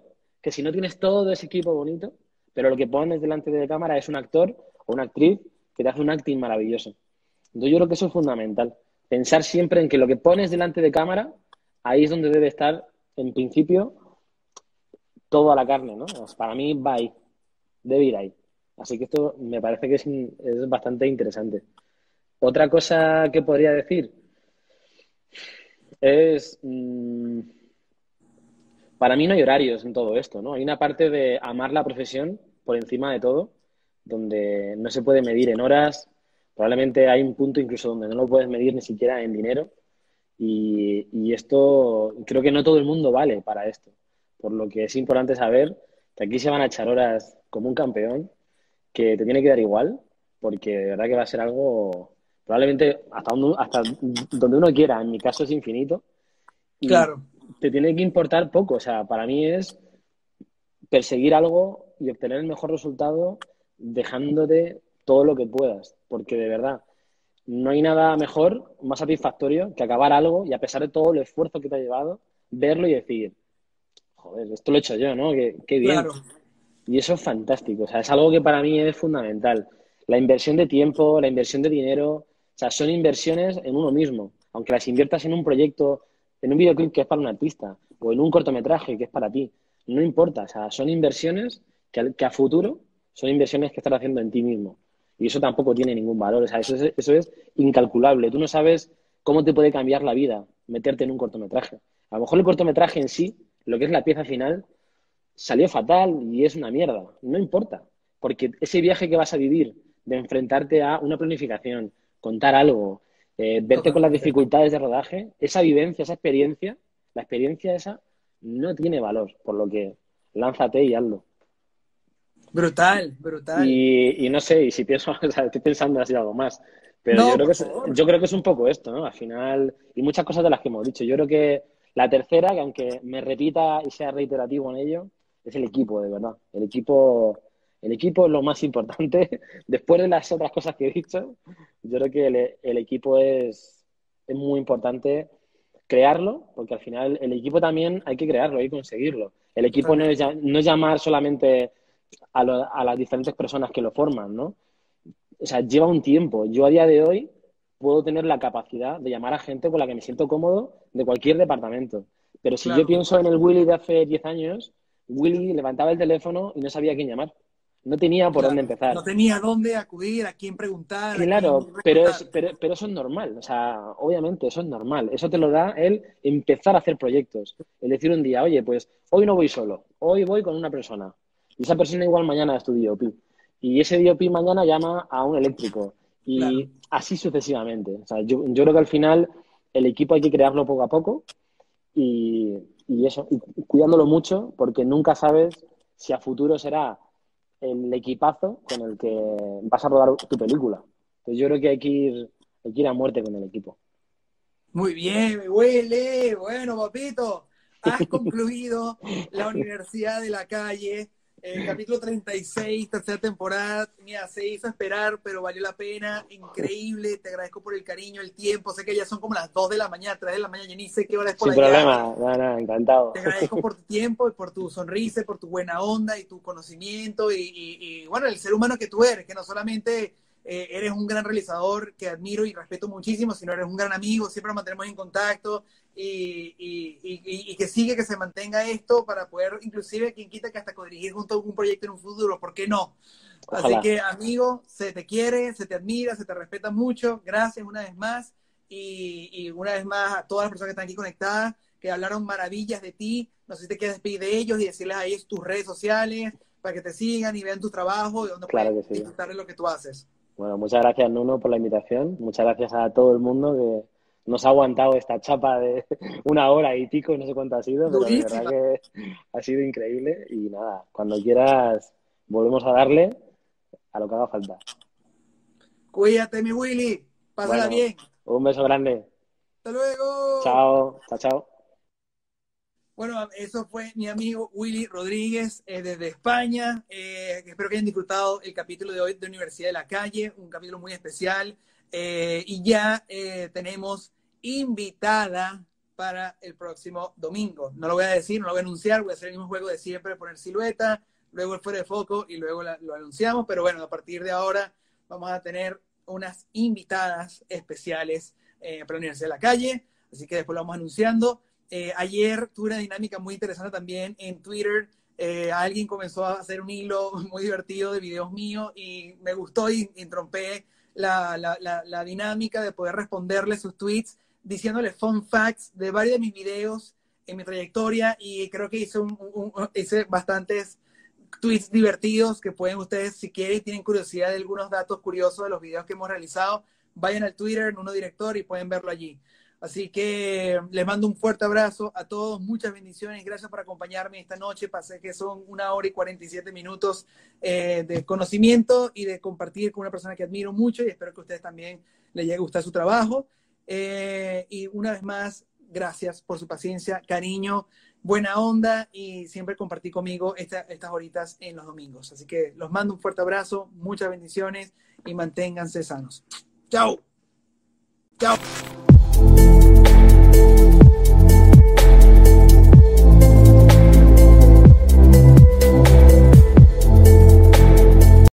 que si no tienes todo ese equipo bonito pero lo que pones delante de cámara es un actor o una actriz que te hace un acting maravilloso. Entonces yo creo que eso es fundamental. Pensar siempre en que lo que pones delante de cámara, ahí es donde debe estar, en principio, toda la carne, ¿no? Para mí va ahí, debe ir ahí. Así que esto me parece que es, bastante interesante. Otra cosa que podría decir es... Mm, para mí no hay horarios en todo esto, ¿no? Hay una parte de amar la profesión por encima de todo, donde no se puede medir en horas, probablemente hay un punto incluso donde no lo puedes medir ni siquiera en dinero, y, esto creo que no todo el mundo vale para esto, por lo que es importante saber que aquí se van a echar horas como un campeón, que te tiene que dar igual, porque de verdad que va a ser algo probablemente hasta donde, hasta donde uno quiera, en mi caso es infinito. claro te tiene que importar poco. O sea, para mí es perseguir algo y obtener el mejor resultado dejándote todo lo que puedas. Porque de verdad, no hay nada mejor, más satisfactorio que acabar algo y a pesar de todo el esfuerzo que te ha llevado, verlo y decir, joder, esto lo he hecho yo, ¿no? Qué, bien. Y eso es fantástico. O sea, es algo que para mí es fundamental. La inversión de tiempo, la inversión de dinero, o sea, son inversiones en uno mismo. Aunque las inviertas en un proyecto en un videoclip que es para un artista o en un cortometraje que es para ti. No importa, o sea, son inversiones que, a futuro son inversiones que estás haciendo en ti mismo. Y eso tampoco tiene ningún valor, o sea, eso es, eso es incalculable. Tú no sabes cómo te puede cambiar la vida meterte en un cortometraje. A lo mejor el cortometraje en sí, lo que es la pieza final, salió fatal y es una mierda. No importa, porque ese viaje que vas a vivir de enfrentarte a una planificación, contar algo, eh, verte con las dificultades de rodaje, esa vivencia, esa experiencia, la experiencia esa no tiene valor, por lo que lánzate y hazlo. Brutal, brutal. Y, no sé, y si pienso, *laughs* o sea, estoy pensando así algo más, pero yo, creo que es, yo creo que es un poco esto, ¿no? Al final, y muchas cosas de las que hemos dicho. Yo creo que la tercera, que aunque me repita y sea reiterativo en ello, es el equipo, de verdad. El equipo el equipo es lo más importante. *laughs* Después de las otras cosas que he dicho, yo creo que el, equipo es, muy importante crearlo, porque al final el equipo también hay que crearlo, hay que conseguirlo. El equipo no es, no llamar solamente a, a, las diferentes personas que lo forman, ¿no? O sea, lleva un tiempo. Yo a día de hoy puedo tener la capacidad de llamar a gente con la que me siento cómodo de cualquier departamento. Pero si yo pienso en el Willy de hace 10 años, Willy levantaba el teléfono y no sabía a quién llamar. No tenía por dónde empezar. No tenía dónde acudir, a quién preguntar. Claro, pero, es, pero, eso es normal. O sea, obviamente eso es normal. Eso te lo da el empezar a hacer proyectos. El decir un día, oye, pues hoy no voy solo, hoy voy con una persona. Y esa persona igual mañana es tu DOP. Y ese DOP mañana llama a un eléctrico. Y así sucesivamente. O sea, yo, yo, creo que al final el equipo hay que crearlo poco a poco y, y eso, y cuidándolo mucho porque nunca sabes si a futuro será el equipazo con el que vas a rodar tu película. Entonces yo creo que hay que ir, hay que ir a muerte con el equipo. Muy bien, me huele. Bueno, papito, has *laughs* concluido la Universidad de la Calle. El capítulo 36, tercera temporada, mira, se hizo esperar, pero valió la pena, increíble, te agradezco por el cariño, el tiempo, sé que ya son como las 2 de la mañana, 3 de la mañana, ya ni sé qué hora es por Sin problema, nada, encantado. Te agradezco por tu tiempo, y por tu sonrisa, por tu buena onda y tu conocimiento y, y bueno, el ser humano que tú eres, que no solamente eh, eres un gran realizador que admiro y respeto muchísimo, si no eres un gran amigo, siempre nos mantenemos en contacto y, y, que sigue, que se mantenga esto para poder, inclusive, quien quita que hasta codirigir junto a un proyecto en un futuro, ¿por qué no? Así que, amigo, se te quiere, se te admira, se te respeta mucho. Gracias una vez más. Y, una vez más a todas las personas que están aquí conectadas, que hablaron maravillas de ti. No sé si te quieres despedir de ellos y decirles ahí tus redes sociales para que te sigan y vean tu trabajo y donde claro pueden disfrutar de lo que tú haces. Bueno, muchas gracias Nuno por la invitación, muchas gracias a todo el mundo que nos ha aguantado esta chapa de *laughs* una hora y pico, no sé cuánto ha sido, pero de verdad que ha sido increíble. Y nada, cuando quieras, volvemos a darle a lo que haga falta. Cuídate, mi Willy. Pásala bien. Un beso grande. Hasta luego. Chao, chao, chao. Bueno, eso fue mi amigo Willy Rodríguez eh, desde España. Eh, espero que hayan disfrutado el capítulo de hoy de Universidad de la Calle, un capítulo muy especial. Eh, y ya tenemos invitada para el próximo domingo. No lo voy a decir, no lo voy a anunciar, voy a hacer el mismo juego de siempre, poner silueta, luego el fuera de foco y luego lo anunciamos. Pero bueno, a partir de ahora vamos a tener unas invitadas especiales para la Universidad de la Calle. Así que después lo vamos anunciando. Eh, ayer tuve una dinámica muy interesante también en Twitter. Eh, alguien comenzó a hacer un hilo *laughs* muy divertido de videos míos y me gustó y, trompé la, dinámica de poder responderle sus tweets diciéndole fun facts de varios de mis videos en mi trayectoria y creo que hice, un, hice bastantes tweets divertidos que pueden ustedes, si quieren, tienen curiosidad de algunos datos curiosos de los videos que hemos realizado, vayan al Twitter, en uno director y pueden verlo allí. Así que les mando un fuerte abrazo a todos, muchas bendiciones, gracias por acompañarme esta noche. Pasé que son una hora y 47 minutos eh, de conocimiento y de compartir con una persona que admiro mucho y espero que a ustedes también les llegue a gustar su trabajo. Eh, y una vez más, gracias por su paciencia, cariño, buena onda y siempre compartir conmigo estas horitas en los domingos. Así que los mando un fuerte abrazo, muchas bendiciones y manténganse sanos. Chao. Chao.